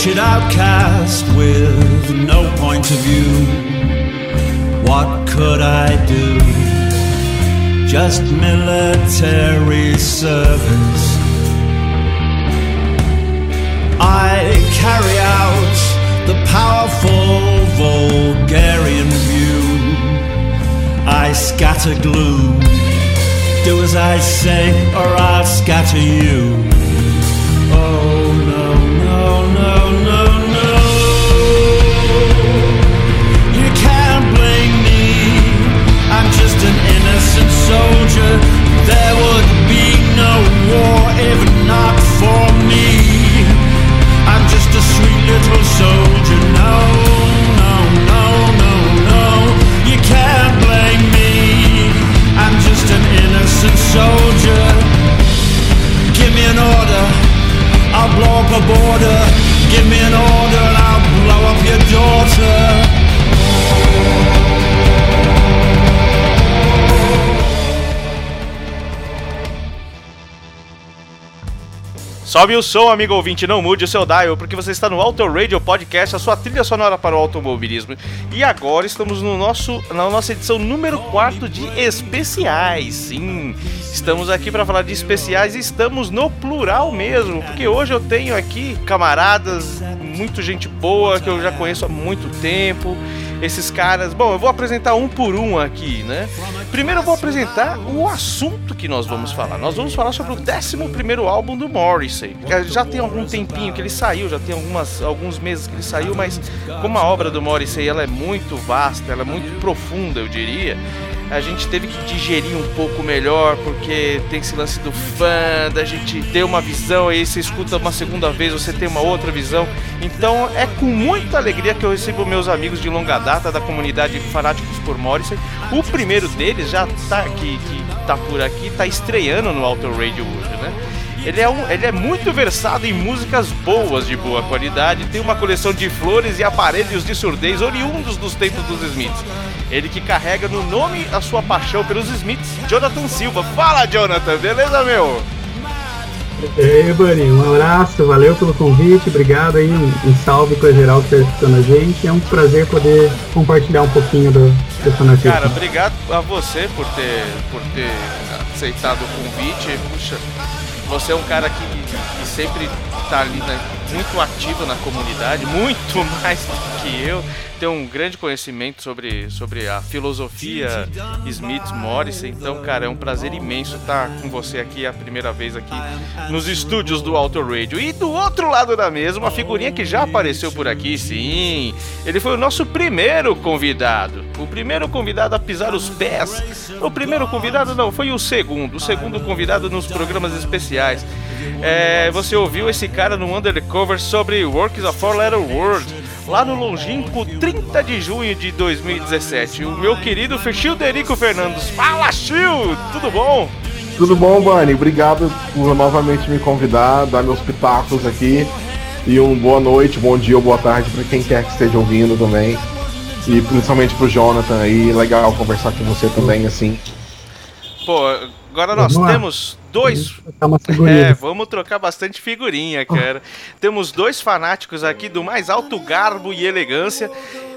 wretched outcast with no point of view. What could I do? Just military service. I carry out the powerful Bulgarian view. I scatter gloom. Do as I say, or I'll scatter you. Oh, soldier, there would be no war if not for me. I'm just a sweet little soldier, no, no, no, no, no. You can't blame me. I'm just an innocent soldier. Give me an order, I'll blow up a border. Give me an order and I'll blow up your daughter. Sobe o som, amigo ouvinte, não mude o seu dial, porque você está no Auto Radio Podcast, a sua trilha sonora para o automobilismo. E agora estamos no nosso, na nossa edição número 4 de especiais. Sim, estamos aqui para falar de especiais e estamos no plural mesmo, porque hoje eu tenho aqui camaradas, muito gente boa que eu já conheço há muito tempo esses caras. Bom, eu vou apresentar um por um aqui, né? Primeiro eu vou apresentar o assunto que nós vamos falar. Nós vamos falar sobre o 11 álbum do Morrissey. Já tem algum tempinho que ele saiu, já tem algumas, alguns meses que ele saiu, mas como a obra do Morrissey ela é muito vasta, ela é muito profunda, eu diria a gente teve que digerir um pouco melhor, porque tem esse lance do fã, da gente ter uma visão, aí você escuta uma segunda vez, você tem uma outra visão. Então é com muita alegria que eu recebo meus amigos de longa data da comunidade Fanáticos por Morrissey. O primeiro deles já tá aqui, que tá por aqui, tá estreando no Auto Radio hoje, né? Ele é, um, ele é muito versado em músicas boas de boa qualidade, tem uma coleção de flores e aparelhos de surdez oriundos dos tempos dos Smiths. Ele que carrega no nome a sua paixão pelos Smiths, Jonathan Silva. Fala, Jonathan, beleza, meu? Ei, Bunny, um abraço, valeu pelo convite, obrigado aí, um, um salve para geral que está escutando a gente. É um prazer poder compartilhar um pouquinho do, do fanatismo. Cara, obrigado a você por ter, por ter aceitado o convite. Puxa, você é um cara que, que sempre está ali né, muito ativo na comunidade, muito mais do que eu tem um grande conhecimento sobre, sobre a filosofia Smith Morris. Então, cara, é um prazer imenso estar com você aqui a primeira vez aqui nos estúdios do Auto Radio. E do outro lado da mesa, uma figurinha que já apareceu por aqui, sim. Ele foi o nosso primeiro convidado. O primeiro convidado a pisar os pés. O primeiro convidado não, foi o segundo. O segundo convidado nos programas especiais. É, você ouviu esse cara no Undercover sobre Works of Four Letter World lá no longínquo 30 de junho de 2017. O meu querido Childerico Fernandes. Fala, Chil! Tudo bom? Tudo bom, Bunny? Obrigado por novamente me convidar, dar meus pitacos aqui. E um boa noite, bom dia ou boa tarde para quem quer que esteja ouvindo também. E principalmente pro Jonathan aí, legal conversar com você também, assim. Pô, agora nós temos dois. É, vamos trocar bastante figurinha, cara. Temos dois fanáticos aqui do mais alto garbo e elegância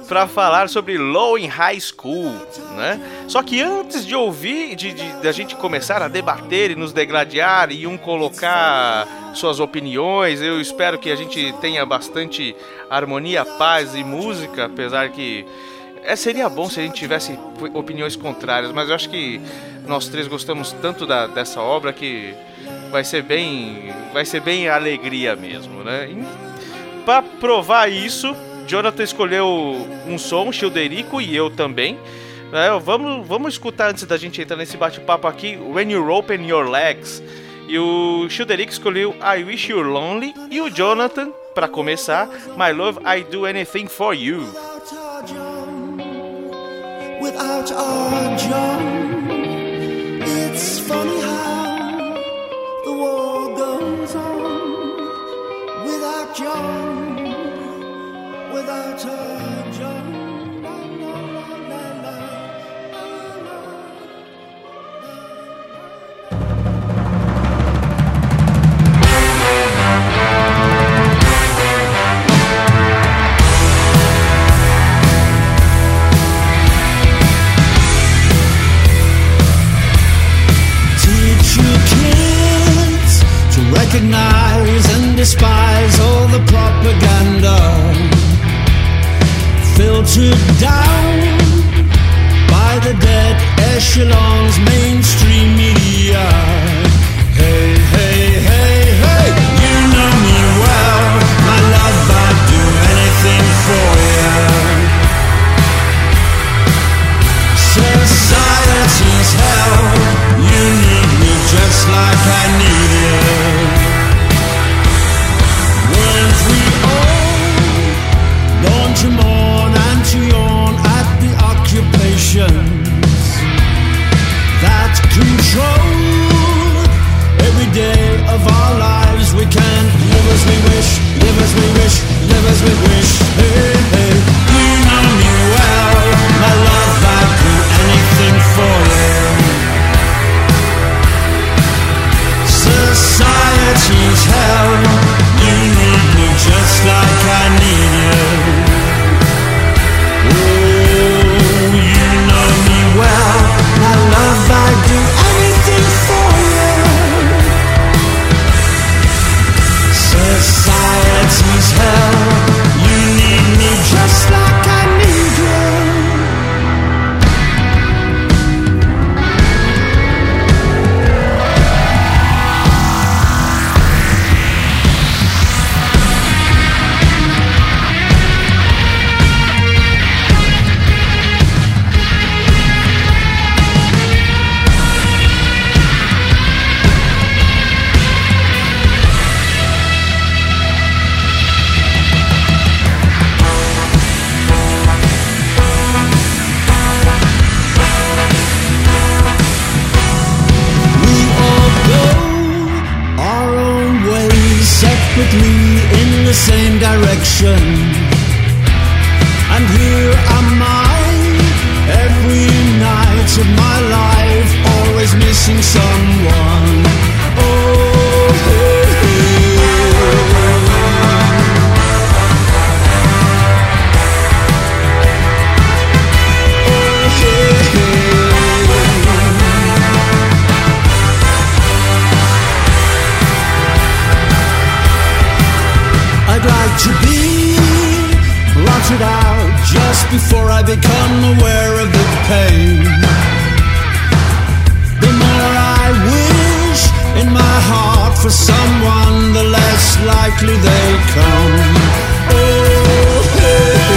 para falar sobre Low in High School, né? Só que antes de ouvir, de, de, de, a gente começar a debater e nos degladiar e um colocar suas opiniões, eu espero que a gente tenha bastante harmonia, paz e música, apesar que é, seria bom se a gente tivesse opiniões contrárias, mas eu acho que nós três gostamos tanto da, dessa obra que vai ser bem vai ser bem alegria mesmo, né? Para provar isso, Jonathan escolheu um som, Childerico e eu também. É, vamos, vamos escutar antes da gente entrar nesse bate-papo aqui, When You Open Your Legs. E o Childerico escolheu I Wish You're Lonely. E o Jonathan, para começar, My Love, I Do Anything For You. Without our John. It's funny how the war goes on without John, without her, and despise all the propaganda filtered down by the dead echelons, mainstream media. Hey, hey, hey, hey, you know me well, my love, I'd do anything for you. Society's hell, you need me just like I need you. Occupations that control every day of our lives? We can live as we wish, live as we wish, live as we wish. Hey, hey, you know me well, my love. I'd do anything for you. Society's hell. You need me just like I need you. Oh, Society's hell. Same direction. And here am I, every night of my life, always missing someone. Oh, blotted out just before I become aware of the pain. The more I wish in my heart for someone, the less likely they come. Oh, hey.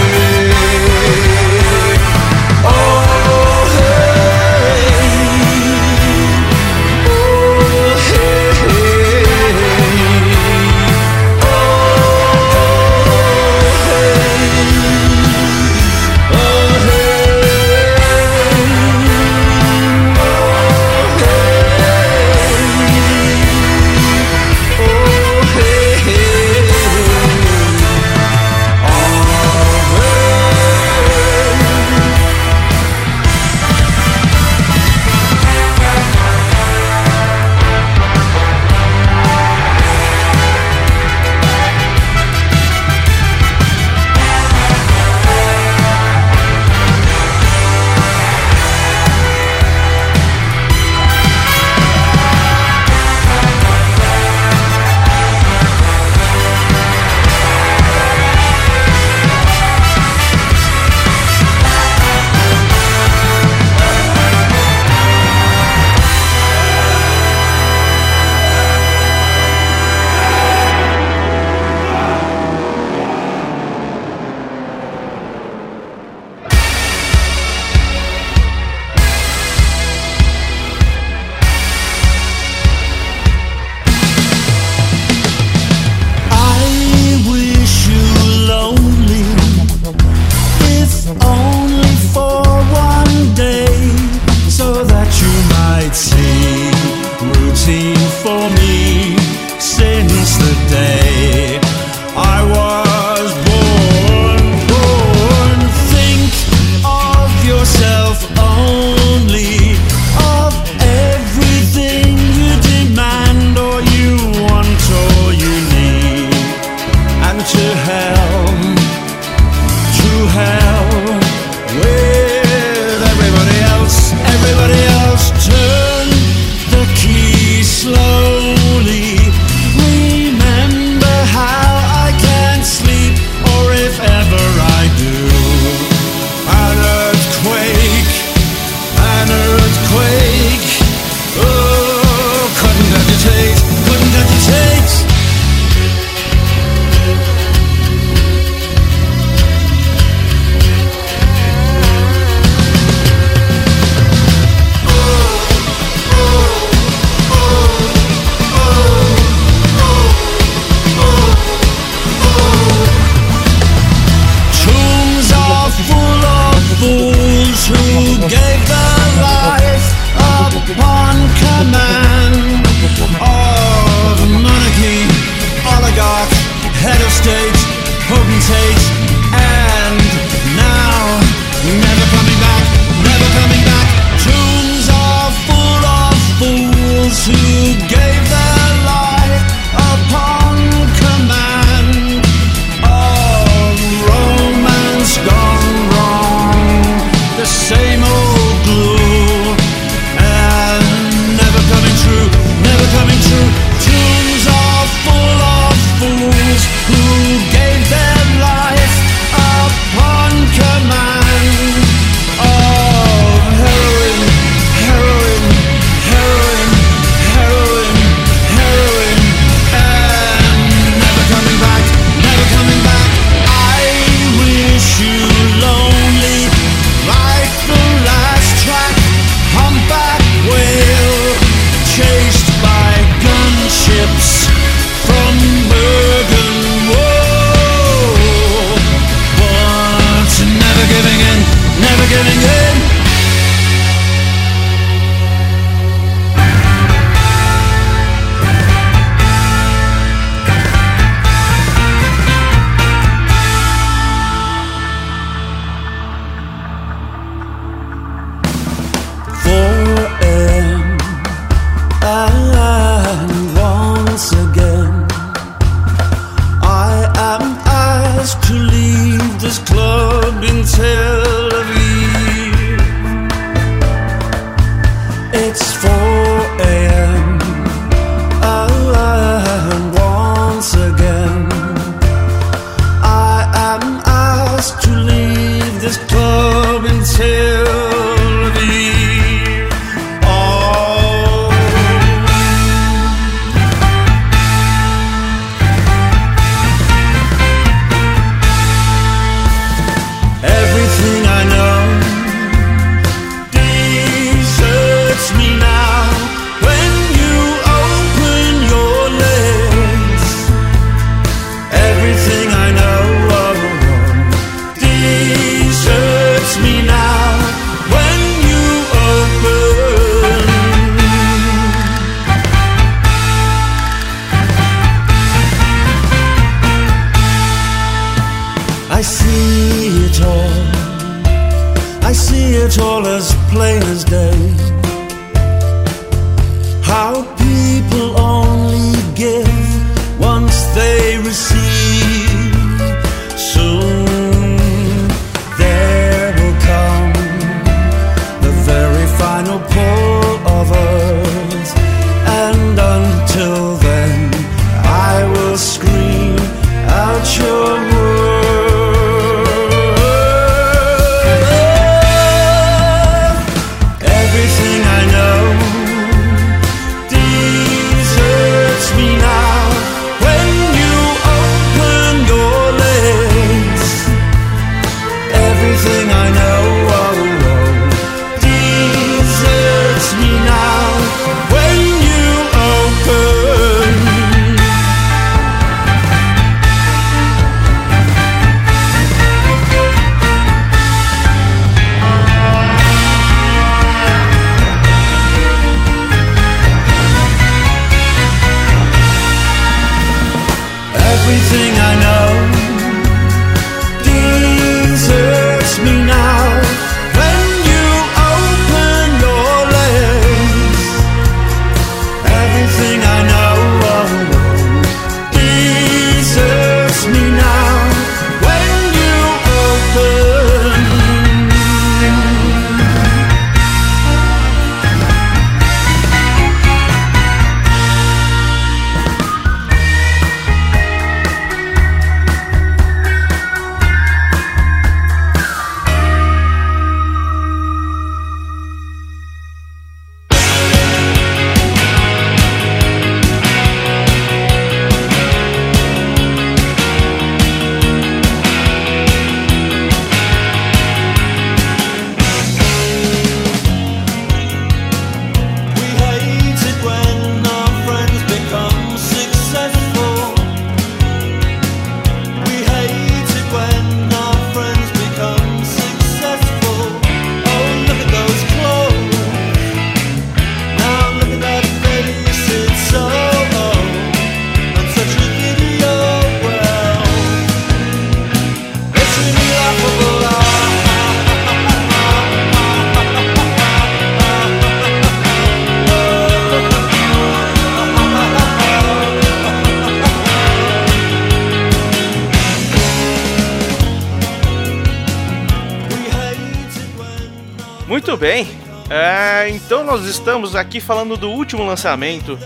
Nós estamos aqui falando do último lançamento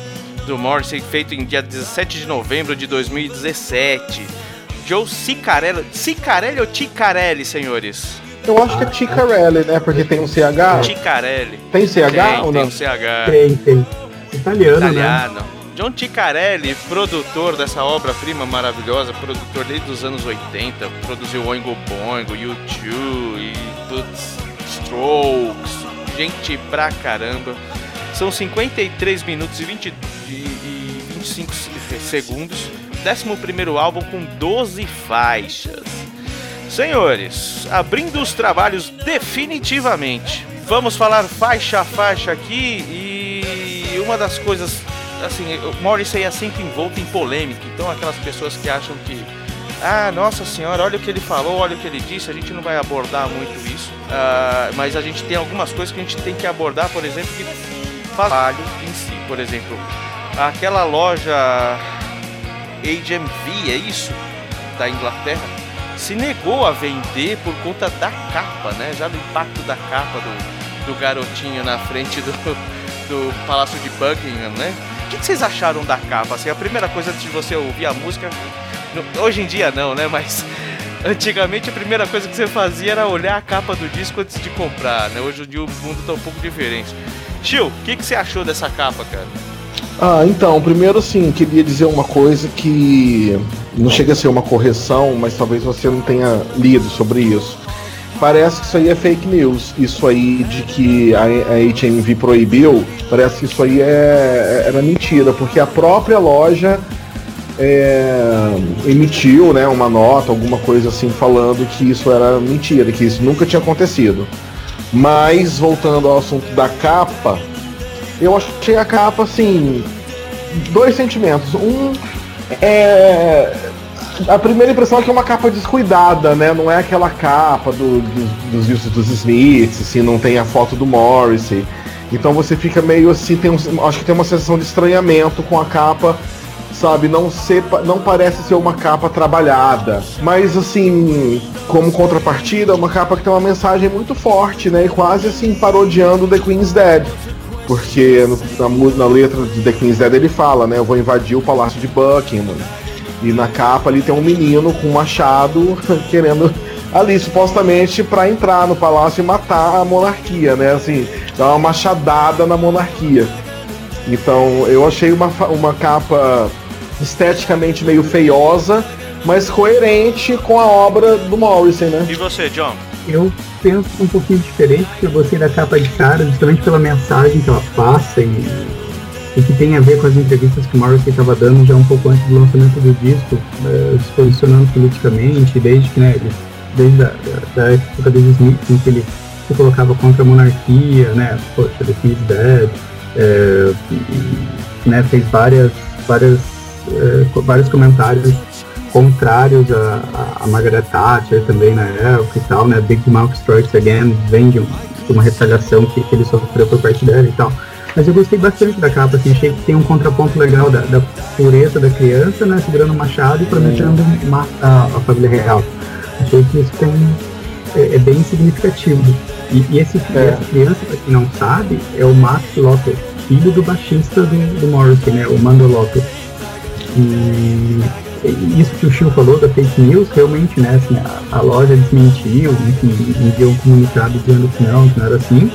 do Morrissey feito em dia 17 de novembro de 2017. Joe Cicarelli. Cicarelli ou Ticarelli, senhores? Eu acho que é Ticarelli, né? Porque tem um CH. Ticarelli. Tem CH Tem, ou tem não? um CH. Tem, tem. Italiano, né? Italiano. John Ticarelli, produtor dessa obra-prima maravilhosa, produtor desde os anos 80, produziu Oingo Boingo, U2 e putz, Strokes, gente pra caramba. São 53 minutos e, 20, e, e 25 se- segundos, 11 álbum com 12 faixas. Senhores, abrindo os trabalhos definitivamente. Vamos falar faixa a faixa aqui e uma das coisas, assim, o Morrissey é sempre envolto em polêmica, então aquelas pessoas que acham que ah, nossa senhora, olha o que ele falou, olha o que ele disse, a gente não vai abordar muito isso, ah, mas a gente tem algumas coisas que a gente tem que abordar, por exemplo, que faz em si, por exemplo, aquela loja HMV, é isso? Da Inglaterra, se negou a vender por conta da capa, né? Já do impacto da capa do, do garotinho na frente do, do Palácio de Buckingham, né? O que, que vocês acharam da capa? Assim, a primeira coisa antes de você ouvir a música, hoje em dia não, né? Mas antigamente a primeira coisa que você fazia era olhar a capa do disco antes de comprar, né? Hoje em dia o mundo tá um pouco diferente. Tio, o que, que você achou dessa capa, cara? Ah, então, primeiro sim, queria dizer uma coisa que não chega a ser uma correção, mas talvez você não tenha lido sobre isso. Parece que isso aí é fake news. Isso aí de que a, a HMV proibiu, parece que isso aí é, era mentira, porque a própria loja é, emitiu né, uma nota, alguma coisa assim, falando que isso era mentira, que isso nunca tinha acontecido. Mas, voltando ao assunto da capa, eu achei a capa assim. Dois sentimentos. Um é. A primeira impressão é que é uma capa descuidada, né? Não é aquela capa do- do- dos dos Smiths, assim, não tem a foto do Morrissey. Então você fica meio assim, tem um- acho que tem uma sensação de estranhamento com a capa, sabe? Não, ser, não parece ser uma capa trabalhada. Mas assim, como contrapartida, é uma capa que tem uma mensagem muito forte, né? E quase assim parodiando The Queen's Dead. Porque no- na, na letra de The Queen's Dead ele fala, né? Eu vou invadir o palácio de Buckingham. E na capa ali tem um menino com um machado querendo ali supostamente para entrar no palácio e matar a monarquia, né? Assim, dar uma machadada na monarquia. Então eu achei uma, uma capa esteticamente meio feiosa, mas coerente com a obra do Morrison, né? E você, John? Eu penso um pouquinho diferente, porque eu gostei da capa de cara, justamente pela mensagem que ela passa e, e que tem a ver com as entrevistas que o Morrissey estava dando já um pouco antes do lançamento do disco, eh, se posicionando politicamente, desde que, né, ele- desde a da, da época dos Smiths, em que ele se colocava contra a monarquia, né, poxa, The King's Dead, e, né, fez várias, várias, co- vários comentários contrários a, a, a Margaret Thatcher também na época e tal, né? Big Mouth Strikes Again vem de, um- de uma retaliação que, que ele sofreu por parte dela e tal. Mas eu gostei bastante da capa, assim, achei que tem um contraponto legal da, da pureza da criança, né? Segurando o machado e prometendo matar a família real. Achei que isso tem, é, é bem significativo. E, e esse, É. essa criança, pra quem não sabe, é o Max Lopez, filho do baixista do, do Morrissey, né? O Mando Lopez. E isso que o Chico falou da fake news, realmente, né, assim, a, a loja desmentiu, enfim, enviou um comunicado dizendo que não, que não era assim.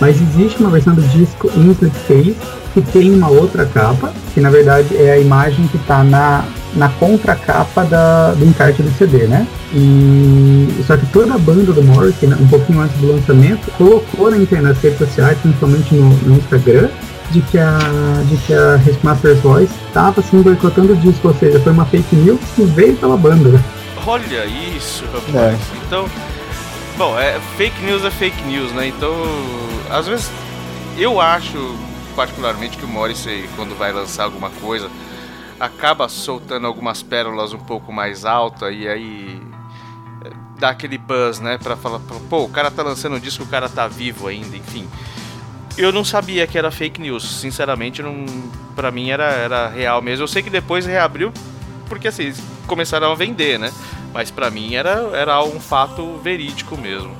Mas existe uma versão do disco em Case que tem uma outra capa, que na verdade é a imagem que está na, na contracapa da, do encarte do CD, né? E só que toda a banda do Morrissey, né, um pouquinho antes do lançamento, colocou na internet, nas redes sociais, principalmente no, no Instagram, de que a, de que a Riskmaster's Voice estava assim boicotando o disco, ou seja, foi uma fake news que veio pela banda. Olha isso, rapaz. Então, bom, é, fake news é fake news, né? Então, às vezes, eu acho, particularmente, que o Morrissey, quando vai lançar alguma coisa, acaba soltando algumas pérolas um pouco mais alta e aí é, dá aquele buzz, né? Pra falar, pô, o cara tá lançando um disco, o cara tá vivo ainda, enfim. Eu não sabia que era fake news, sinceramente, não, pra mim era, era real mesmo. Eu sei que depois reabriu porque assim, eles começaram a vender, né? Mas pra mim era, era um fato verídico mesmo.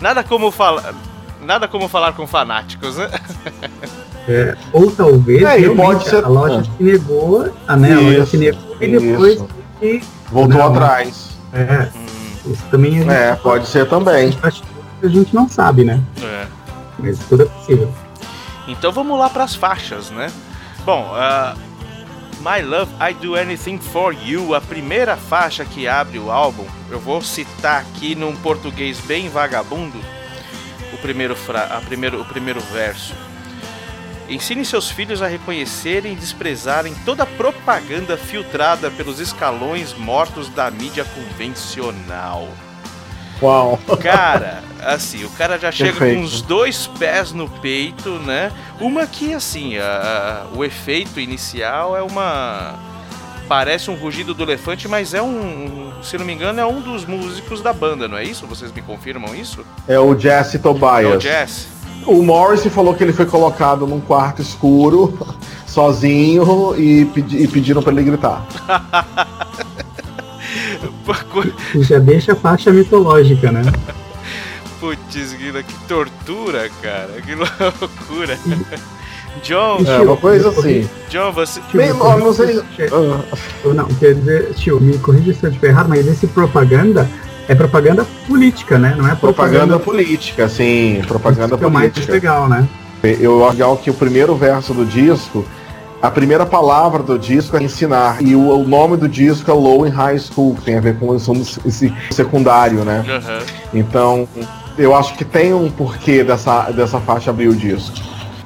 Nada como falar. Nada como falar com fanáticos, né? É, ou talvez É, pode ser- a loja é. se negou, a, né, a loja Isso, se negou e depois isso. que. Voltou Não. atrás. É, Hum, isso também gente, É, pode ser também. a gente não sabe, né? é. Mas tudo é possível. Então vamos lá para as faixas, né? Bom, ah, My Love, I Do Anything For You, a primeira faixa que abre o álbum, eu vou citar aqui num português bem vagabundo o primeiro, fra a primeiro, o primeiro verso. Ensine seus filhos a reconhecerem e desprezarem toda a propaganda filtrada pelos escalões mortos da mídia convencional. Uau. Cara, assim, o cara já chega Perfeito. com uns dois pés no peito, né? Uma que, assim, a- a- o efeito inicial é uma. Parece um rugido do elefante, mas é um. Se não me engano, é um dos músicos da banda, não é isso? Vocês me confirmam isso? É o Jesse É o Tobias. Jazz? O Morrissey falou que ele foi colocado num quarto escuro, sozinho, e, pedi- e pediram pra ele gritar. Já deixa a faixa mitológica, né? Putz, Guila, que tortura, cara. Que loucura. John, É uma coisa assim. John, você. tio, Bem, ó, não sei. eu Não, quer dizer, tio, me corrija se eu estiver errado, mas esse propaganda é propaganda política, né? Não é propaganda propaganda, política, sim, propaganda Isso que é o mais política. legal, né? Eu acho legal que o primeiro verso do disco, a primeira palavra do disco é ensinar. E o, o nome do disco é Low in High School, que tem a ver com o ensino secundário, né? Aham. Então, eu acho que tem um porquê dessa, dessa faixa abrir o disco.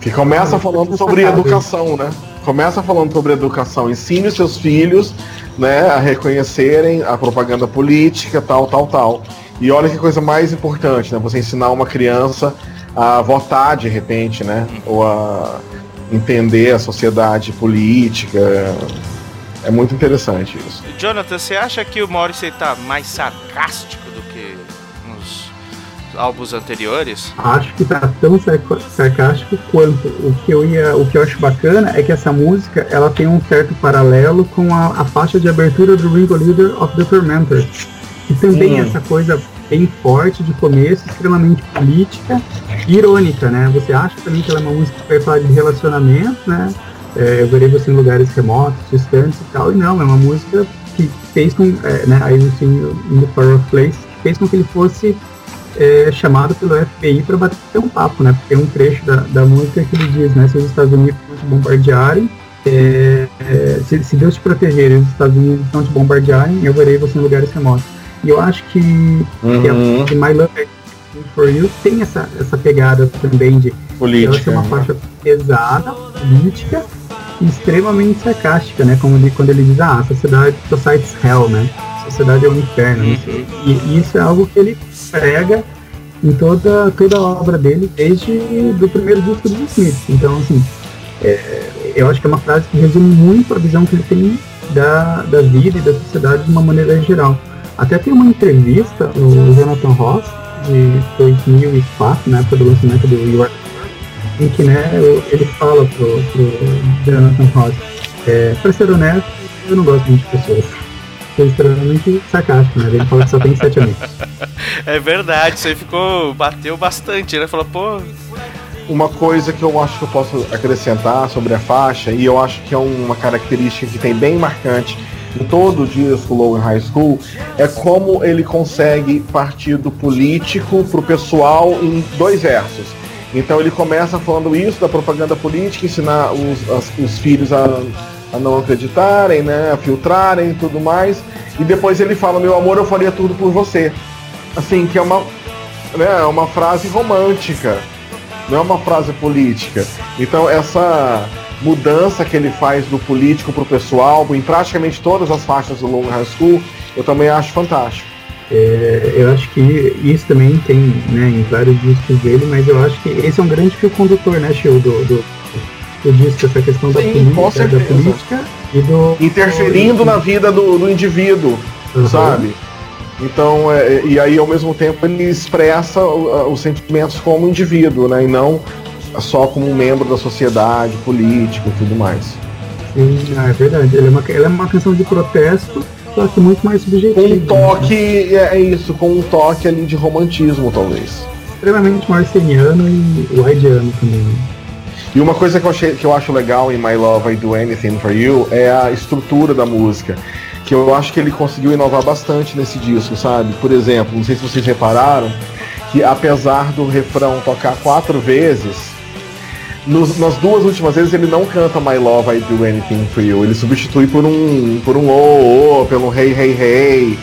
Que começa falando sobre educação, né? Começa falando sobre educação. Ensine seus filhos né, a reconhecerem a propaganda política, tal, tal, tal. E olha que coisa mais importante, né? Você ensinar uma criança a votar de repente, né? Ou a entender a sociedade política. É muito interessante isso. Jonathan, você acha que o Morrissey tá mais sarcástico do que nos álbuns anteriores? Acho que tá tão sarcástico quanto. O que eu ia, o que eu acho bacana é que essa música ela tem um certo paralelo com a, a faixa de abertura do Ringo Leader of the Tormentor, que também Hum. essa coisa bem forte de começo, extremamente política, e irônica, né? Você acha também que ela é uma música que vai falar de relacionamento, né? É, eu verei você em lugares remotos, distantes e tal, e não, é uma música que fez com, é, né, aí assim, in the Power of Place, que fez com que ele fosse é, chamado pelo FBI para bater um papo, né? Porque tem um trecho da, da música que ele diz, né? Se os Estados Unidos não te bombardearem, é, é, se, se Deus te proteger e os Estados Unidos não te bombardearem, eu verei você em lugares remotos. E eu acho que, que, Uhum. a, que My Love Do For You tem essa, essa pegada também de ela ser Política. uma né? faixa pesada, política e extremamente sarcástica, né? Como ele, quando ele diz, ah, a sociedade, society's hell, né? A sociedade é um inferno. Uhum. Isso- E, e isso é algo que ele prega em toda, toda a obra dele, desde do primeiro disco dos Smiths. Então, assim, é, eu acho que é uma frase que resume muito a visão que ele tem da, da vida e da sociedade de uma maneira geral. Até tem uma entrevista, o Jonathan Ross, de 2004, na época do lançamento do You Are em que né, ele fala pro, pro Jonathan Ross, é, pra ser honesto, eu não gosto muito de pessoas. Foi extremamente sarcástico, né? Ele fala que só tem sete amigos. É verdade, você ficou. bateu bastante, né? Falou, pô. Uma coisa que eu acho que eu posso acrescentar sobre a faixa, e eu acho que é uma característica que tem bem marcante em todo o disco Low in High School, é como ele consegue partir do político pro pessoal em dois versos. Então ele começa falando isso da propaganda política, ensinar os, as- os filhos a, a não acreditarem, né, a filtrarem e tudo mais. E depois ele fala, meu amor, eu faria tudo por você. Assim, que é uma, né, é uma frase romântica não é uma frase política. Então essa mudança que ele faz do político pro pessoal, em praticamente todas as faixas do Long High School, eu também acho fantástico. É, eu acho que isso também tem né, em vários discos dele, mas eu acho que esse é um grande fio condutor, né, Chiu, do, do, do disco, essa questão da, Sim, política, da política e do. Interferindo na vida do, do indivíduo, Uhum. sabe? Então, é, e aí ao mesmo tempo ele expressa o- os sentimentos como indivíduo, né? E não só como um membro da sociedade, político e tudo mais. Sim, ah, é verdade. Ela é, uma, ela é uma canção de protesto, só que muito mais subjetiva. Com um toque, é, é isso, com um toque ali de romantismo, talvez. extremamente marceniano e whiteano também. né? E uma coisa que eu, achei, que eu acho legal em My Love I Do Anything For You é a estrutura da música. Que eu acho que ele conseguiu inovar bastante nesse disco, sabe? Por exemplo, não sei se vocês repararam, que apesar do refrão tocar quatro vezes, nos- nas duas últimas vezes ele não canta My Love I Do Anything For You. Ele substitui por um por um oh, oh, pelo hey, hey, hey,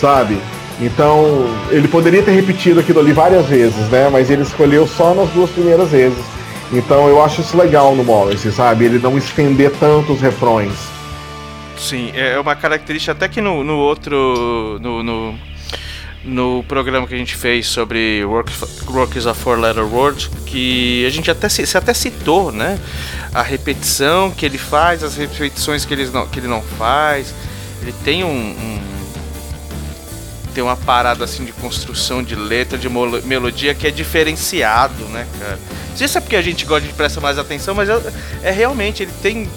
sabe? Então, ele poderia ter repetido aquilo ali várias vezes, né? Mas ele escolheu só nas duas primeiras vezes. Então eu acho isso legal no Morrissey, sabe? Ele não estender tanto os refrões. Sim, é uma característica até que no, no outro. No, no, no programa que a gente fez sobre Work, Work is a Four Letter Word, que a gente até, você até citou, né? A repetição que ele faz, as repetições que ele não, que ele não faz. Ele tem um, um- tem uma parada assim de construção de letra, de melodia que é diferenciado, né, cara? Não sei se é porque a gente gosta de prestar mais atenção, mas é, é realmente, ele tem.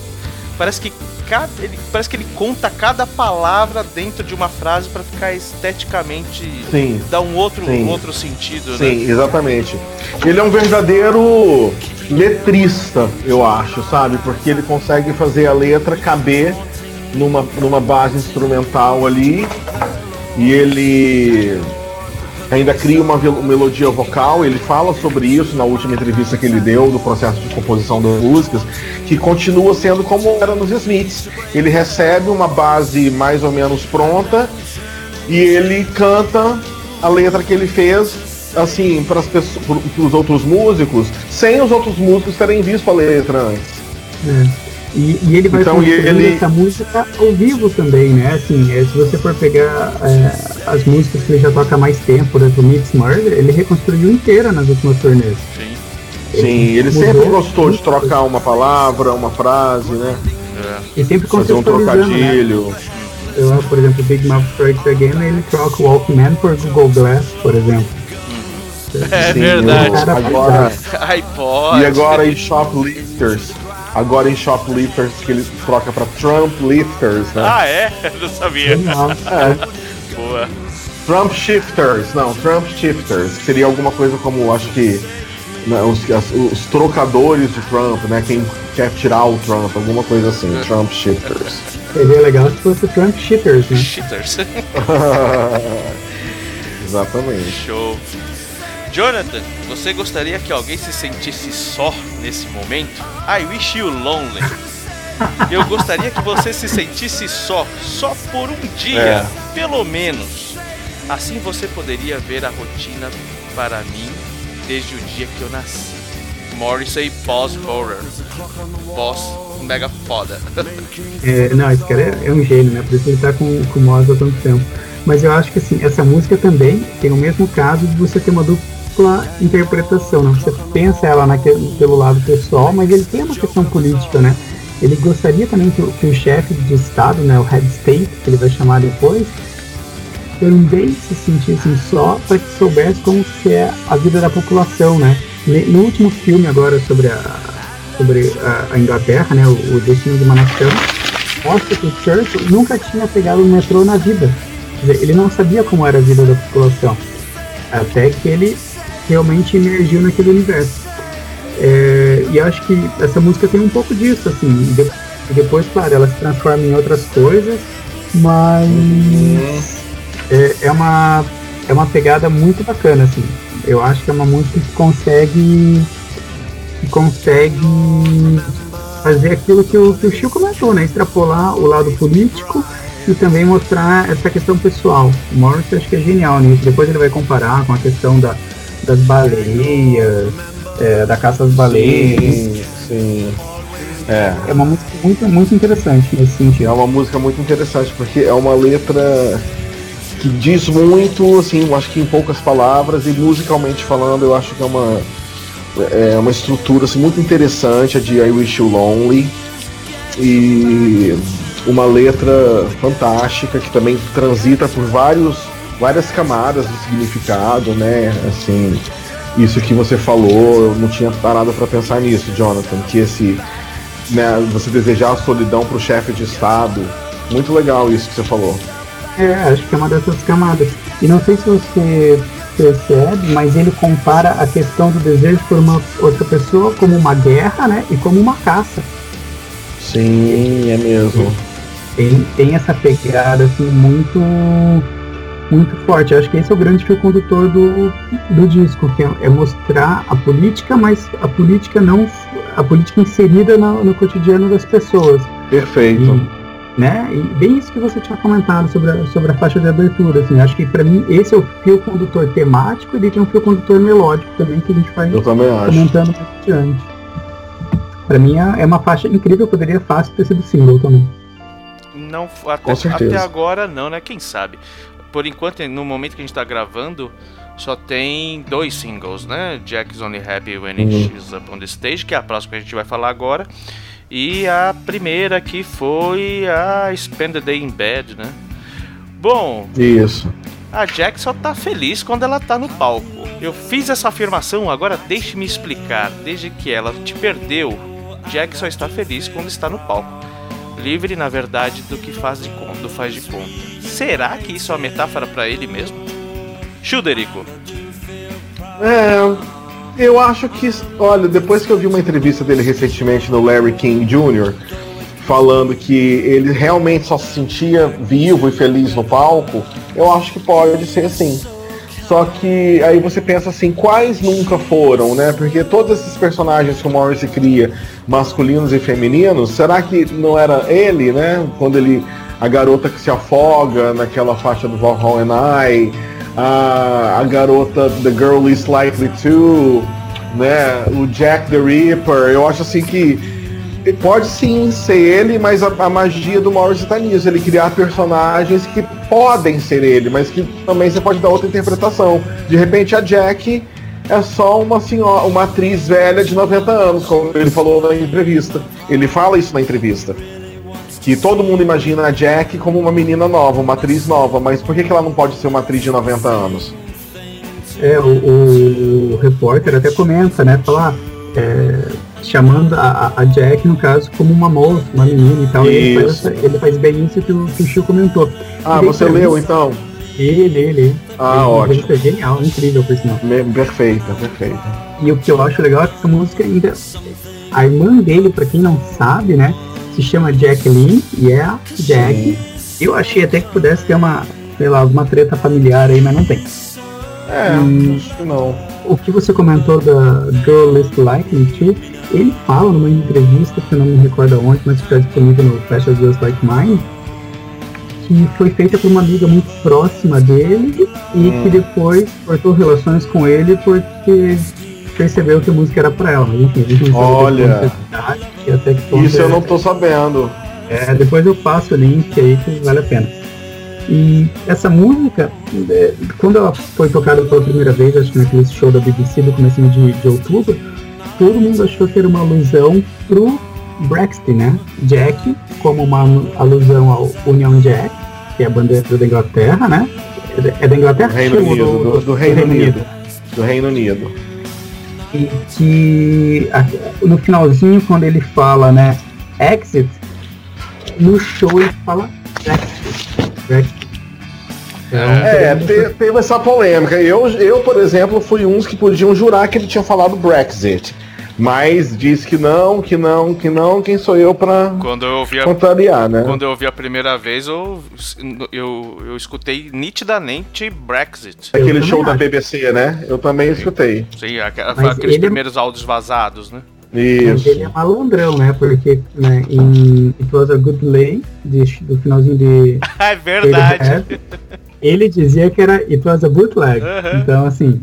Parece que cada, ele, parece que ele conta cada palavra dentro de uma frase pra ficar esteticamente. Sim. dar um outro, Sim. um outro sentido, né? Sim, exatamente. Ele é um verdadeiro letrista, eu acho, sabe? Porque ele consegue fazer a letra caber numa, numa base instrumental ali e ele ainda cria uma melodia vocal. Ele fala sobre isso na última entrevista que ele deu do processo de composição das músicas, que continua sendo como era nos Smiths. Ele recebe uma base mais ou menos pronta e ele canta a letra que ele fez assim para os outros músicos sem os outros músicos terem visto a letra antes É. E, e ele vai Então, ele- essa música ao vivo também, né? Assim, é, se você for pegar é, as músicas que ele já toca há mais tempo, né, do Mix Murder, ele reconstruiu inteira nas últimas turnês. Sim. sim ele mudou sempre gostou de trocar uma palavra uma frase né É. E sempre fazer um né? trocadilho Eu, por exemplo, Big Mouth Strikes Again, ele troca o Walkman por Google Glass, por exemplo. É Sim, verdade. Agora iPod. e agora em shoplifters agora em shoplifters que ele troca para trumplifters né Ah, é? Eu não sabia. Genial. é. Boa. Trump Shifters, não, Trump Shifters, que seria alguma coisa como, acho que, né, os, as- os trocadores de Trump, né, quem quer tirar o Trump, alguma coisa assim, Trump Shifters. Seria legal se fosse Trump Shitters, né? Cheaters. Exatamente. Show. Jonathan, você gostaria que alguém se sentisse só nesse momento? I wish you lonely. Eu gostaria que você se sentisse só, só por um dia, É. pelo menos. Assim você poderia ver a rotina para mim desde o dia que eu nasci. Morrissey Boss Horror. Boss mega foda. É, não, esse cara é, é um gênio, né? Por isso ele tá com, com o Moz há tanto tempo. Mas eu acho que assim, essa música também tem o mesmo caso de você ter uma dupla interpretação, né? Você pensa ela naquele, pelo lado pessoal, mas ele tem uma questão política, né? Ele gostaria também que, que o chefe de Estado, né, o Head State, que ele vai chamar depois, também se sentissem só para que soubesse como que é a vida da população, né? No último filme agora sobre a, sobre a, a Inglaterra, né, o, o Destino de uma Nação, mostra que o Churchill nunca tinha pegado o metrô na vida. Quer dizer, ele não sabia como era a vida da população, até que ele realmente emergiu naquele universo. É, e acho que essa música tem um pouco disso, assim, e de- e depois, claro, ela se transforma em outras coisas, mas é, é uma é uma pegada muito bacana assim. Eu acho que é uma música que consegue que consegue fazer aquilo que o, que o Chico comentou né? Extrapolar o lado político e também mostrar essa questão pessoal. O Morris acho que é genial nisso depois ele vai comparar com a questão da, das baleias é, da caça às baleias. Sim, sim. É, é uma música muito muito interessante nesse é sentido uma música muito interessante, porque é uma letra que diz muito, assim, eu acho que em poucas palavras, e musicalmente falando, eu acho que é uma, é uma estrutura assim, muito interessante, a de I Wish You Lonely, e uma letra fantástica que também transita por vários, várias camadas de significado, né? Assim, isso que você falou, eu não tinha parado para pensar nisso, Jonathan, que esse, né, você desejar a solidão para o chefe de estado, muito legal isso que você falou. É, acho que é uma dessas camadas. E não sei se você percebe, mas ele compara a questão do desejo por uma outra pessoa como uma guerra, né? E como uma caça. Sim, é mesmo. Tem, tem essa pegada assim muito muito forte. Eu acho que esse é o grande fio condutor do, do disco, que é, é mostrar a política, mas a política não a política inserida no, no cotidiano das pessoas. Perfeito. E, né? E bem isso que você tinha comentado sobre a, sobre a faixa de abertura, assim, acho que para mim esse é o fio condutor temático e tem um fio condutor melódico também que a gente vai também acho. comentando mais adiante. Para mim é é uma faixa incrível, poderia fácil ter sido single também. Não, até, Com certeza. até agora não, né? Quem sabe? Por enquanto, no momento que a gente tá gravando, só tem dois singles, né? Jack's Only Happy When Uhum. She's Up on the Stage, que é a próxima que a gente vai falar agora. E a primeira que foi a Spend the Day in Bed, né? Bom, Isso. a Jack só tá feliz quando ela tá no palco. Eu fiz essa afirmação, agora deixe-me explicar. Desde que ela te perdeu, Jack só está feliz quando está no palco. Livre, na verdade, do que faz de conta, do faz de conta. Será que isso é uma metáfora pra ele mesmo? Chuderico. É, eu acho que, olha, depois que eu vi uma entrevista dele recentemente no Larry King Jr., falando que ele realmente só se sentia vivo e feliz no palco, eu acho que pode ser assim. Só que aí você pensa assim, quais nunca foram, né? Porque todos esses personagens que o Morrissey cria, masculinos e femininos, será que não era ele, né? Quando ele. A garota que se afoga naquela faixa do Valhalla and I, a, a garota The Girl Is Likely To, né? O Jack the Ripper, eu acho assim que pode sim ser ele, mas a, a magia do Morrissey tá nisso, ele criar personagens que podem ser ele, mas que também você pode dar outra interpretação. De repente a Jack é só uma senhora, uma atriz velha de 90 anos, como ele falou na entrevista. Ele fala isso na entrevista. Que todo mundo imagina a Jack como uma menina nova, uma atriz nova, mas por que, que ela não pode ser uma atriz de 90 anos? É, o, o repórter até comenta, né? Falar, é, chamando a, a Jack, no caso, como uma moça, uma menina e tal. E ele, faz, Isso. essa- ele faz bem isso que o, que o Chico comentou. Ah, você leu então? Ele, ele. Ah, ele, ótimo. É genial, incrível, por sinal. Me- Perfeita, perfeita. E o que eu acho legal é que essa música ainda. A irmã dele, pra quem não sabe, né? Se chama Jacqueline e é a Jack. Eu achei até que pudesse ter uma, sei lá, alguma treta familiar aí, mas não tem. É, Hum. acho que não. O que você comentou da Girl List Like Me Too, ele fala numa entrevista, que eu não me recordo onde, mas que está disponível no Fashion Just Like Mine, que foi feita por uma amiga muito próxima dele e Hum. que depois cortou relações com ele porque percebeu que a música era pra ela. Mas enfim, a gente não sabe Olha. Que até que ponto Isso eu não tô sabendo. é, depois eu passo o link aí que vale a pena. E essa música, é, quando ela foi tocada pela primeira vez, acho que naquele show da BBC do começo de, de outubro, todo mundo achou que era uma alusão pro Brexit, né? Jack, como uma alusão ao Union Jack, que é a bandeira da Inglaterra, né? É da- É Inglaterra? Reino Ou Unido, do, do Reino Unido. Do Reino Unido. E que no finalzinho, quando ele fala, né, exit, no show ele fala. Brexit. Então, É, todo mundo- te- teve essa polêmica. Eu, eu, por exemplo, fui uns que podiam jurar que ele tinha falado Brexit. Mas disse que não, que não, que não. Quem sou eu pra Quando eu ouvi a, contrariar, né? quando eu ouvi a primeira vez, eu, eu, eu escutei nitidamente Brexit. Eu Aquele show da acho. BBC, né? Eu também escutei. Sim, aqu- Mas aqueles ele- primeiros áudios vazados, né? Mas Isso. ele é malandrão, né? Porque né, em It Was a Good Lay, de- do finalzinho de É verdade. Ele dizia que era It Was a Bootleg. Aham. Então, assim,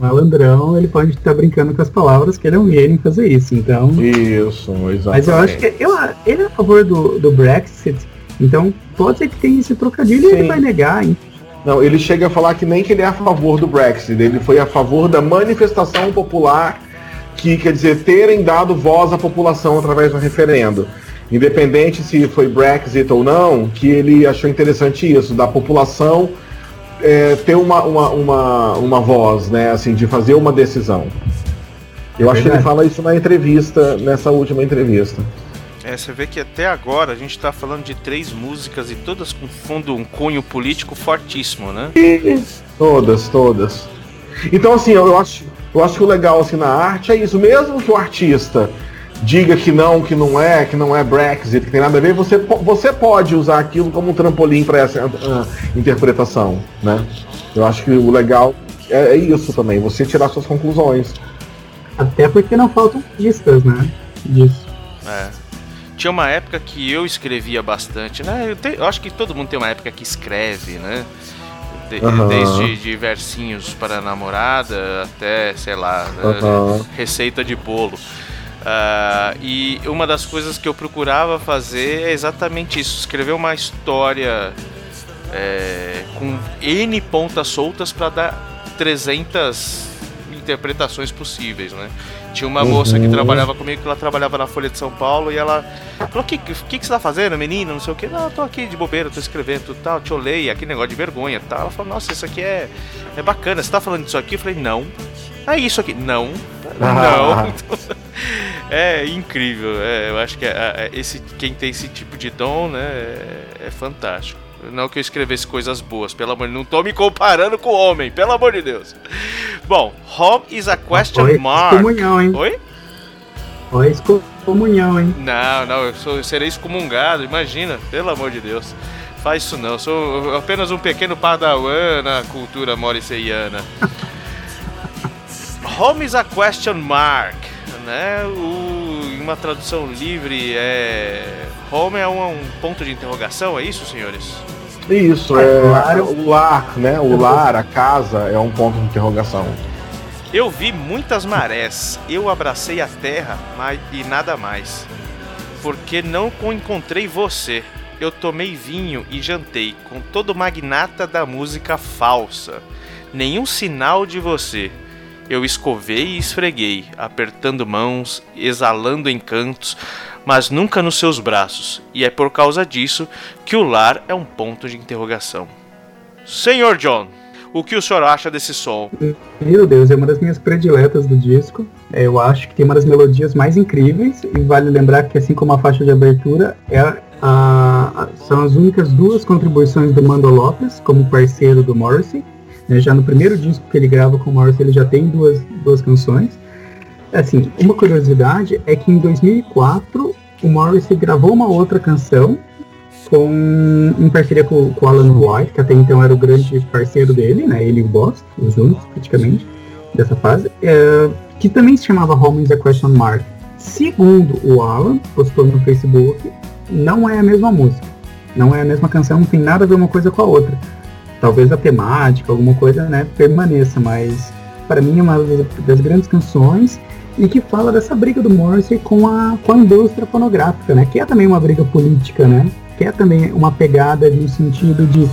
malandrão, ele pode estar brincando com as palavras, que ele é um gênio em fazer isso. Então, Isso, exatamente. Mas eu acho que eu, ele é a favor do, do Brexit, então pode ser que tenha esse trocadilho e Sim. ele vai negar, hein? Não, ele chega a falar que nem que ele é a favor do Brexit, ele foi a favor da manifestação popular, que quer dizer, terem dado voz à população através do referendo. Independente se foi Brexit ou não, que ele achou interessante isso, da população é, ter uma, uma, uma, uma voz, né, assim, de fazer uma decisão. Eu É acho que ele fala isso na entrevista, nessa última entrevista. É, você vê que até agora a gente tá falando de três músicas e todas com fundo, um cunho político fortíssimo, né? Todas, todas. Então, assim, eu acho, eu acho que o legal assim, na arte é isso. Mesmo que o artista diga que não, que não é, que não é Brexit, que tem nada a ver, você, você pode usar aquilo como um trampolim para essa uh, interpretação, né? Eu acho que o legal é, é, isso também, você tirar suas conclusões. Até porque não faltam pistas, né? Disso. É. Tinha uma época que eu escrevia bastante, né? Eu, te, eu acho que todo mundo tem uma época que escreve, né? De, uhum. Desde de versinhos para namorada até, sei lá, uhum. receita de bolo. Uh, e uma das coisas que eu procurava fazer é exatamente isso: escrever uma história é, com N pontas soltas para dar 300 interpretações possíveis, né? Tinha uma uhum. moça que trabalhava comigo, que ela trabalhava na Folha de São Paulo, e ela falou: O que, que, que você tá fazendo, menina? Não sei o que. Não, tô aqui de bobeira, tô escrevendo tudo tal, te olhei, aquele negócio de vergonha tal. Ela falou: Nossa, isso aqui é, é bacana, você tá falando disso aqui? Eu falei: Não. É isso aqui. Não. Não. é incrível. É, eu acho que é, é, esse, quem tem esse tipo de dom, né, é, é fantástico. Não que eu escrevesse coisas boas, pelo amor de Deus. Não tô me comparando com o homem, pelo amor de Deus. Bom, home is a question Oi, mark. Comunhão, hein? Oi? Oi, comunhão, hein? Não, não, eu, sou, eu serei excomungado, imagina, pelo amor de Deus. Faz isso não, eu sou apenas um pequeno padawan na cultura moriceiana. Home is a question mark, né? O, uma tradução livre é home é um, um, ponto de interrogação, é isso, senhores? Isso, é, é o lar, né? O lar, a casa é um ponto de interrogação. Eu vi muitas marés, eu abracei a terra mas, e nada mais. Porque não encontrei você. Eu tomei vinho e jantei com todo magnata da música falsa. Nenhum sinal de você. Eu escovei e esfreguei, apertando mãos, exalando encantos, mas nunca nos seus braços, e é por causa disso que o lar é um ponto de interrogação. Senhor John, o que o senhor acha desse som? Meu Deus, é uma das minhas prediletas do disco. É, eu acho que tem uma das melodias mais incríveis, e vale lembrar que, assim como a faixa de abertura, é a, são as únicas duas contribuições do Mando Lopes como parceiro do Morrissey. Né? Já no primeiro disco que ele grava com o Morrissey, ele já tem duas, duas canções. Assim, uma curiosidade é que em 2004 o Morrissey gravou uma outra canção com, em parceria com, com Alan White, que até então era o grande parceiro dele, né? Ele e o Boss, os únicos praticamente dessa fase, é, que também se chamava Home is a Question Mark. Segundo o Alan, postou no Facebook, não é a mesma música. Não é a mesma canção, não tem nada a ver uma coisa com a outra talvez a temática, alguma coisa, né, permaneça, mas para mim é uma das grandes canções e que fala dessa briga do Morrissey com a, com a indústria fonográfica, né, que é também uma briga política, né, que é também uma pegada no sentido de,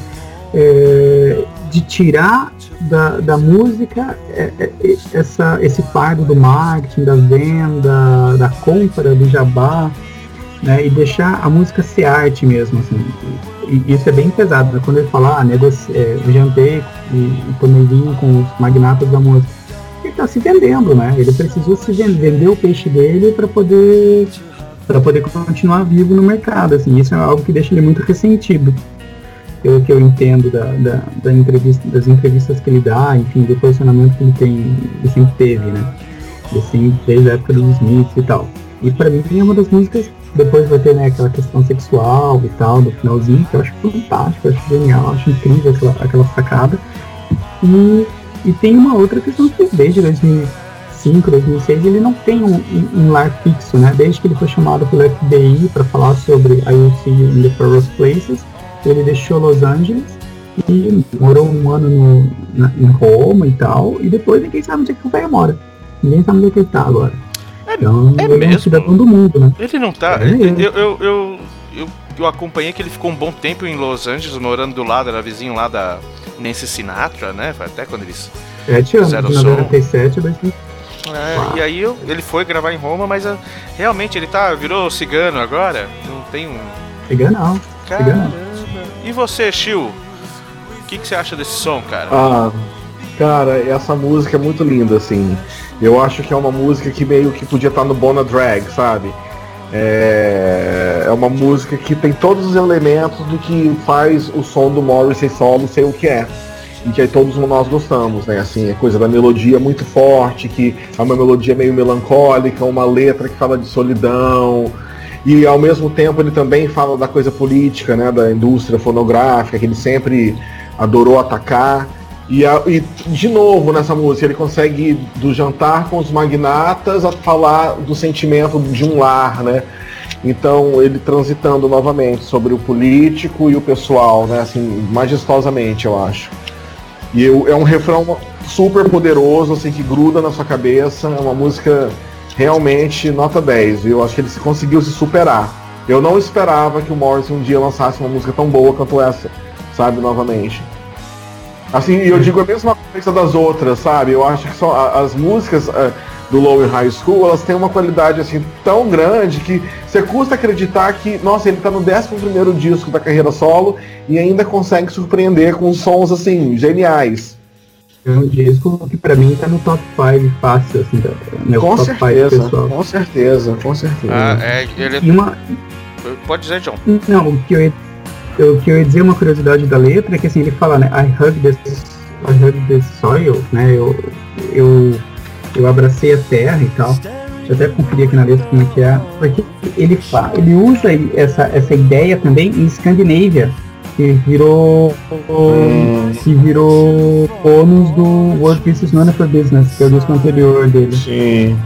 é, de tirar da, da música é, é, essa, esse fardo do marketing, da venda, da compra, do jabá, né, e deixar a música ser arte mesmo, assim. E isso é bem pesado, né? quando ele fala, ah, negoci... é, jantei e, e tomei vinho com os magnatas da música. Ele está se vendendo, né? Ele precisou se vender, vender o peixe dele para poder para poder continuar vivo no mercado, assim. Isso é algo que deixa ele muito ressentido, pelo que eu entendo da, da, da entrevista, das entrevistas que ele dá, enfim, do posicionamento que ele tem, ele sempre teve, né? Assim, desde a época dos Smiths e tal. E para mim é uma das músicas depois vai ter né, aquela questão sexual e tal, no finalzinho, que eu acho fantástico, eu acho genial, acho incrível aquela, aquela sacada. E, e tem uma outra questão que desde 2005, 2006, ele não tem um, um, lar fixo, né? Desde que ele foi chamado pelo FBI para falar sobre a UC in the Forest Places, ele deixou Los Angeles e morou um ano no, na, em Roma e tal, e depois ninguém sabe onde é que o velho mora. Ninguém sabe onde é que ele tá agora. Então, é mesmo? cidadão do mundo, né? Ele não tá. É, eu, eu, eu, eu, eu acompanhei que ele ficou um bom tempo em Los Angeles, morando do lado, era vizinho lá da Nancy Sinatra, né? Foi até quando eles Sete anos, fizeram o som. 97 é, e aí eu, ele foi gravar em Roma, mas uh, realmente ele tá virou cigano agora. Não tem um. Cigano não. Caramba. E você, Chiu? O que, que você acha desse som, cara? Ah, cara, essa música é muito linda, assim. Eu acho que é uma música que meio que podia estar no Bona Drag, sabe? É, é uma música que tem todos os elementos do que faz o som do Morrissey solo ser o que é. e que todos nós gostamos, né? Assim, é coisa da melodia muito forte, que é uma melodia meio melancólica, uma letra que fala de solidão. E ao mesmo tempo ele também fala da coisa política, né? Da indústria fonográfica, que ele sempre adorou atacar. E, a, e, de novo nessa música ele consegue ir do jantar com os magnatas a falar do sentimento de um lar, né? Então ele transitando novamente sobre o político e o pessoal, né? Assim, majestosamente, eu acho. E eu, é um refrão super poderoso, assim, que gruda na sua cabeça. É uma música realmente nota 10. Eu acho que ele conseguiu se superar. Eu não esperava que o Morrison um dia lançasse uma música tão boa quanto essa, sabe, novamente. Assim, eu digo a mesma coisa das outras, sabe? Eu acho que só as músicas uh, do Lower High School, elas têm uma qualidade assim tão grande que você custa acreditar que, nossa, ele tá no 11 disco da carreira solo e ainda consegue surpreender com sons assim geniais. É um disco que pra mim tá no top 5 fácil, assim, da, meu com top certeza, pessoal. Com certeza, com certeza. Ah, é, ele... e uma... Pode dizer, John. Não, o que eu ia, o que eu ia dizer, uma curiosidade da letra, é que assim, ele fala, né, I hug this, I hug this soil, né, eu, eu eu abracei a terra e tal. Deixa eu até conferir aqui na letra como é que é. Porque ele, ele usa essa, essa ideia também em Escandinávia, que virou hum. que virou bônus do World None for Business, que é o disco anterior dele. Sim.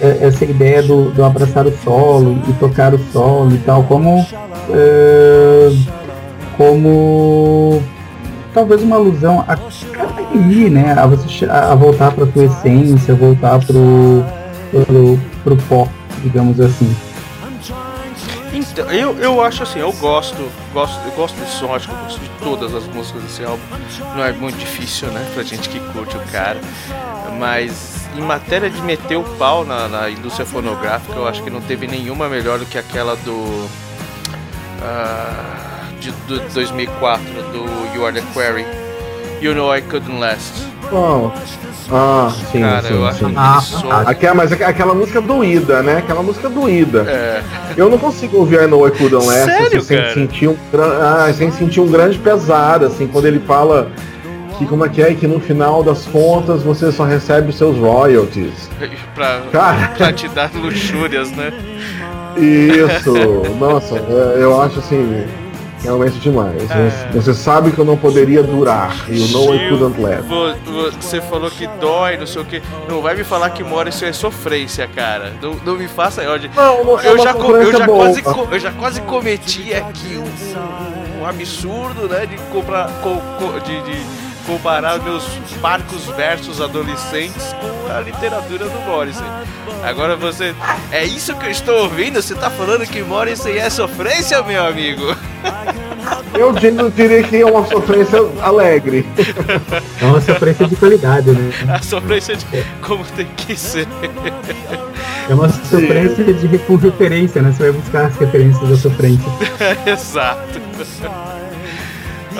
É, essa ideia do, do abraçar o solo e tocar o solo e tal, como uh, como talvez uma alusão a ir, né? A, você, a voltar para tua essência, voltar pro, pro, pro pó, digamos assim. Então, eu, eu acho assim, eu gosto, gosto, eu gosto desse som, acho que eu gosto de todas as músicas desse álbum. Não é muito difícil, né, pra gente que curte o cara. Mas em matéria de meter o pau na, na indústria fonográfica, eu acho que não teve nenhuma melhor do que aquela do. Uh, de, do 2004 do You Are the Quarry. You Know I Couldn't Last. Oh. Ah, sim, Cara, sim, eu acho sim. Ah, aquela, mas aquela música doída, né? Aquela música doída. É. Eu não consigo ouvir I Know I Couldn't Last Sério, assim, sem, sentir um, ah, sem sentir um grande pesar, assim, quando ele fala que como é que é, que no final das contas você só recebe os seus royalties. pra, Cara. pra te dar luxúrias, né? Isso, nossa, é, eu acho assim, realmente demais. É. Você sabe que eu não poderia durar. You know I Gil, couldn't let. vo- vo- Você falou que dói, não sei o que. Não vai me falar que Morrison é sofrência, cara. Não, não me faça ódio. Não, não Eu já, eu, já boa. quase, eu já quase cometi aqui um, um- um absurdo, né? De comprar. co- co- de, de comparar meus barcos versus adolescentes com a literatura do Morrison. Agora você. É isso que eu estou ouvindo? Você tá falando que Morrison é sofrência, meu amigo? Eu di- diria que é uma sofrência alegre. É uma sofrência de qualidade, né? A sofrência de como tem que ser. É uma sofrência de com referência, né? Você vai buscar as referências da sofrência. Exato.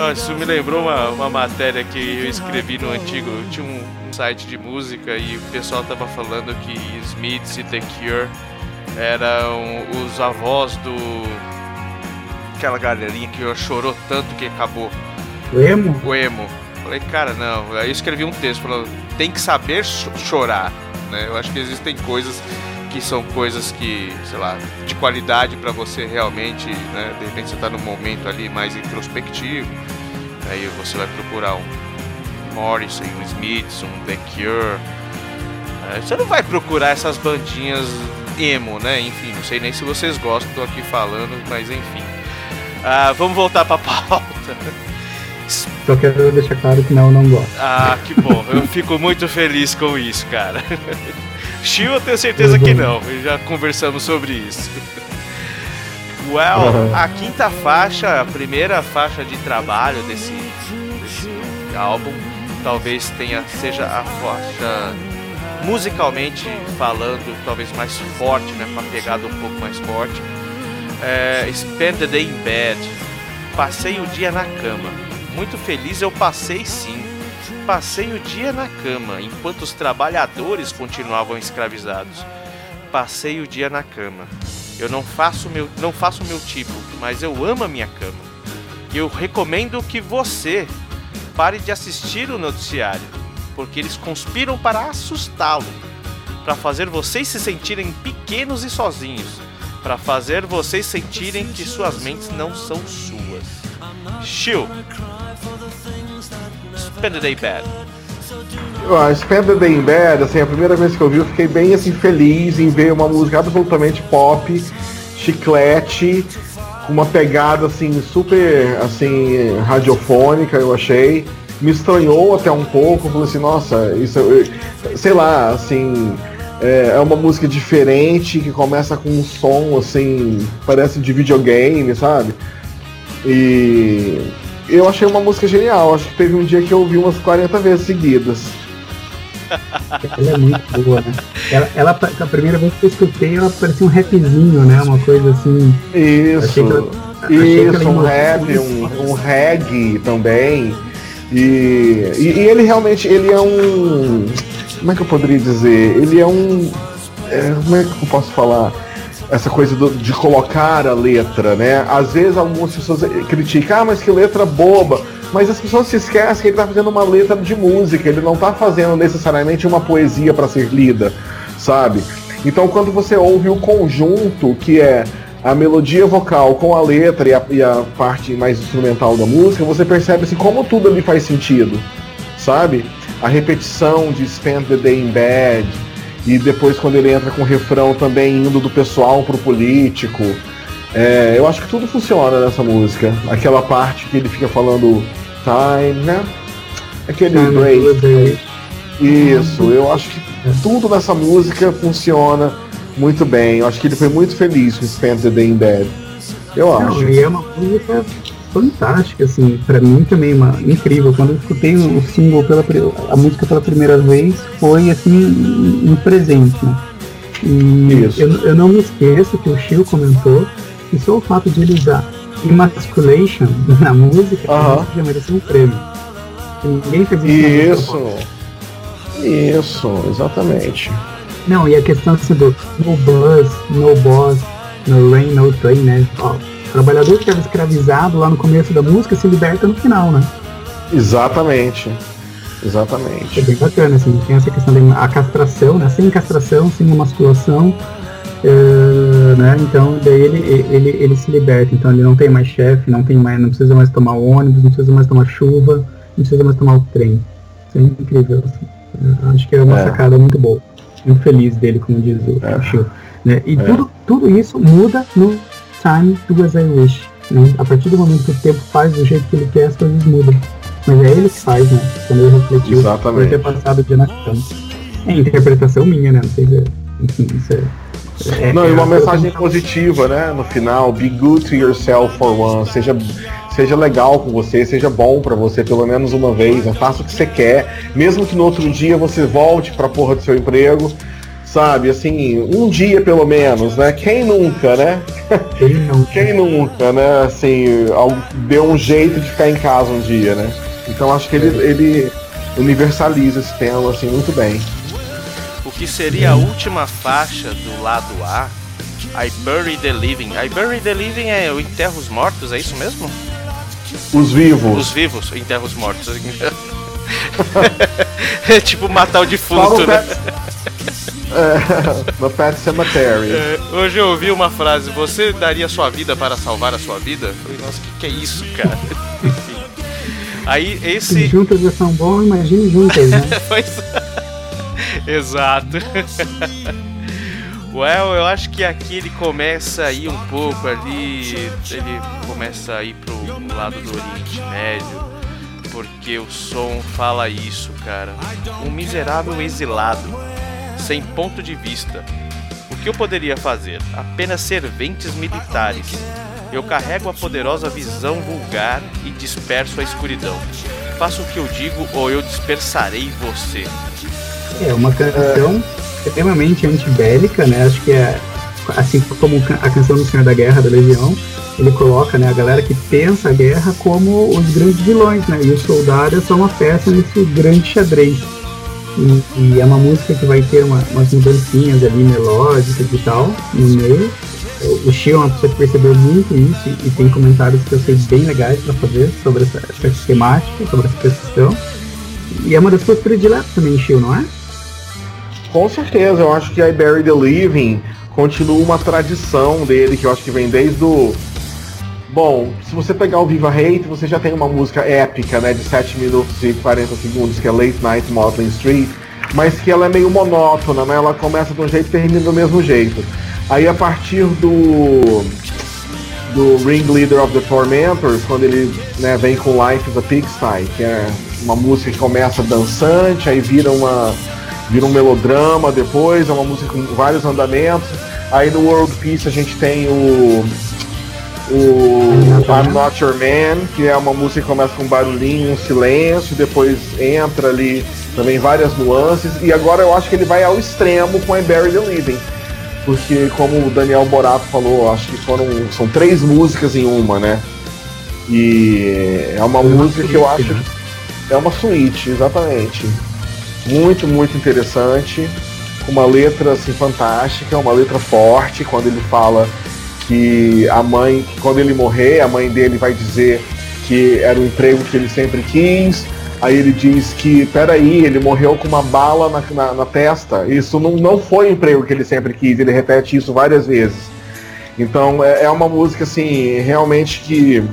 Ó, isso me lembrou uma, uma matéria que eu escrevi no antigo. Tinha um site de música e o pessoal tava falando que Smiths e The Cure eram os avós do. aquela galerinha que chorou tanto que acabou. O emo? O emo. Falei, cara, não. Aí eu escrevi um texto falando, tem que saber cho- chorar. Né? Eu acho que existem coisas que são coisas que, sei lá, de qualidade pra você realmente, né? De repente você tá num momento ali mais introspectivo. Aí você vai procurar um Morrison, um Smiths, um The Cure. É, Você não vai procurar essas bandinhas emo, né? Enfim, não sei nem se vocês gostam, tô aqui falando, mas enfim. Ah, vamos voltar pra pauta. Só quero deixar claro que não, não gosto. Ah, que bom. Eu fico muito feliz com isso, cara. Chiu, eu tenho certeza que não. Já conversamos sobre isso. Well, a quinta faixa, a primeira faixa de trabalho desse, desse álbum, talvez tenha seja a faixa musicalmente falando, talvez mais forte, né, com a pegada um pouco mais forte. É, Spend the Day in Bed. Passei o dia na cama. Muito feliz eu passei sim. Passei o dia na cama, enquanto os trabalhadores continuavam escravizados. Passei o dia na cama. Eu não faço meu, não faço meu tipo, mas eu amo a minha cama. Eu recomendo que você pare de assistir o noticiário, porque eles conspiram para assustá-lo, para fazer vocês se sentirem pequenos e sozinhos, para fazer vocês sentirem que suas mentes não são suas. Chill. Spend the day bad. Ah, Spend the Day in Bed, assim, a primeira vez que eu vi, eu fiquei bem assim feliz em ver uma música absolutamente pop, chiclete, com uma pegada assim super assim radiofônica, eu achei. Me estranhou até um pouco, falei assim, nossa, isso eu- sei lá, assim, é, é uma música diferente que começa com um som assim, parece de videogame, sabe? E eu achei uma música genial. Acho que teve um dia que eu ouvi umas 40 vezes seguidas. Ela é muito boa, né? Ela, ela, a primeira vez que eu escutei, ela parecia um rapzinho, né? Uma coisa assim. Isso. ela- Isso, um rap, um, um reggae também. E, e, e ele realmente, ele é um. Como é que eu poderia dizer? Ele é um. é, como é que eu posso falar? Essa coisa do- de colocar a letra, né? Às vezes algumas pessoas criticam, ah, mas que letra boba. Mas as pessoas se esquecem que ele tá fazendo uma letra de música, ele não tá fazendo necessariamente uma poesia para ser lida, sabe? Então quando você ouve o conjunto, que é a melodia vocal com a letra e a, e a parte mais instrumental da música, você percebe assim, como tudo ali faz sentido, sabe? A repetição de Spend the Day in Bed, e depois quando ele entra com o refrão também indo do pessoal pro político. É, eu acho que tudo funciona nessa música. Aquela parte que ele fica falando time, né? Aquele Ah, break. Isso, eu acho que tudo nessa música funciona muito bem. Eu acho que ele foi muito feliz com Spend the Day in Bed. Eu Não, acho. e é uma música fantástica, assim, pra mim também, uma, incrível. Quando eu escutei o single, pela, a música pela primeira vez, foi assim, um, presente, né? E Isso. eu, eu não me esqueço que o Chiu comentou que só o fato de ele usar emasculation na música, já mereceu um prêmio. Ninguém fez isso. Isso. Isso, exatamente. Não, e a questão assim, do no bus, no boss, no rain, no train, né? Ó, o trabalhador que estava escravizado lá no começo da música se liberta no final, né? Exatamente. É Exatamente. bem bacana, assim, tem essa questão da castração, né? Sem castração, sem emasculação, eh, né? Então daí ele, ele, ele se liberta, então ele não tem mais chefe, não tem mais, não precisa mais tomar ônibus, não precisa mais tomar chuva, não precisa mais tomar o trem. Isso é incrível, assim. Acho que é uma É. sacada muito boa. Muito feliz dele, como diz o, É. Chiu, né? E É. tudo, tudo isso muda no Time Do As I Wish. Né? A partir do momento que o tempo faz do jeito que ele quer, as coisas mudam. Mas é ele que faz, né? Quando ele refletiu Exatamente. ter passado o dia na cama. É interpretação minha, né? Não sei se é, enfim, isso é. é- Não, é e uma a- mensagem positiva, né? No final, be good to yourself for once. Seja, seja legal com você, seja bom pra você pelo menos uma vez. né? Faça o que você quer, mesmo que no outro dia você volte pra porra do seu emprego, sabe? Assim, um dia pelo menos, né? Quem nunca, né? Quem não? Quem nunca, né? Assim, deu um jeito de ficar em casa um dia, né? Então acho que ele, ele universaliza esse tema assim muito bem. O que seria a última faixa do lado A, I Bury the Living. I Bury the Living é o Enterro os Mortos, é isso mesmo? Os vivos. Os vivos, Enterro os Mortos. é tipo matar o defunto, né? É, no Pet Cemetery. É, hoje eu ouvi uma frase, você daria sua vida para salvar a sua vida? Eu falei, nossa, o que, que é isso, cara? Enfim. Aí Se esse. juntas já são bom, imagine juntas, né? Pois Exato. Well, eu acho que aqui ele começa a ir um pouco ali. Ele começa a ir pro lado do Oriente Médio. Porque o som fala isso, cara. Um miserável exilado, sem ponto de vista. O que eu poderia fazer? Apenas serventes militares. Eu carrego a poderosa visão vulgar e disperso a escuridão. Faça o que eu digo ou eu dispersarei você. É uma canção extremamente antibélica, né? Acho que é assim como a canção do Senhor da Guerra da Legião, ele coloca, né, a galera que pensa a guerra como os grandes vilões, né? E os soldados só uma peça nesse grande xadrez. E, e é uma música que vai ter uma, umas mudancinhas ali melódicas e tal no meio. o Shio é uma pessoa que percebeu muito isso e tem comentários que eu sei bem legais para fazer sobre essa, essa temática, sobre essa questão. E é uma das coisas prediletas também, Shio, não é? Com certeza, eu acho que I Bury the Living continua uma tradição dele que eu acho que vem desde o. Bom, se você pegar o Viva Hate, você já tem uma música épica, né, de 7 minutos e 40 segundos, que é Late Night Motley Street, mas que ela é meio monótona, né? Ela começa de um jeito e termina do mesmo jeito. Aí a partir do do Ringleader of the Tormentors, quando ele né, vem com Life of the Pigsty, que é uma música que começa dançante, aí vira uma vira um melodrama depois, é uma música com vários andamentos. Aí no World Peace a gente tem o o I'm Not Your Man, que é uma música que começa com um barulhinho, um silêncio, depois entra ali também várias nuances, e agora eu acho que ele vai ao extremo com I Bury the Living porque como o Daniel Borato falou, acho que foram são três músicas em uma, né? E é uma é música que eu acho né? é uma suíte, exatamente. Muito, muito interessante, com uma letra assim fantástica, uma letra forte quando ele fala que a mãe, quando ele morrer, a mãe dele vai dizer que era o emprego que ele sempre quis, Aí ele diz que, peraí, ele morreu com uma bala na, na, na, testa. Isso não, não foi o emprego que ele sempre quis, ele repete isso várias vezes. Então é, é uma música, assim, realmente que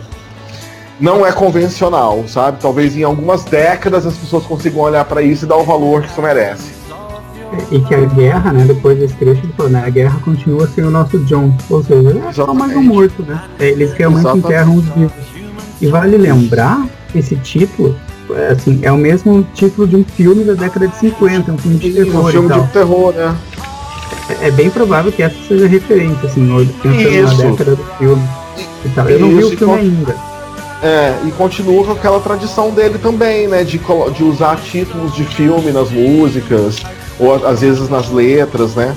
não é convencional, sabe? Talvez em algumas décadas as pessoas consigam olhar para isso e dar o valor que isso merece. E que a guerra, né, depois desse trecho, ele falou, né, a guerra continua sem o nosso John. Ou seja, é só mais um morto, né? Eles realmente Exatamente. enterram os vivos. E vale lembrar esse título é, assim, é o mesmo título de um filme da década de 50, um filme de terror. Um filme de terror, né? É, é, bem provável que essa seja referência, assim, pensando Isso. na década do filme. E tal. Eu não vi o filme ainda. É, e continua com aquela tradição dele também, né? De, de usar títulos de filme nas músicas, ou às vezes nas letras, né?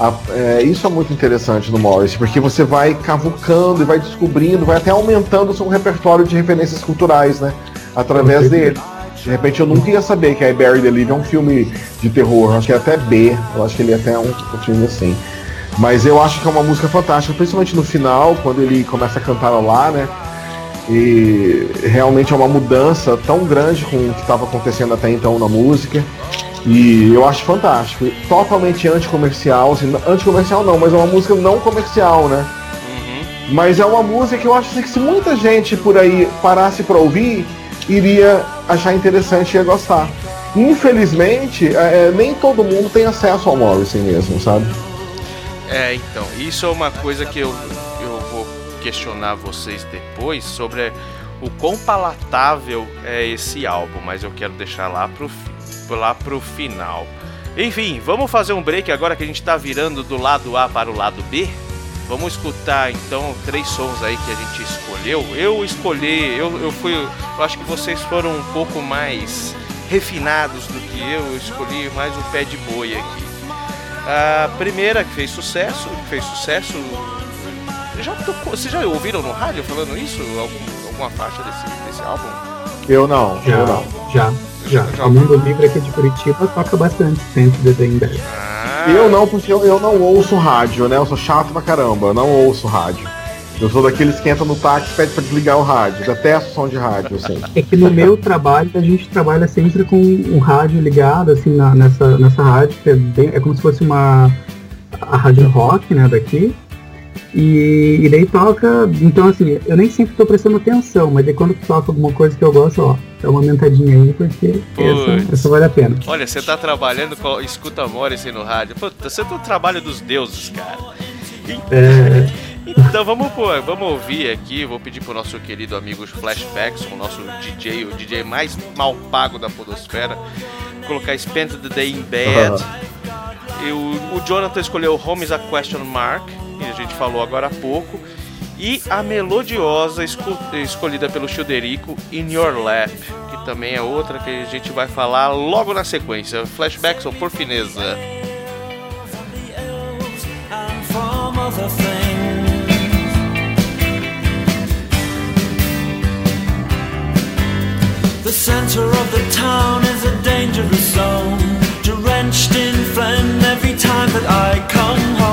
A, é, isso é muito interessante no Morris, porque você vai cavucando e vai descobrindo, vai até aumentando o seu repertório de referências culturais, né? através dele. De repente eu nunca ia saber que I Barry the Live é um filme de terror, acho que é até B, eu acho que ele é até um, um filme assim. Mas eu acho que é uma música fantástica, principalmente no final, quando ele começa a cantar lá, né? E realmente é uma mudança tão grande com o que estava acontecendo até então na música. E eu acho fantástico. Totalmente anticomercial, assim, anticomercial não, mas é uma música não comercial, né? Uhum. Mas é uma música que eu acho que se muita gente por aí parasse para ouvir, iria achar interessante e ia gostar. Infelizmente, é, é, nem todo mundo tem acesso ao Morrison mesmo, sabe? É, então, isso é uma coisa que eu, questionar vocês depois sobre o quão palatável é esse álbum, mas eu quero deixar lá pro, lá pro final. Enfim, vamos fazer um break agora que a gente tá virando do lado A para o lado B. Vamos escutar então três sons aí que a gente escolheu. Eu escolhi, eu, eu fui. Eu acho que vocês foram um pouco mais refinados do que eu. Eu escolhi mais o pé de boi aqui. A primeira que fez sucesso, fez sucesso. Já tocou, vocês já ouviram no rádio falando isso? Algum, alguma faixa desse, desse álbum? Eu não, já, eu não. Já, já. já. O Mundo Livre aqui de Curitiba toca bastante sempre de The Ah, eu não, porque eu, eu não ouço rádio, né? Eu sou chato pra caramba, eu não ouço rádio. Eu sou daqueles que entra no táxi e pede pra desligar o rádio. Detesto som de rádio, assim. É que no meu trabalho a gente trabalha sempre com um rádio ligado, assim, na, nessa, nessa rádio, que é, bem, é como se fosse uma a rádio rock, né, daqui. E, e daí toca, então assim, eu nem sempre tô prestando atenção, mas daí quando toca alguma coisa que eu gosto, ó, dá uma aumentadinha aí, porque essa, essa, vale a pena. Olha, você tá trabalhando com escuta Morrison no rádio. Puta, você tá no trabalho dos deuses, cara. É... Então vamos, vamos ouvir aqui, vou pedir pro nosso querido amigo Flashbacks, o nosso DJ, o DJ mais mal pago da podosfera, colocar Spent the Day in Bed. E o, o Jonathan escolheu Home is a Question Mark que a gente falou agora há pouco, e a melodiosa escolhida pelo Childerico In Your Lap, que também é outra que a gente vai falar logo na sequência. Flashbacks ou por fineza. The center of the town is a dangerous zone, drenched in flame every time that I come home.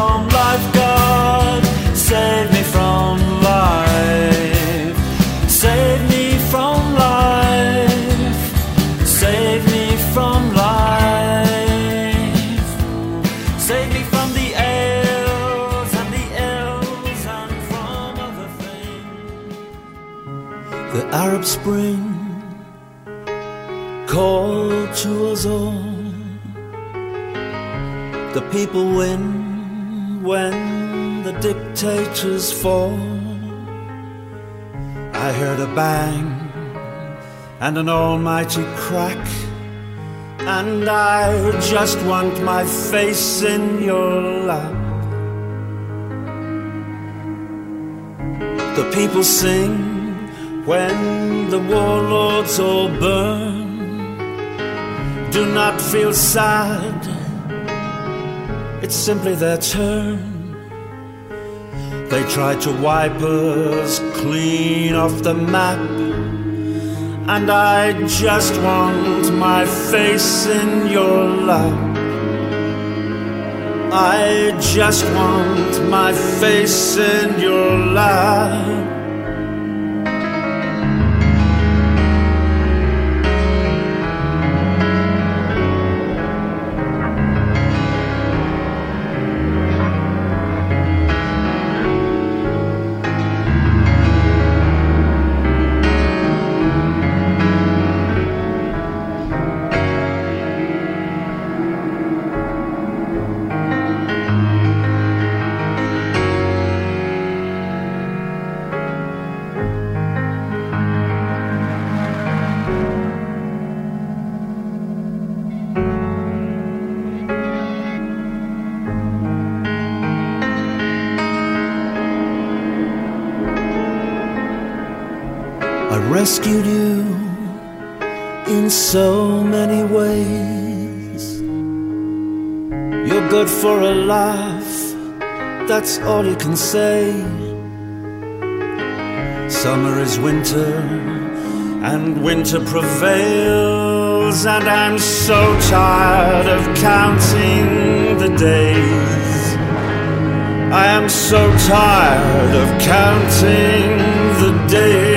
Spring called to us all. The people win when the dictators fall. I heard a bang and an almighty crack. And I just want my face in your lap. The people sing when the warlords all burn. Do not feel sad, it's simply their turn. They tried to wipe us clean off the map. And I just want my face in your lap. I just want my face in your lap. That's all you can say. Summer is winter, and winter prevails, and I'm so tired of counting the days. I am so tired of counting the days.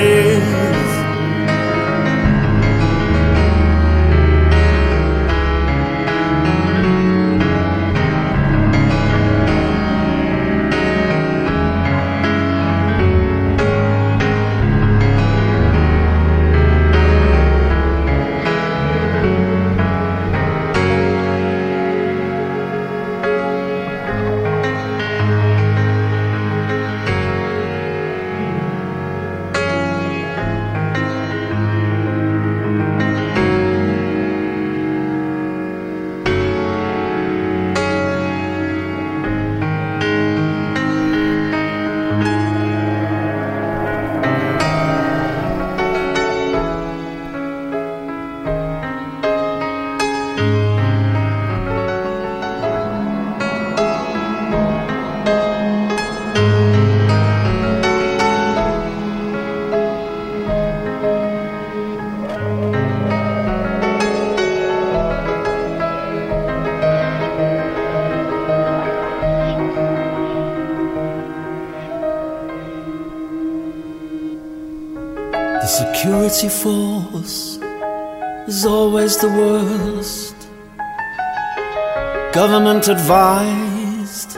The worst. Government advised,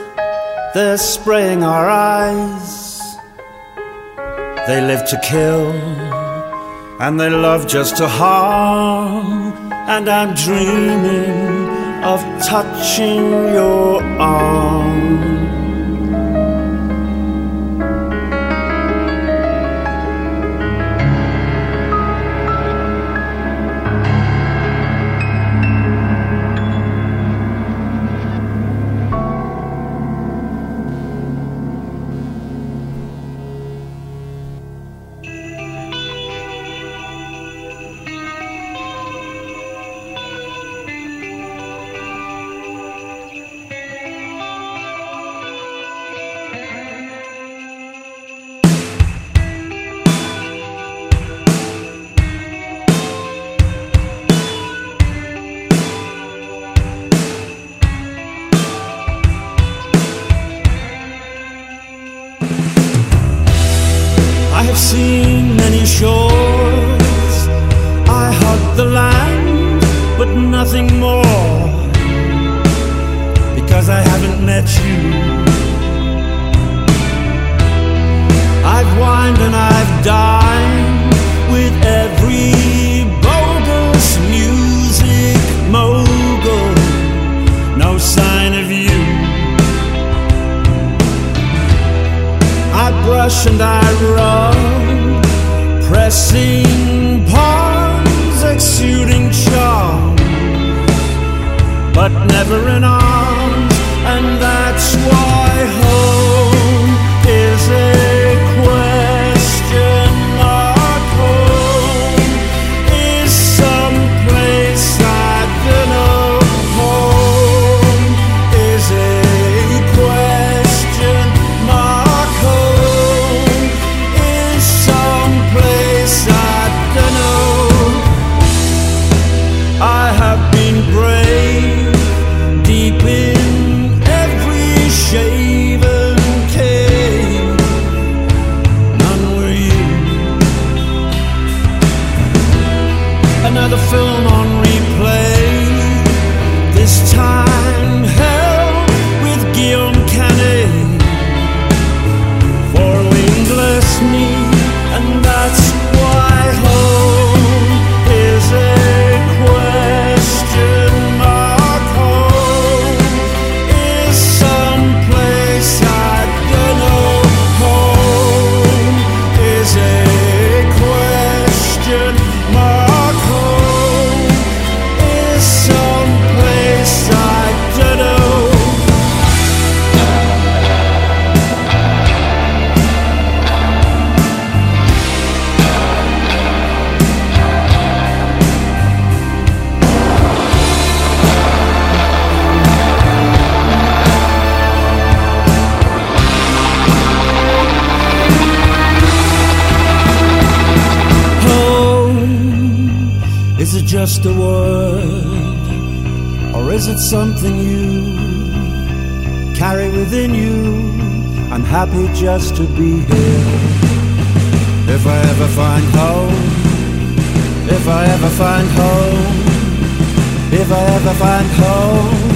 they're spraying our eyes. They live to kill, and they love just to harm. And I'm dreaming of touching your arm. and I've dined with every bogus music mogul. No sign of you. I brush and I rub, pressing pawns, exuding charm, but never an arms, and that's why home. something you carry within you. I'm happy just to be here. If I ever find home, if I ever find home, if I ever find home.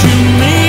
you mean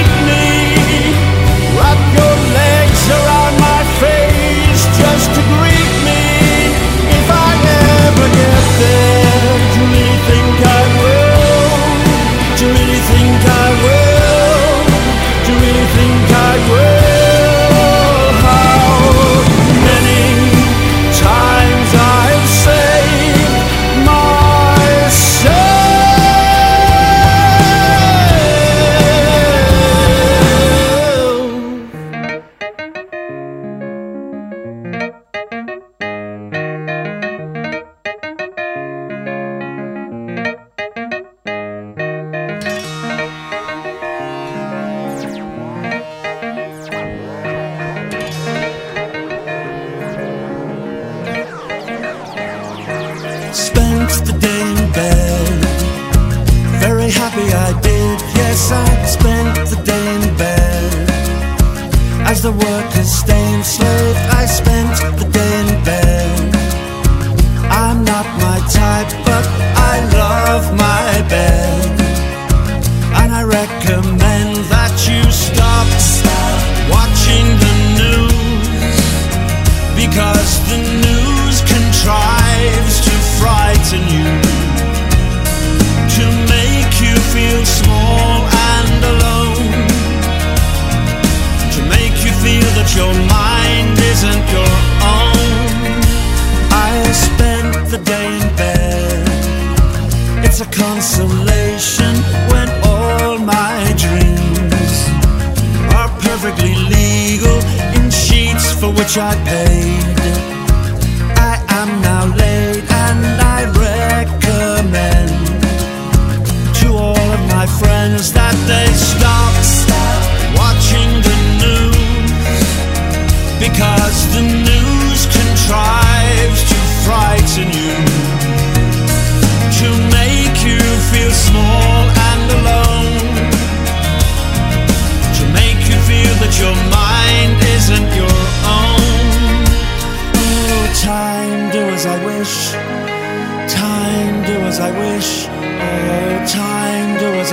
which I paid.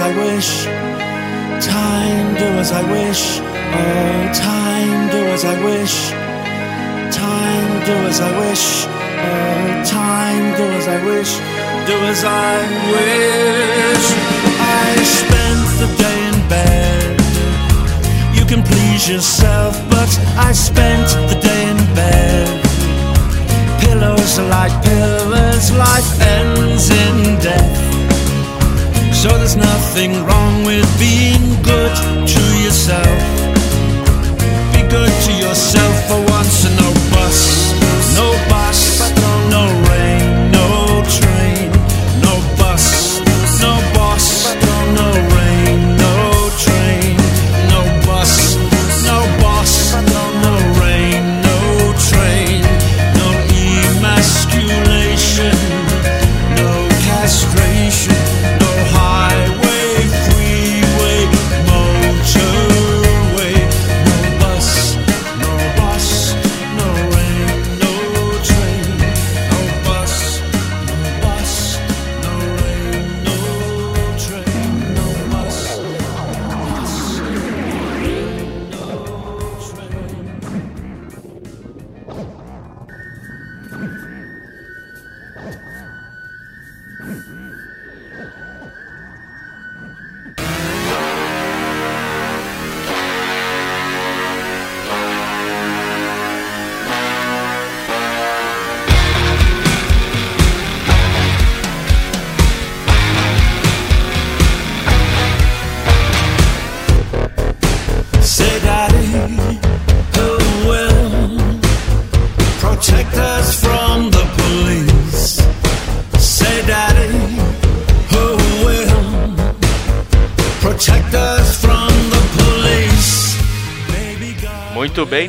I wish. Time, do as I wish. Oh, time, do as I wish. Time, do as I wish. Oh, time, do as I wish. Do as I wish. I spent the day in bed. You can please yourself, but I spent the day in bed. Pillows are like pillars, life ends in death. So there's nothing wrong with being good to yourself. Be good to yourself for once and no bus,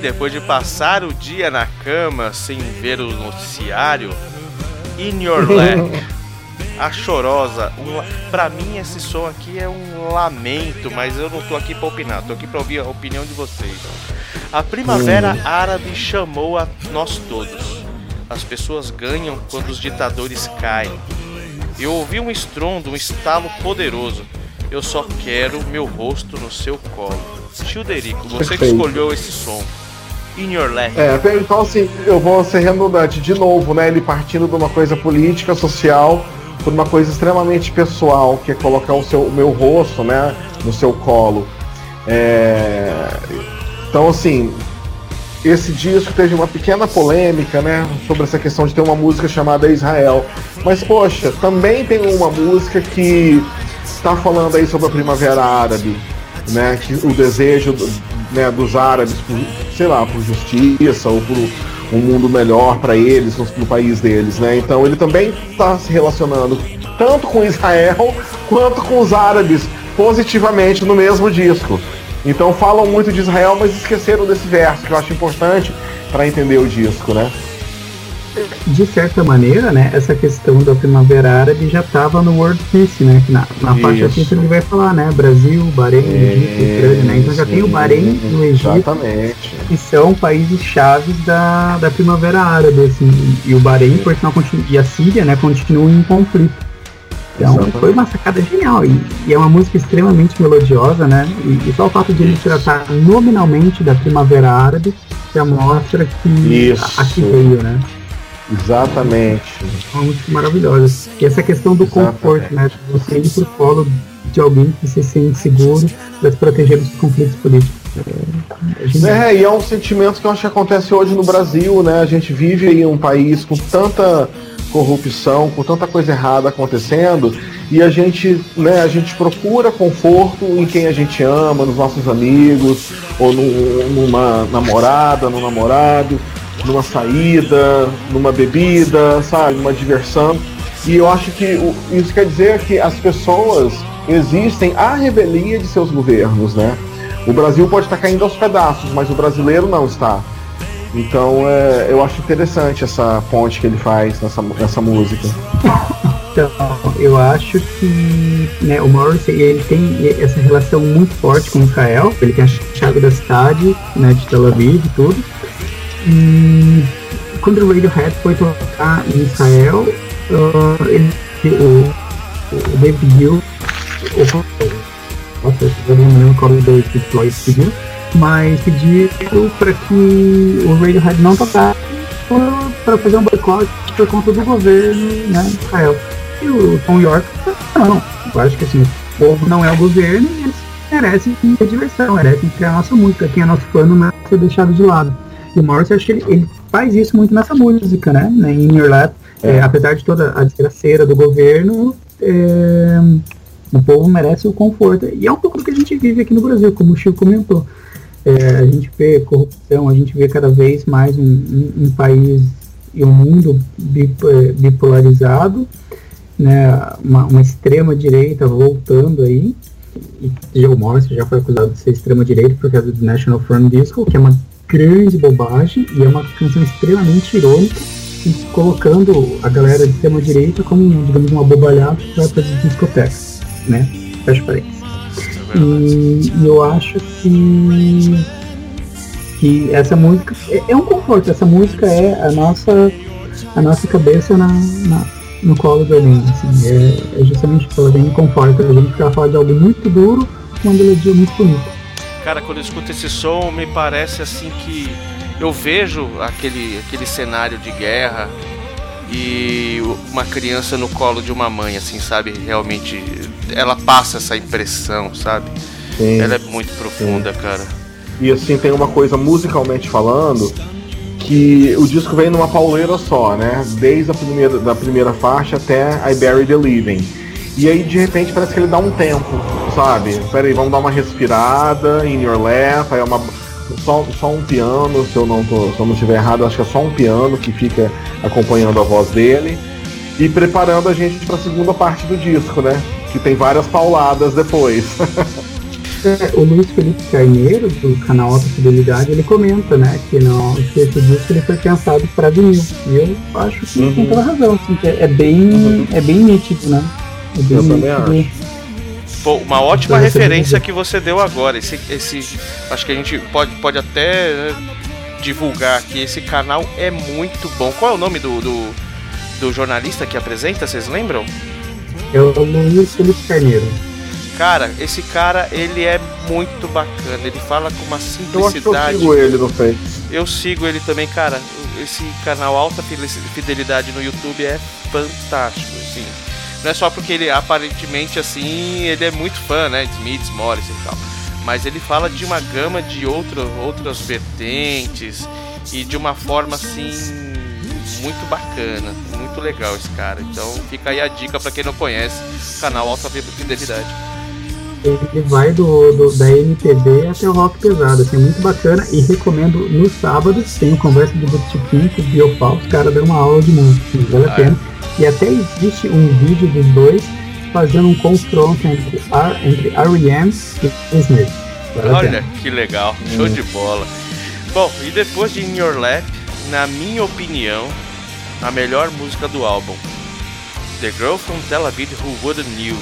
depois de passar o dia na cama sem ver o noticiário, In Your Leg, a chorosa. Um, pra mim, esse som aqui é um lamento, mas eu não tô aqui pra opinar, tô aqui pra ouvir a opinião de vocês. A primavera árabe chamou a nós todos. As pessoas ganham quando os ditadores caem. Eu ouvi um estrondo, um estalo poderoso. Eu só quero meu rosto no seu colo. Childerico, você que escolheu esse som. In Your Leg. É, então assim, eu vou ser redundante de novo, né? Ele partindo de uma coisa política, social, por uma coisa extremamente pessoal, que é colocar o, seu, o meu rosto, né, no seu colo. É, Então assim, esse disco teve uma pequena polêmica, né, sobre essa questão de ter uma música chamada Israel. Mas poxa, também tem uma música que está falando aí sobre a Primavera Árabe, né, que o desejo né, dos árabes, por, sei lá, por justiça ou por um mundo melhor para eles no, país deles, né? Então ele também está se relacionando tanto com Israel quanto com os árabes positivamente no mesmo disco. Então falam muito de Israel, mas esqueceram desse verso que eu acho importante para entender o disco, né? De certa maneira, né, essa questão da Primavera Árabe já estava no World Peace, né, que na, na faixa título ele vai falar, né, Brasil, Bahrein, Egito, Ucrânia, né, então já tem o Bahrein e o Egito, Exatamente. que são países chaves da, da Primavera Árabe, assim, e o Bahrein, por sinal, continua, e a Síria, né, continuam em conflito. Então Exatamente. foi uma sacada genial, e, e é uma música extremamente melodiosa, né, e, e só o fato de ele tratar nominalmente da Primavera Árabe já mostra que Isso. a- aqui veio, né. Exatamente. uma música maravilhosa. E essa questão do Exatamente. conforto, né? de Você ir pro colo de alguém que se sente seguro para se proteger dos conflitos políticos. É, é. É, e é um sentimento que eu acho que acontece hoje no Brasil, né? A gente vive em um país com tanta corrupção, com tanta coisa errada acontecendo, e a gente, né, a gente procura conforto em quem a gente ama, nos nossos amigos, ou num- numa namorada, num namorado, numa saída, numa bebida, sabe, numa diversão. E eu acho que isso quer dizer que as pessoas existem à revelia de seus governos, né? O Brasil pode estar caindo aos pedaços, mas o brasileiro não está. Então é, eu acho interessante essa ponte que ele faz nessa, nessa música. Então, eu acho que né, o Morrissey ele tem essa relação muito forte com Israel. Ele tem chave da cidade, né, de Tel Aviv e tudo. E quando o Radiohead foi tocar em Israel, ah, ele, o, o David o, nossa, eu não lembro qual o David pediu, mas para que o Radiohead não tocasse para fazer um boicote por conta do governo, né, Israel. E o Tom York, não, eu acho que assim, o povo não é o governo e eles merecem ter diversão, merecem ter a nossa música, quem é nosso plano não ser deixado de lado. E o Morrissey, acho que ele, ele faz isso muito nessa música, né, né In Your Lap, é. É, apesar de toda a desgraceira do governo, é, o povo merece o conforto. E é um pouco do que a gente vive aqui no Brasil, como o Chico comentou. É, a gente vê corrupção, a gente vê cada vez mais um, um, um país e um mundo é, bipolarizado, né, uma, uma extrema direita voltando aí. E Joe Morrison já foi acusado de ser extrema direita por causa do National Front Disco, que é uma grande bobagem e é uma canção extremamente irônica, colocando a galera de extrema direita como, digamos, uma bobalhada que vai para as discotecas, né? Fecha parênteses. E, e, eu acho que, que essa música é, é, um conforto. Essa música é a nossa, a nossa cabeça na, na no colo de alguém. Assim, é, é justamente que ela vem e conforta a gente para falar de algo muito duro com uma melodia muito bonita. Cara, quando eu escuto esse som, me parece assim que eu vejo aquele, aquele cenário de guerra e uma criança no colo de uma mãe, assim, sabe? Realmente, ela passa essa impressão, sabe? Sim. Ela é muito profunda, Sim. cara. E assim, tem uma coisa musicalmente falando que o disco vem numa pauleira só, né? Desde a primeira, da primeira faixa até I Bury the Living. E aí de repente parece que ele dá um tempo, sabe? Pera aí, vamos dar uma respirada, in your lap, aí é uma só, só um piano, se eu não tô, se eu não estiver errado, acho que é só um piano que fica acompanhando a voz dele e preparando a gente para a segunda parte do disco, né? Que tem várias pauladas depois. É, o Luiz Felipe Carneiro, do canal Alta Fidelidade, ele comenta, né, que, no, que esse disco ele foi pensado para vinil. E eu acho que uhum. tem toda razão, assim, é, é, bem, uhum. é bem nítido, né? É bem eu nítido. Pô, uma ótima referência que você deu agora. Esse, esse, acho que a gente pode, pode até né, divulgar aqui. Esse canal é muito bom. Qual é o nome do, do, do jornalista que apresenta? Vocês lembram? É o Luiz Felipe Carneiro. Cara, esse cara, ele é muito bacana. Ele fala com uma simplicidade. Eu, eu sigo ele no Face. Eu sigo ele também, cara. Esse canal Alta Fidelidade no YouTube é fantástico, assim. Não é só porque ele aparentemente assim, ele é muito fã, né, de Smith, Morrison e tal. Mas ele fala de uma gama de outro, outras vertentes e de uma forma assim muito bacana, muito legal esse cara. Então fica aí a dica para quem não conhece o canal Alta Fidelidade. Ele vai do, do, da MPB até o rock pesado, assim, é muito bacana e recomendo no sábado, tem conversa do Botiquim com o Biofal, os caras dão uma aula de música, vale a ah, pena. E até existe um vídeo dos dois fazendo um confronto entre, R, entre R.E.M. e Smith. Olha que legal, show hum. de bola. Bom, e depois de In Your Lap, na minha opinião, a melhor música do álbum, The Girl from Tel Aviv Who Wouldn't Knew.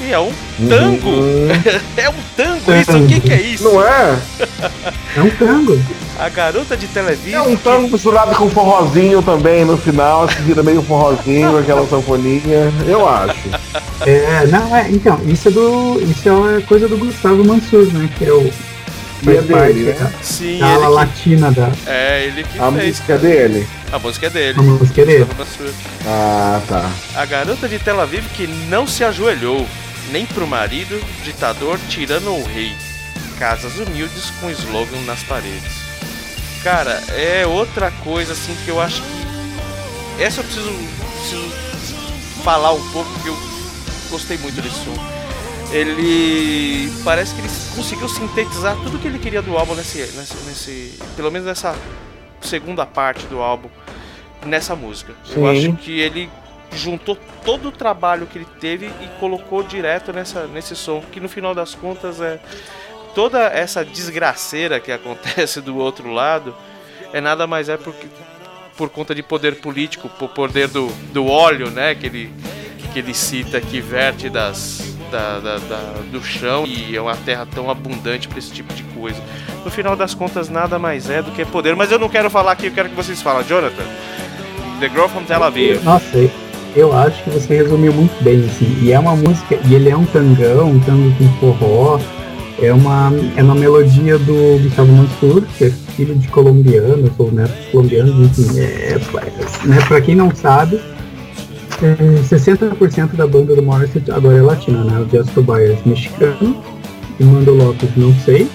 E é um tango! Uhum. é um tango isso? O que, que é isso? Não é? É um tango. A garota de televisão. É um tango que... misturado com forrozinho também no final, se vira meio forrozinho, aquela sanfoninha, eu acho. É, não, é, então, isso é do. Isso é coisa do Gustavo Mansur, né? Que é o. E é dele, né? Sim, a que... latina da. É, ele que A fez, música é dele. A música é dele. A música é dele. Ah, tá. A garota de Tel Aviv que não se ajoelhou, nem pro marido, ditador, tirano ou rei. Casas humildes com slogan nas paredes. Cara, é outra coisa assim que eu acho que. Essa eu preciso, preciso falar um pouco porque eu gostei muito desse som. Ele parece que ele conseguiu sintetizar tudo que ele queria do álbum nesse, nesse, nesse pelo menos nessa segunda parte do álbum nessa música. Sim. Eu acho que ele juntou todo o trabalho que ele teve e colocou direto nessa, nesse som, que no final das contas é toda essa desgraceira que acontece do outro lado é nada mais é porque por conta de poder político, por poder do, do óleo, né, que ele, que ele cita que verte das, da, da, da, do chão e é uma terra tão abundante para esse tipo de coisa. No final das contas, nada mais é do que poder. Mas eu não quero falar aqui, eu quero que vocês falem. Jonathan, The Girl from Tel Aviv. Nossa, eu acho que você resumiu muito bem, assim. E é uma música, e ele é um tangão, um tango com forró, é uma, é uma melodia do Gustavo Mansur, que filho de colombianos ou netos colombianos, enfim, é, é, né, pra quem não sabe, é, 60% da banda do Morrissey agora é latina, né? O Just Tobias mexicano, o Mando Lopes não sei,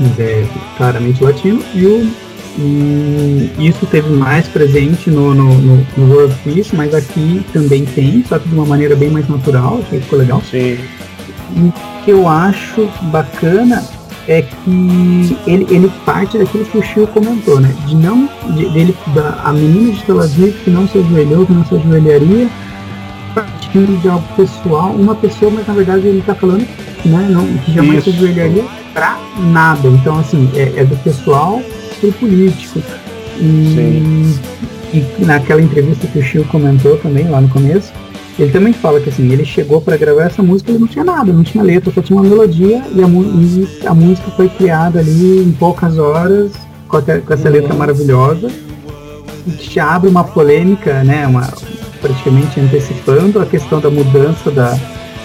mas é claramente latino, e o e isso teve mais presente no, no, no, no World Peace, mas aqui também tem, só que de uma maneira bem mais natural, que ficou legal. Sim. O que eu acho bacana é que ele, ele parte daquilo que o Chico comentou, né? De não. De, dele, da, a menina de Tel Aviv que não se ajoelhou, que não se ajoelharia, partindo de algo pessoal, uma pessoa, mas na verdade ele está falando né, não, que jamais Isso. se ajoelharia para nada. Então, assim, é, é do pessoal político. E, e, naquela entrevista que o Chico comentou também lá no começo, ele também fala que assim, ele chegou para gravar essa música e não tinha nada, não tinha letra, só tinha uma melodia e a, e a música foi criada ali em poucas horas com, com essa letra maravilhosa que abre uma polêmica, né, uma, praticamente antecipando a questão da mudança da,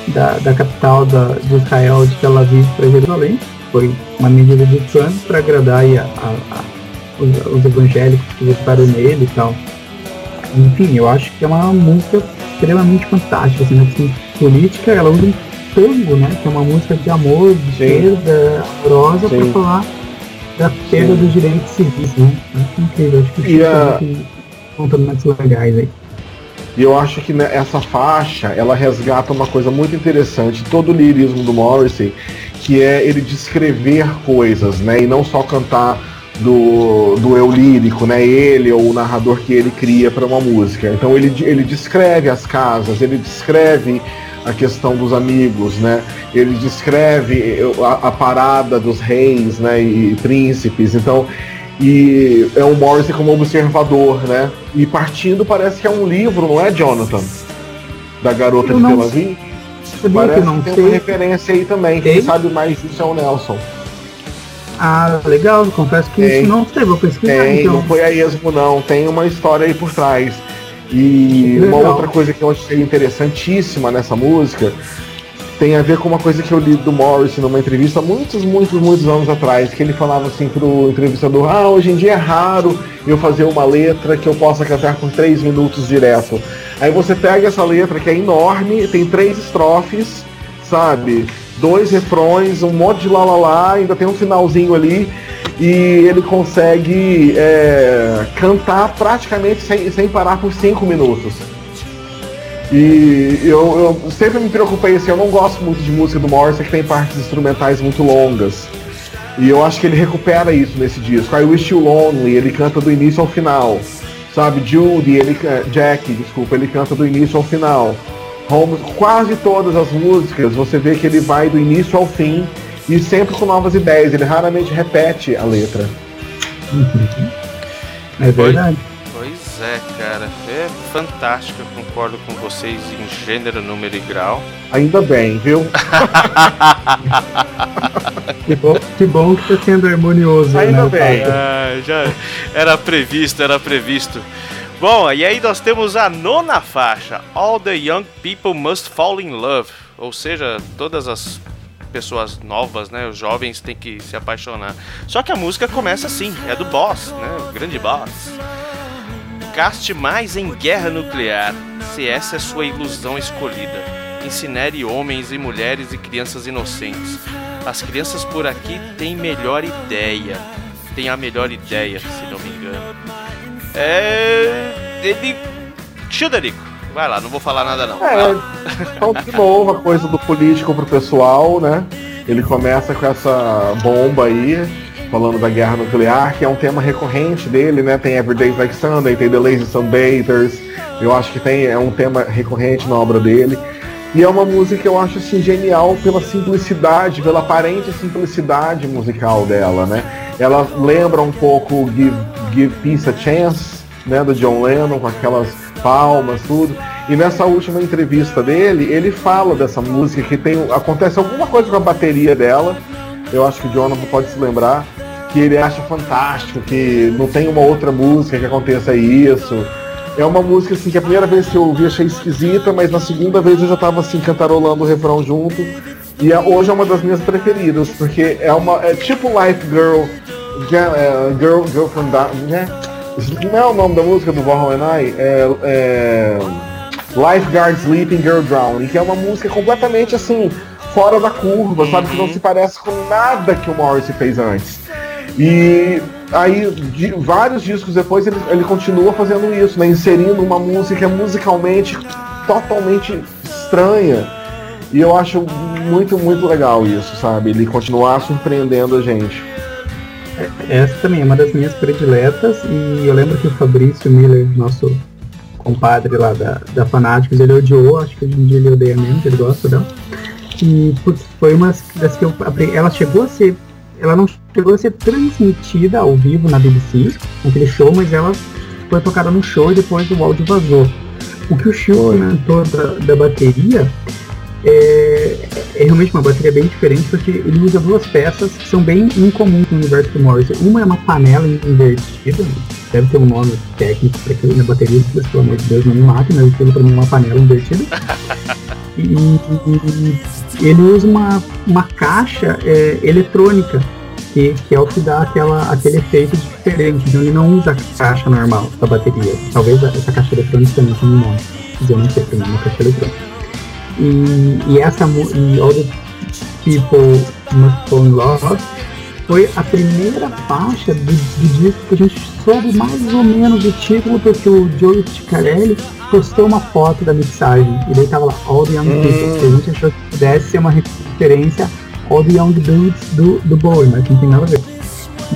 da, da capital da, de Israel de Tel Aviv para Jerusalém. Foi uma medida de Trump para agradar a, a, a, os, os evangélicos que votaram nele e tal. Enfim, eu acho que é uma música extremamente fantástica, assim, assim, política, ela usa um tango, né? Que é uma música de amor, de perda amorosa para falar da perda Sim. dos direitos civis, né? Acho incrível, acho que o Chico a... contaminantes legais aí. E eu acho que essa faixa, ela resgata uma coisa muito interessante, todo o lirismo do Morrissey, que é ele descrever coisas, né? E não só cantar do, do eu lírico, né? Ele ou o narrador que ele cria para uma música. Então ele, ele descreve as casas, ele descreve a questão dos amigos, né? Ele descreve a, a parada dos reis, né? E, príncipes. Então e é o Morrissey como observador, né? E partindo parece que é um livro, não é, Jonathan? Da garota Eu de Tel Aviv. Parece que, não que tem sei. uma referência aí também. Quem sabe mais disso é o Nelson. Ah, legal, confesso que tem, isso não teve, vou pesquisar. Tem, então. não foi a esmo não, tem uma história aí por trás. E uma outra coisa que eu achei interessantíssima nessa música tem a ver com uma coisa que eu li do Morris numa entrevista muitos, muitos, muitos anos atrás, que ele falava assim pro entrevistador, ah, hoje em dia é raro eu fazer uma letra que eu possa cantar por três minutos direto. Aí você pega essa letra que é enorme, tem três estrofes, sabe? dois refrões, um monte de lá ainda tem um finalzinho ali e ele consegue é, cantar praticamente sem, sem parar por cinco minutos. E eu, eu, sempre me preocupei assim, eu não gosto muito de música do Morrison que tem partes instrumentais muito longas. E eu acho que ele recupera isso nesse disco. I Wish You Lonely, ele canta do início ao final. Sabe, Judy, ele, Jack, desculpa, ele canta do início ao final. Holmes, quase todas as músicas, você vê que ele vai do início ao fim e sempre com novas ideias. Ele raramente repete a letra. É verdade. Pois é, cara. É fantástico. Eu concordo com vocês em gênero, número e grau. Ainda bem, viu? que, bom, que bom que tá sendo harmonioso. Ainda né, bem. Ah, já era previsto, era previsto. Bom, e aí nós temos a nona faixa, All the Young People Must Fall in Love, ou seja, todas as pessoas novas, né, os jovens têm que se apaixonar. Só que a música começa assim, é do Boss, né, o grande Boss. Gaste mais em guerra nuclear, se essa é sua ilusão escolhida. Incinere homens e mulheres e crianças inocentes. As crianças por aqui têm melhor ideia. Tem a melhor ideia, se não me engano. É. Ele. Xuderico. Vai lá, não vou falar nada não. É, então de novo a coisa do político pro pessoal, né? Ele começa com essa bomba aí, falando da guerra nuclear, que é um tema recorrente dele, né? Tem Everyday Like Sunday, tem The Lazy Sunbathers. Eu acho que tem, é um tema recorrente na obra dele. E é uma música que eu acho assim genial pela simplicidade, pela aparente simplicidade musical dela, né? Ela lembra um pouco Give, Give Peace a Chance, né, do John Lennon, com aquelas palmas, tudo. E nessa última entrevista dele, ele fala dessa música que tem acontece alguma coisa com a bateria dela. Eu acho que o Jonathan pode se lembrar que ele acha fantástico, que não tem uma outra música que aconteça isso. É uma música assim que a primeira vez que eu ouvi achei esquisita, mas na segunda vez eu já tava assim cantarolando o refrão junto. E é, hoje é uma das minhas preferidas, porque é uma é tipo Life Girl é, Girl, Girl from da, né? Não é o nome da música do Warhol and I? É, é Lifeguard Sleeping Girl Drowning, que é uma música completamente assim, fora da curva, sabe? Que não uhum. se parece com nada que o Morrissey fez antes. E aí, de, vários discos depois, ele, ele continua fazendo isso, né? Inserindo uma música musicalmente totalmente estranha. E eu acho muito, muito legal isso, sabe? Ele continuar surpreendendo a gente. Essa também é uma das minhas prediletas e eu lembro que o Fabrício Miller, nosso compadre lá da, da Fanáticos, ele odiou, acho que hoje em dia ele odeia menos, ele gosta dela. E putz, foi uma das que eu ela chegou a ser ela não chegou a ser transmitida ao vivo na BBC, naquele show, mas ela foi tocada no show e depois o áudio vazou. O que o Chico comentou da, da bateria é, é, realmente uma bateria bem diferente porque ele usa duas peças que são bem incomuns no universo do Morrison. Uma é uma panela invertida, deve ter um nome técnico para aquilo na bateria, pelo amor de Deus, não me mate, mas aquilo para mim é uma panela invertida. E, ele usa uma, uma caixa é, eletrônica que, que é o que dá aquela, aquele efeito diferente. Então ele não usa a caixa normal da bateria. Talvez essa caixa eletrônica também tenha um nome. Eu não sei, também é uma caixa eletrônica. E, e essa e All the People Must Fall in Love foi a primeira faixa do, do, disco que a gente soube mais ou menos o título, porque o Joe Ciccarelli postou uma foto da mixagem. E daí tava lá All the Young People, que a gente achou que pudesse ser uma referência All the Young Dudes do, do Bowie, mas não tem nada a ver.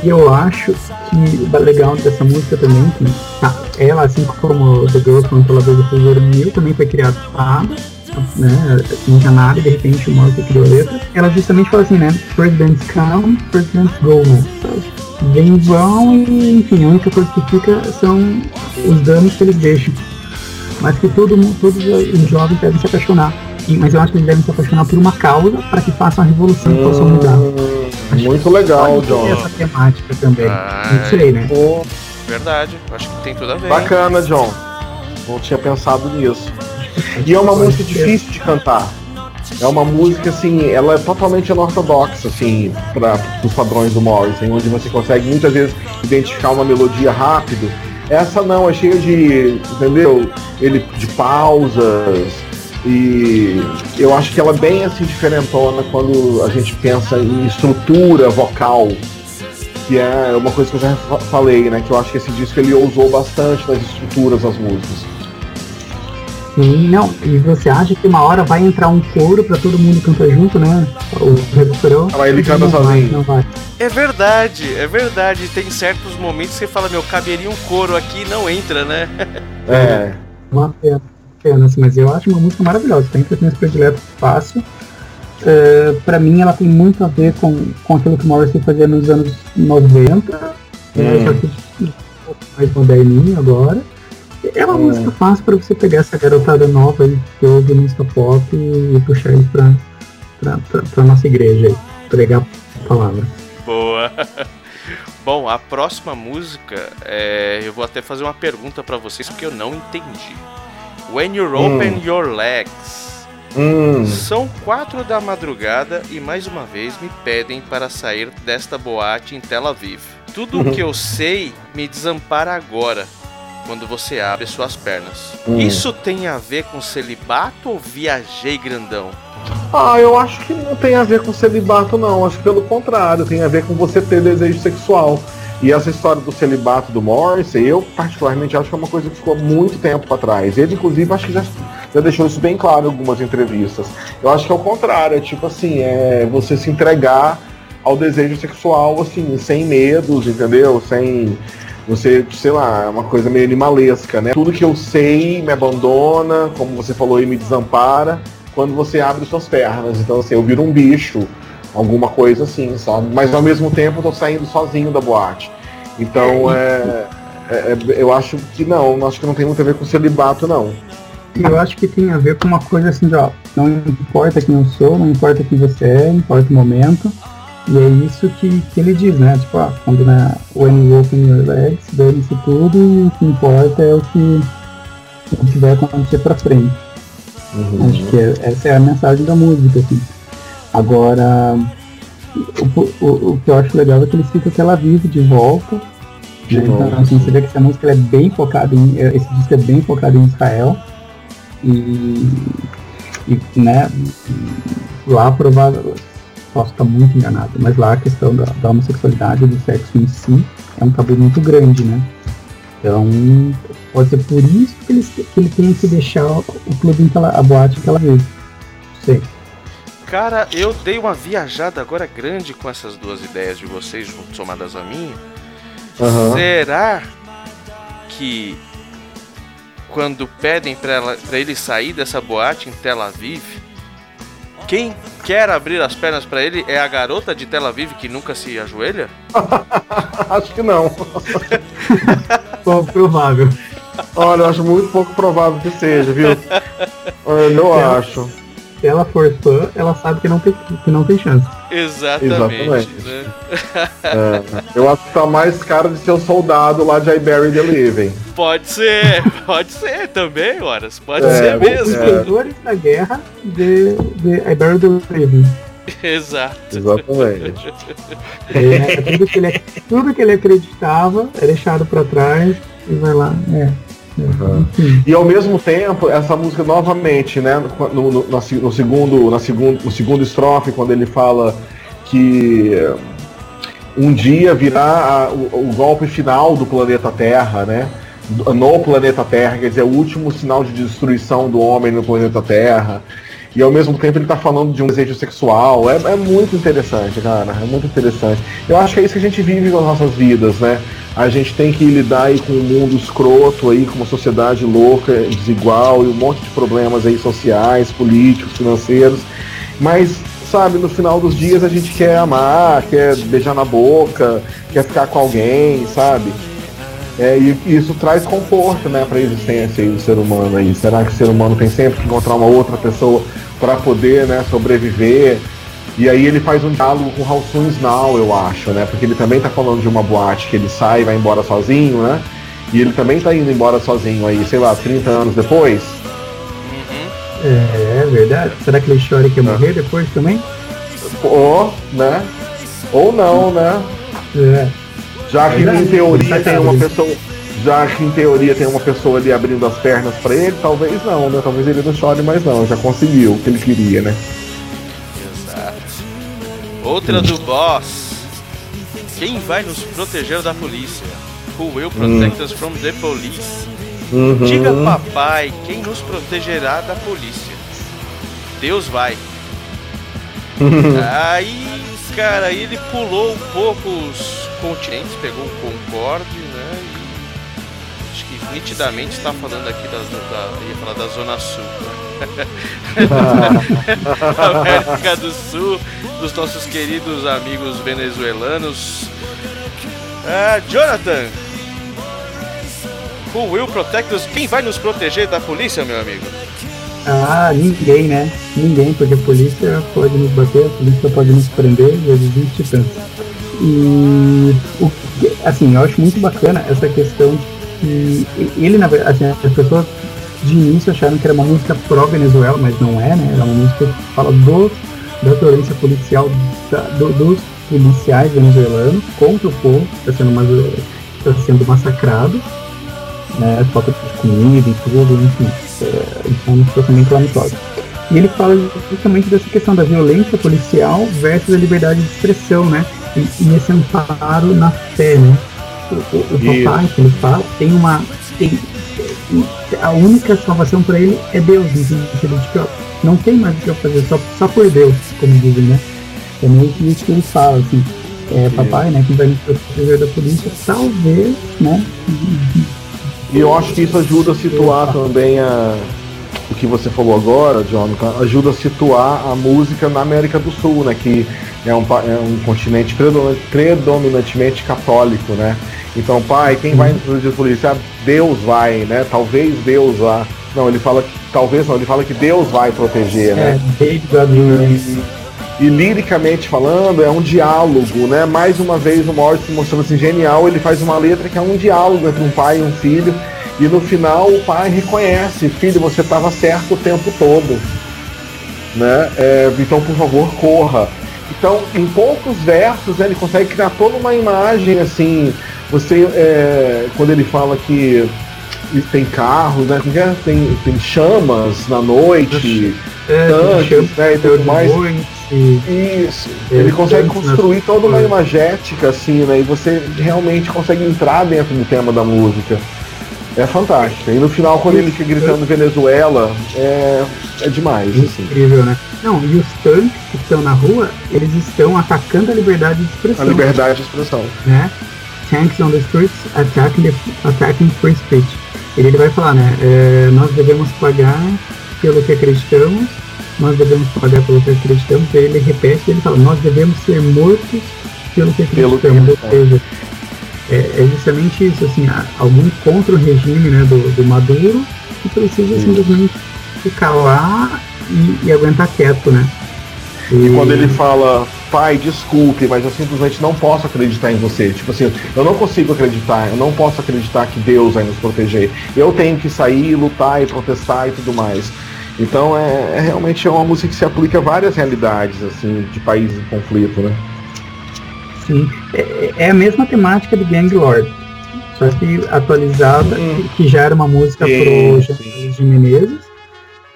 E eu acho que o legal dessa música também, que tá, ela, assim como The Girl from Tel Aviv do Mil, também foi criada né, não tinha nada e de repente o Morrissey criou a letra. Ela justamente fala assim, né, Presidents come, Presidents go, né. Vem vão e, enfim, a única coisa que fica são os danos que eles deixam. Mas que todo mundo, todos os jovens devem se apaixonar mas eu acho que eles devem se apaixonar por uma causa para que façam a revolução e possam mudar. Acho muito legal, John. essa temática também. Ah, não sei, né? Pô. Verdade, acho que tem tudo a ver. Bacana, John. Não tinha pensado nisso. E é uma música difícil de cantar. É uma música assim, ela é totalmente anortodoxa, assim, para os padrões do Morrison, onde você consegue muitas vezes identificar uma melodia rápido. Essa não, é cheia de, entendeu? Ele de pausas, e eu acho que ela é bem assim diferentona quando a gente pensa em estrutura vocal, que é uma coisa que eu já falei, né? Que eu acho que esse disco ele ousou bastante nas estruturas das músicas. Sim, não, e você acha que uma hora vai entrar um coro pra todo mundo cantar junto, né? O refrão. Ah, ele canta sozinho. Vai, é verdade, é verdade. Tem certos momentos que você fala, meu, caberia um coro aqui não entra, né? É. Uma pena apenas, mas eu acho uma música maravilhosa. Tem que ter predileto fácil. Uh, para mim, ela tem muito a ver com, com aquilo que Morrissey fazia nos anos 90, né, hum. só que um pouco mais moderninho agora. É uma hum. música fácil para você pegar essa garotada nova aí, que ouve música pop e, e puxar eles pra, pra, pra, pra nossa igreja aí, pregar a palavra. Boa! Bom, a próxima música, é, eu vou até fazer uma pergunta para vocês porque eu não entendi. When You Open hum. Your Legs. Hum. São quatro da madrugada e mais uma vez me pedem para sair desta boate em Tel Aviv. Tudo o que eu sei me desampara agora, quando você abre suas pernas. Hum. Isso tem a ver com celibato ou viajei grandão? Ah, eu acho que não tem a ver com celibato, não. Acho que pelo contrário, tem a ver com você ter desejo sexual. E essa história do celibato do Morrissey, eu particularmente acho que é uma coisa que ficou muito tempo para trás. Ele, inclusive, acho que já, já deixou isso bem claro em algumas entrevistas. Eu acho que é o contrário, é tipo assim, é você se entregar ao desejo sexual, assim, sem medos, entendeu? Sem você, sei lá, é uma coisa meio animalesca, né? Tudo que eu sei me abandona, como você falou e me desampara, quando você abre suas pernas. Então, assim, eu viro um bicho, alguma coisa assim, sabe? Mas ao mesmo tempo eu tô saindo sozinho da boate. Então é, é, é, eu acho que não, acho que não tem muito a ver com celibato, não. Eu acho que tem a ver com uma coisa assim de, ó, não importa quem eu sou, não importa quem você é, não importa o momento. E é isso que, que ele diz, né? Tipo, ó, quando né, when you open your legs, dane-se tudo e o que importa é o que, o que vai acontecer pra frente. Uhum. Acho que é, essa é a mensagem da música, assim. Agora, o, o, o, que eu acho legal é que eles citam Tel Aviv de volta. De né? novo. Então, assim, você vê que essa música ela é bem focada em. Esse disco é bem focado em Israel. E. e né, lá provável. Posso estar muito enganado, mas lá a questão da, da homossexualidade, do sexo em si, é um tabu muito grande, né? Então, pode ser por isso que, eles, que ele tem que deixar o clube em Tel, a boate Aviv. Não sei. Cara, eu dei uma viajada agora grande com essas duas ideias de vocês, somadas a minha. Aham. Será que quando pedem ela, pra ele sair dessa boate em Tel Aviv, quem quer abrir as pernas pra ele é a garota de Tel Aviv que nunca se ajoelha? Acho que não. Bom, provável. Olha, eu acho muito pouco provável que seja, viu? Eu não acho. Se ela for fã, ela sabe que não tem, que não tem chance. Exatamente. Exatamente. né? É, eu acho que tá mais cara de ser o soldado lá de I Bury the Living. Pode ser, pode ser também, horas. Pode É, ser Os mesmo. é. vencedores da guerra de, de I Bury the Living. Exato. Exatamente. É, é tudo, que ele, tudo que ele acreditava é deixado pra trás e vai lá. É. Uhum. E ao mesmo tempo, essa música novamente, né? No, no- no segundo, na segundo, no segundo estrofe, quando ele fala que um dia virá a- o, o golpe final do planeta Terra, né? No planeta Terra, quer dizer, o último sinal de destruição do homem no planeta Terra. E ao mesmo tempo ele tá falando de um desejo sexual. É, é muito interessante, cara. É muito interessante. Eu acho que é isso que a gente vive nas nossas vidas, né? A gente tem que lidar aí com um mundo escroto aí, com uma sociedade louca, desigual e um monte de problemas aí sociais, políticos, financeiros. Mas, sabe, no final dos dias a gente quer amar, quer beijar na boca, quer ficar com alguém, sabe? É, e e isso traz conforto, né, para a existência aí do ser humano aí. Será que o ser humano tem sempre que encontrar uma outra pessoa para poder, né, sobreviver? E aí ele faz um diálogo com Raul Now, eu acho, né? Porque ele também tá falando de uma boate que ele sai e vai embora sozinho, né? E ele também tá indo embora sozinho aí, sei lá, 30 anos depois. Uhum. É, é verdade. Será que ele chora e quer morrer depois também? Ou, né? Ou não, né? É. Já que Verdade. em teoria tem uma pessoa. Já que em teoria tem uma pessoa ali abrindo as pernas pra ele, talvez não, né? Talvez ele não chore mais não, já conseguiu o que ele queria, né? Exato. Outra do boss. Quem vai nos proteger da polícia? Who will protect us from the police? Uhum. Diga papai, quem nos protegerá da polícia? Deus vai. aí, cara, ele pulou um pouco os continentes, pegou o Concorde, né? E acho que nitidamente está falando aqui da, da, ia falar da Zona Sul. da América do Sul, dos nossos queridos amigos venezuelanos. Ah, Jonathan, Who will protect us? Quem vai nos proteger da polícia, meu amigo? Ah, ninguém, né? Ninguém, porque a polícia pode nos bater, a polícia pode nos prender, existe tanto. E, o assim, eu acho muito bacana essa questão que ele, na verdade, assim, as pessoas de início acharam que era uma música pró-Venezuela, mas não é, né? Era uma música que fala do, da violência policial, da- do- dos policiais venezuelanos contra o povo que está sendo, tá sendo massacrado, né? Falta de comida e tudo, enfim. Então, uma situação bem. E ele fala justamente dessa questão da violência policial versus a liberdade de expressão, né? E, e esse amparo na fé, né? O, o, o papai que ele fala tem uma. Tem, a única salvação para ele é Deus, no sentido de que ó, não tem mais o que eu fazer, só, só por Deus, como dizem, né? É meio que isso que ele fala, assim. É, papai, né, que vai nos proteger da polícia, talvez, né? E eu acho que isso ajuda a situar também a, o que você falou agora, John, ajuda a situar a música na América do Sul, né? Que é um, é um continente predomin- predominantemente católico, né? Então, pai, quem vai nos proteger da polícia? Ah, Deus vai, né? Talvez Deus vá. Não, ele fala que. Talvez não, ele fala que Deus vai proteger, né? É, E, liricamente falando, é um diálogo, né? Mais uma vez o Morrison mostrando assim, genial, ele faz uma letra que é um diálogo entre um pai e um filho. E no final o pai reconhece, filho, você estava certo o tempo todo. Né? É, então, por favor, corra. Então, em poucos versos, né, ele consegue criar toda uma imagem assim. Você, é, quando ele fala que tem carros, né? como é? Tem, tem chamas na noite, É, tanques, né? E tudo mais. e Isso. Ele consegue construir toda uma imagética, assim, né? E você realmente consegue entrar dentro do tema da música. É fantástico. E no final, quando ele fica gritando Venezuela, é, é demais, assim. incrível, né? Não, e os tanques que estão na rua, eles estão atacando a liberdade de A expressão. liberdade de expressão. né? Tanks on the streets attacking, the, attacking free speech. Ele, ele vai falar, né? é, nós devemos pagar pelo que acreditamos, nós devemos pagar pelo que acreditamos. Aí ele repete, ele fala, nós devemos ser mortos pelo que Pelo acreditamos. Ou acreditamos. seja, é, é justamente isso, assim, há alguém contra o regime né, do, do Maduro que precisa Isso. simplesmente ficar lá e, e aguentar quieto, né? E quando ele fala, pai, desculpe, mas eu simplesmente não posso acreditar em você. Tipo assim, eu não consigo acreditar, eu não posso acreditar que Deus vai nos proteger. Eu tenho que sair, lutar e protestar e tudo mais. Então é, é realmente é uma música que se aplica a várias realidades, assim, de países em conflito, né? Sim, é, é a mesma temática do Gang Lord, só que atualizada, Hum. que, já era uma música Sim, pro de Menezes.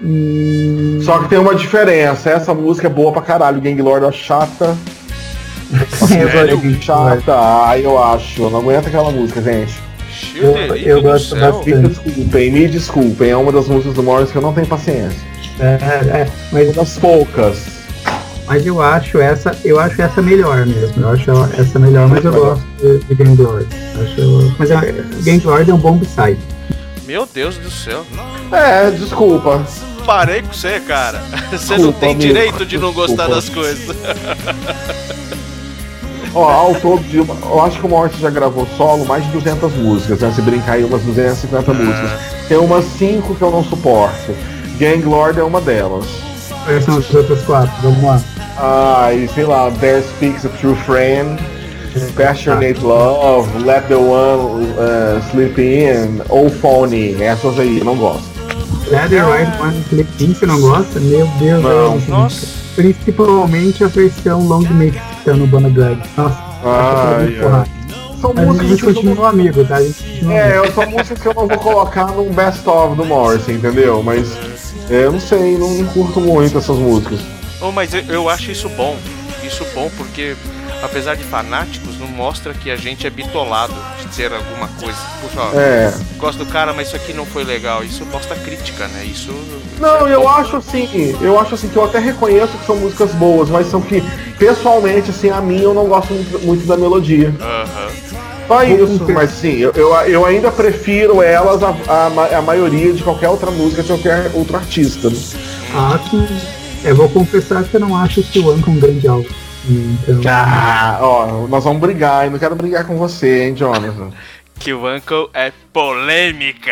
E... Só que tem uma diferença, essa música é boa pra caralho, Gang Lord é chata. de Gang Lord. Chata, ai eu acho. Eu não aguento aquela música, gente. Eu do gosto céu. bastante. Me desculpem, me desculpem, é uma das músicas do Morris que eu não tenho paciência. É, é, Uma mas, das poucas. mas eu acho essa, eu acho essa melhor mesmo. Eu acho essa melhor, mas eu gosto de, de Gang Lord. Acho, mas é, Gang Lord é um bom b-side. Meu Deus do céu. É, desculpa. Parei com você, cara. Você não tem amigo. direito de não gostar Desculpa. das coisas. Ó, ao todo, de uma- eu acho que o Morris já gravou solo mais de 200 músicas, né? Se brincar aí, umas 250 músicas. Tem umas 5 que eu não suporto. Gang Lord é uma delas. Quais são as outras quatro? Vamos lá. Ai, sei lá, There Speaks a True Friend, Passionate Love, Let the One uh, Sleep In, ou Phony, essas aí, eu não gosto. Leather White One Clip você não gosta? Meu Deus, Não. Nossa. Principalmente a versão long mix tá no Bona Drag. Nossa, Ai, porrada. São Mas a músicas gente que eu não continua amigo, tá? Continua É, amigo. são músicas que eu não vou colocar num best-of do Morrison, entendeu? Mas é, eu não sei, não, não curto muito essas músicas. Oh, mas eu, eu acho isso bom. Isso bom porque, apesar de fanáticos, não mostra que a gente é bitolado de ter alguma coisa. Puxa, ó, É. gosto do cara, mas isso aqui não foi legal. Isso mostra crítica, né? Isso. Não, é eu bom. acho assim, eu acho assim que eu até reconheço que são músicas boas, mas são que, pessoalmente, assim, a mim eu não gosto muito, muito da melodia. Aham. Só isso, mas sim, eu, eu, eu ainda prefiro elas a, a, a maioria de qualquer outra música de qualquer outro artista. né? Ah, sim. Eu vou confessar que eu não acho que o Anka um grande álbum. Então, Ah, ó, nós vamos brigar, e não quero brigar com você, hein, Jonathan. Que o Uncle é polêmica.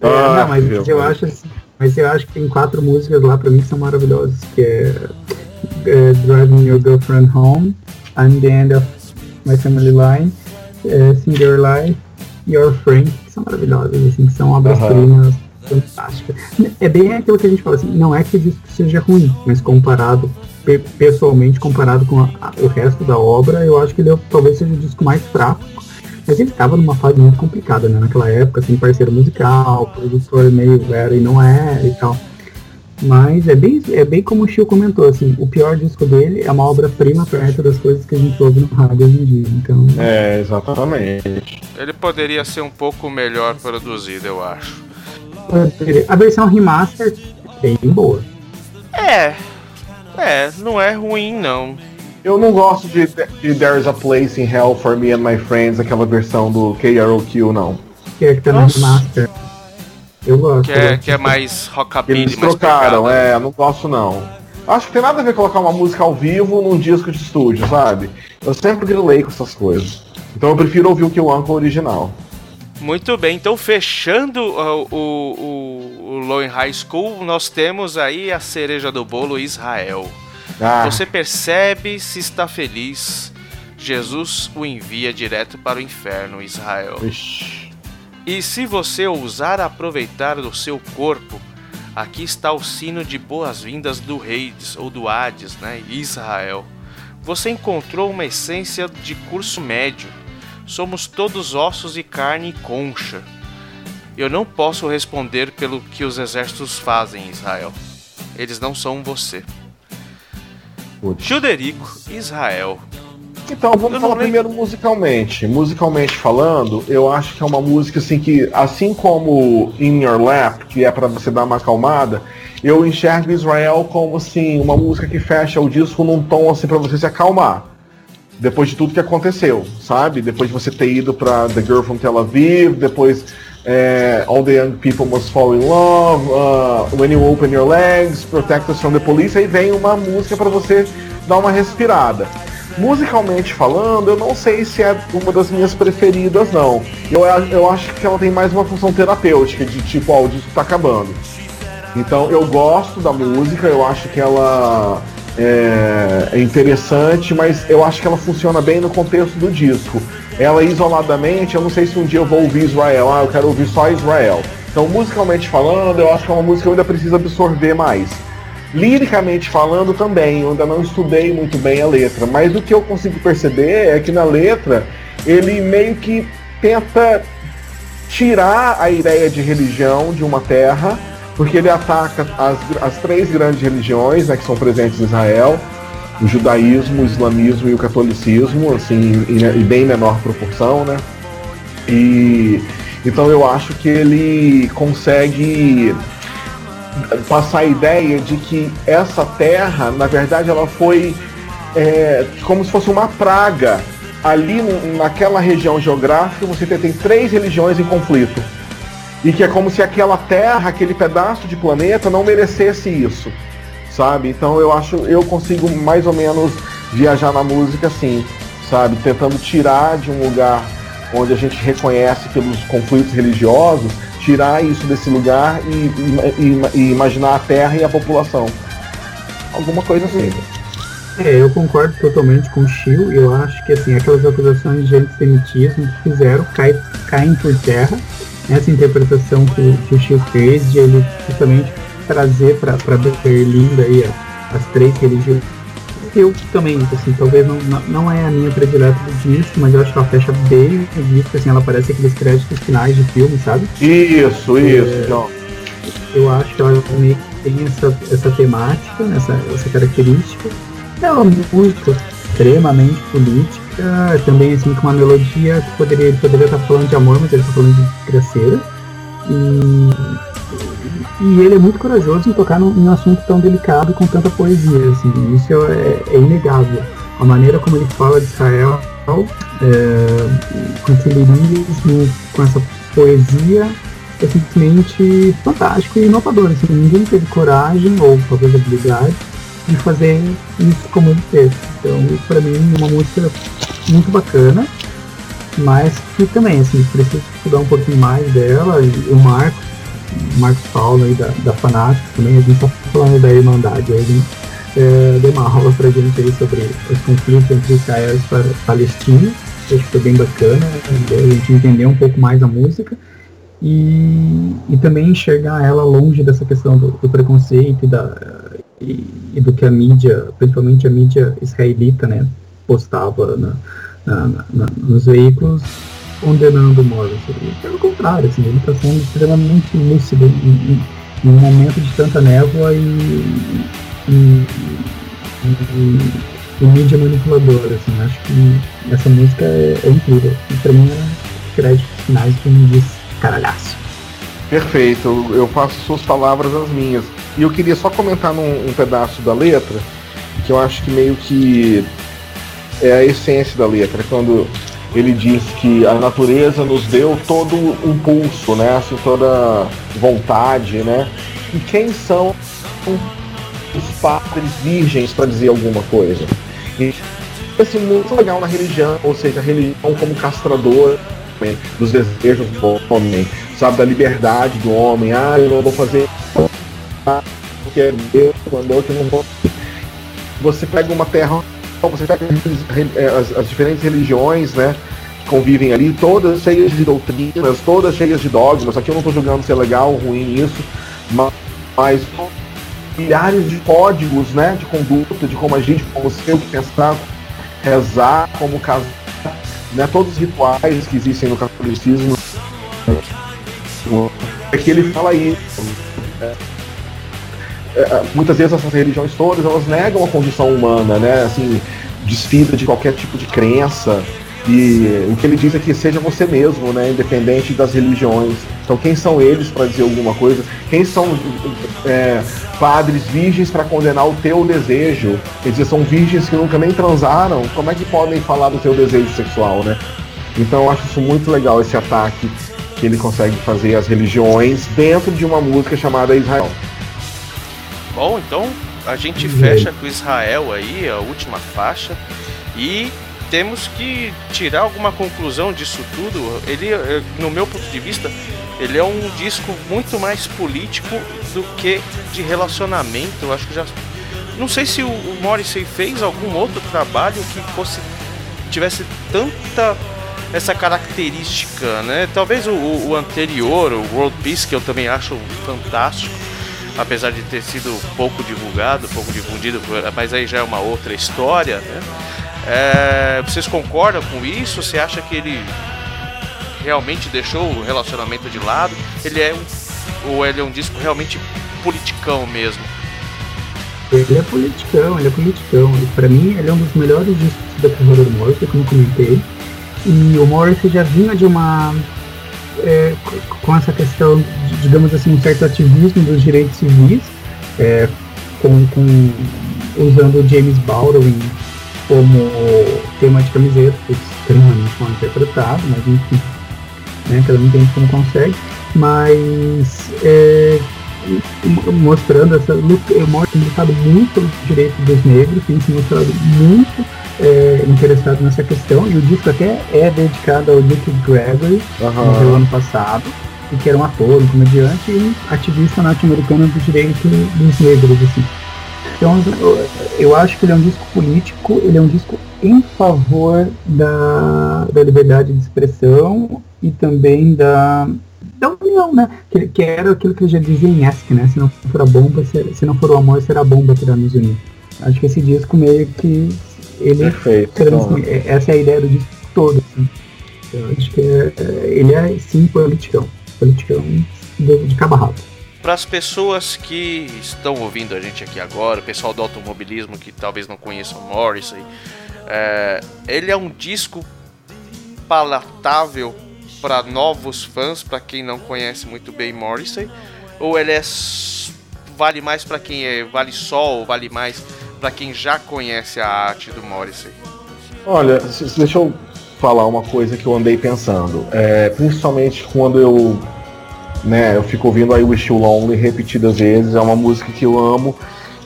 é, Ah, não, mas meu eu Deus. acho assim, mas eu acho que tem quatro músicas lá pra mim que são maravilhosas, que é, é Driving Your Girlfriend Home, I'm the End of My Family Line, é, Sing Your Life, Your Friend, que são maravilhosas, assim, que são obras-primas fantásticas. É bem aquilo que a gente fala assim, não é que o disco seja ruim, mas comparado, pe- pessoalmente, comparado com a- a- o resto da obra, eu acho que ele é- talvez seja o disco mais fraco. Mas ele estava numa fase muito complicada, né? Naquela época, sem parceiro musical, produtor meio era e não era e tal. Mas é bem, é bem como o Chiu comentou, assim, o pior disco dele é uma obra-prima perto das coisas que a gente ouve no rádio hoje em dia. Então, É, exatamente. Ele poderia ser um pouco melhor produzido, eu acho. A versão remaster é bem boa. É. É, não é ruim, não. Eu não gosto de, de There's a Place in Hell for Me and My Friends, aquela versão do KROQ, não. Que é que tá no remaster. Eu gosto. Que é, gosto. que é mais rockabilly, Eles mais trocaram, pegada. é, não gosto não. Acho que tem nada a ver colocar uma música ao vivo num disco de estúdio, sabe? Eu sempre grilei com essas coisas. Então eu prefiro ouvir o que o Uncle original. Muito bem, então fechando o, o, o Low High School, nós temos aí a cereja do bolo Israel. Ah, Você percebe se está feliz, Jesus o envia direto para o inferno, Israel. ixi. E se você ousar aproveitar do seu corpo, aqui está o sino de boas-vindas do Hades, ou do Hades, né? Israel. Você encontrou uma essência de curso médio. Somos todos ossos e carne e concha. Eu não posso responder pelo que os exércitos fazem, Israel. Eles não são você. Childerico, Israel. Então, Eu vamos não falar primeiro musicalmente. Musicalmente falando, eu acho que é uma música assim que, assim como In Your Lap, que é pra você dar uma acalmada, eu enxergo Israel como assim, uma música que fecha o disco num tom assim pra você se acalmar. Depois de tudo que aconteceu, sabe? Depois de você ter ido pra The Girl from Tel Aviv, depois é, All the Young People Must Fall in Love, uh, When You Open Your Legs, Protect Us from the Police, aí vem uma música pra você dar uma respirada. Musicalmente falando, eu não sei se é uma das minhas preferidas, não. Eu, eu acho que ela tem mais uma função terapêutica, de tipo, ó, o disco tá acabando. Então eu gosto da música, eu acho que ela é, é interessante, mas eu acho que ela funciona bem no contexto do disco. Ela isoladamente, eu não sei se um dia eu vou ouvir Israel, ah, eu quero ouvir só Israel. Então, musicalmente falando, eu acho que é uma música que eu ainda preciso absorver mais. Liricamente falando também, eu ainda não estudei muito bem a letra, mas o que eu consigo perceber é que na letra ele meio que tenta tirar a ideia de religião de uma terra, porque ele ataca as, as três grandes religiões né, que são presentes em Israel, o judaísmo, o islamismo e o catolicismo, assim, em, em bem menor proporção, né? E então eu acho que ele consegue passar a ideia de que essa terra, na verdade, ela foi é, como se fosse uma praga. Ali naquela região geográfica, você tem três religiões em conflito. E que é como se aquela terra, aquele pedaço de planeta não merecesse isso. Sabe? Então eu acho, eu consigo mais ou menos viajar na música assim, sabe? Tentando tirar de um lugar onde a gente reconhece pelos conflitos religiosos, tirar isso desse lugar e, e- e- imaginar a terra e a população. Alguma coisa assim. É, eu concordo totalmente com o Chiu. Eu acho que assim, aquelas acusações de antissemitismo que fizeram cai, caem por terra. Essa interpretação que, o- que o Chiu fez de ele justamente trazer para Berlim daí as três religiões. Eu também, assim, talvez não, não- é a minha predileta do disco, mas eu acho que ela fecha bem o disco, assim, ela parece aqueles créditos finais de filme, sabe? Isso, isso, John. eu acho que ela meio que tem essa, essa temática, essa, essa característica. É uma música extremamente política, também assim com uma melodia que poderia, ele poderia estar falando de amor, mas ele está falando de desgraceira. E, e ele é muito corajoso em tocar num, um assunto tão delicado com tanta poesia, assim, isso é, é inegável. A maneira como ele fala de Israel, é, com aquele lirismo, com essa poesia, é simplesmente fantástico e inovador. Assim, ninguém teve coragem ou talvez habilidade de fazer isso como ele fez. Então, para mim, uma música muito bacana, mas que também, assim, precisa estudar um pouquinho mais dela. E o Marcos, o Marcos Paulo aí da, da Fanática também, a gente tá falando da Irmandade, aí ele é, deu uma aula pra gente aí sobre os conflitos entre Israel e Pa- Palestina. Acho que foi bem bacana, a gente entender um pouco mais a música e, e também enxergar ela longe dessa questão do, do preconceito e, da, e do que a mídia, principalmente a mídia israelita, né, postava na, na- na- nos veículos condenando o Morrison. Pelo contrário, assim, ele está sendo extremamente lúcido em, em- um momento de tanta névoa e, e, e- e mídia manipuladora. Assim, acho que essa música é, é incrível. E pra mim é créditos finais que me diz. Perfeito, eu- eu faço suas palavras as minhas. E eu queria só comentar num um pedaço da letra, que eu acho que meio que é a essência da letra, quando ele diz que a natureza nos deu todo um pulso, né? Assim, toda vontade, né? E quem são os padres virgens para dizer alguma coisa? E esse muito legal na religião, ou seja, a religião como castrador né, dos desejos do homem, sabe, da liberdade do homem. Ah, eu não vou fazer porque mandou que eu não vou. Você pega uma terra, você pega as, as diferentes religiões, né? Que convivem ali, todas cheias de doutrinas, todas cheias de dogmas. Aqui eu não estou julgando se é legal ou ruim isso, mas, mas milhares de códigos, né, de conduta, de como a gente, como ser, o que pensar, rezar, como casar, né, todos os rituais que existem no catolicismo. É que ele fala isso. É, muitas vezes essas religiões todas elas negam a condição humana, né? Assim, desfida de qualquer tipo de crença. E o que ele diz é que seja você mesmo, né? Independente das religiões. Então, quem são eles para dizer alguma coisa? Quem são é, padres virgens para condenar o teu desejo? Quer dizer, são virgens que nunca nem transaram. Como é que podem falar do teu desejo sexual, né? Então, eu acho isso muito legal esse ataque que ele consegue fazer às religiões dentro de uma música chamada Israel. Bom, então a gente fecha com Israel aí, a última faixa, e temos que tirar alguma conclusão disso tudo. Ele, eh, no meu ponto de vista, ele é um disco muito mais político do que de relacionamento. Eu acho que já. Não sei se o Morrissey fez algum outro trabalho que fosse tivesse tanta essa característica, né? Talvez o, o anterior, o World Peace, que eu também acho fantástico, apesar de ter sido pouco divulgado, pouco difundido, mas aí já é uma outra história, né? É, vocês concordam com isso? Você acha que ele realmente deixou o relacionamento de lado? Ele é um, ou ele é um disco realmente politicão mesmo? Ele é politicão, ele é politicão. Pra mim, ele é um dos melhores discos da carreira do Morrissey, como comentei. E o Morrissey já vinha de uma. É, com essa questão, digamos assim, um certo ativismo dos direitos civis, é, com, com, usando o James Baldwin como tema de camiseta, extremamente mal interpretado, mas enfim, né, cada um entende como consegue, mas é, mostrando essa luta, tem lutado muito pelos direitos dos negros, tem se mostrado muito é, interessado nessa questão, e o disco até é dedicado ao Dick Gregory, uhum. no ano passado, e que era um ator, um comediante e ativista norte-americano dos direitos dos negros, assim. Então, eu acho que ele é um disco político, ele é um disco em favor da, da liberdade de expressão e também da, da união, né? Que, que era aquilo que ele já dizia em Esk, né? Se não for a bomba, se, se não for o amor, será a bomba que irá nos unir. Acho que esse disco meio que ele Perfeito, é, essa é a ideia do disco todo. Assim. Eu acho que é, ele é sim politicão. Politicão de, de cabo rabo para as pessoas que estão ouvindo a gente aqui agora, o pessoal do automobilismo que talvez não conheçam o Morrissey, é, ele é um disco palatável para novos fãs, para quem não conhece muito bem Morrissey, ou ele é vale mais para quem é vale só ou vale mais para quem já conhece a arte do Morrissey? Olha, deixa eu falar uma coisa que eu andei pensando, é, principalmente quando eu né? Eu fico ouvindo I Wish You Lonely repetidas vezes, é uma música que eu amo.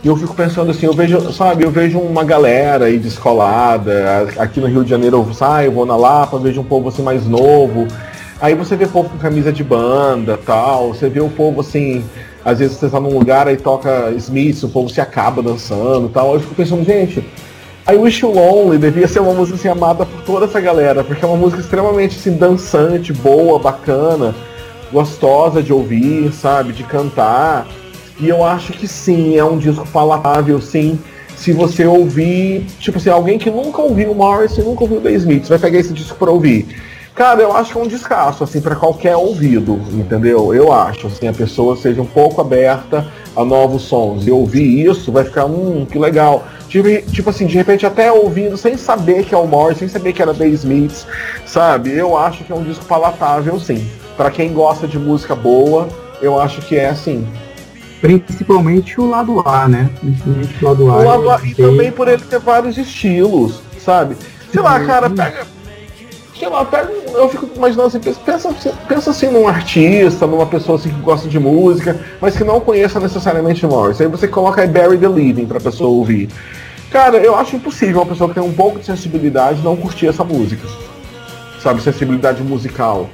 E eu fico pensando assim, eu vejo, sabe, eu vejo uma galera aí descolada, aqui no Rio de Janeiro eu saio, vou na Lapa, vejo um povo assim mais novo. Aí você vê povo com camisa de banda tal, você vê o povo assim, às vezes você tá num lugar aí toca Smith, o povo se acaba dançando tal. Eu fico pensando, gente, I Wish You Lonely devia ser uma música assim, amada por toda essa galera, porque é uma música extremamente assim, dançante, boa, bacana gostosa de ouvir, sabe, de cantar. E eu acho que sim, é um disco palatável, sim. Se você ouvir, tipo assim, alguém que nunca ouviu o Morrison, nunca ouviu o The Smiths, vai pegar esse disco para ouvir. Cara, eu acho que é um descasso, assim, para qualquer ouvido, entendeu? Eu acho, assim, a pessoa seja um pouco aberta a novos sons. E ouvir isso vai ficar, hum, que legal. Tipo, tipo assim, de repente até ouvindo sem saber que é o Morrison, sem saber que era The Smiths, sabe? Eu acho que é um disco palatável, sim para quem gosta de música boa, eu acho que é assim. Principalmente o lado A, né? Principalmente o lado A. O lado A e também por ele ter vários estilos, sabe? Sei lá, cara, pega. Sei lá, pega. Eu fico imaginando assim, pensa, pensa assim num artista, numa pessoa assim que gosta de música, mas que não conheça necessariamente Morris. Aí você coloca aí Barry the Living pra pessoa ouvir. Cara, eu acho impossível uma pessoa que tem um pouco de sensibilidade não curtir essa música. Sabe, sensibilidade musical.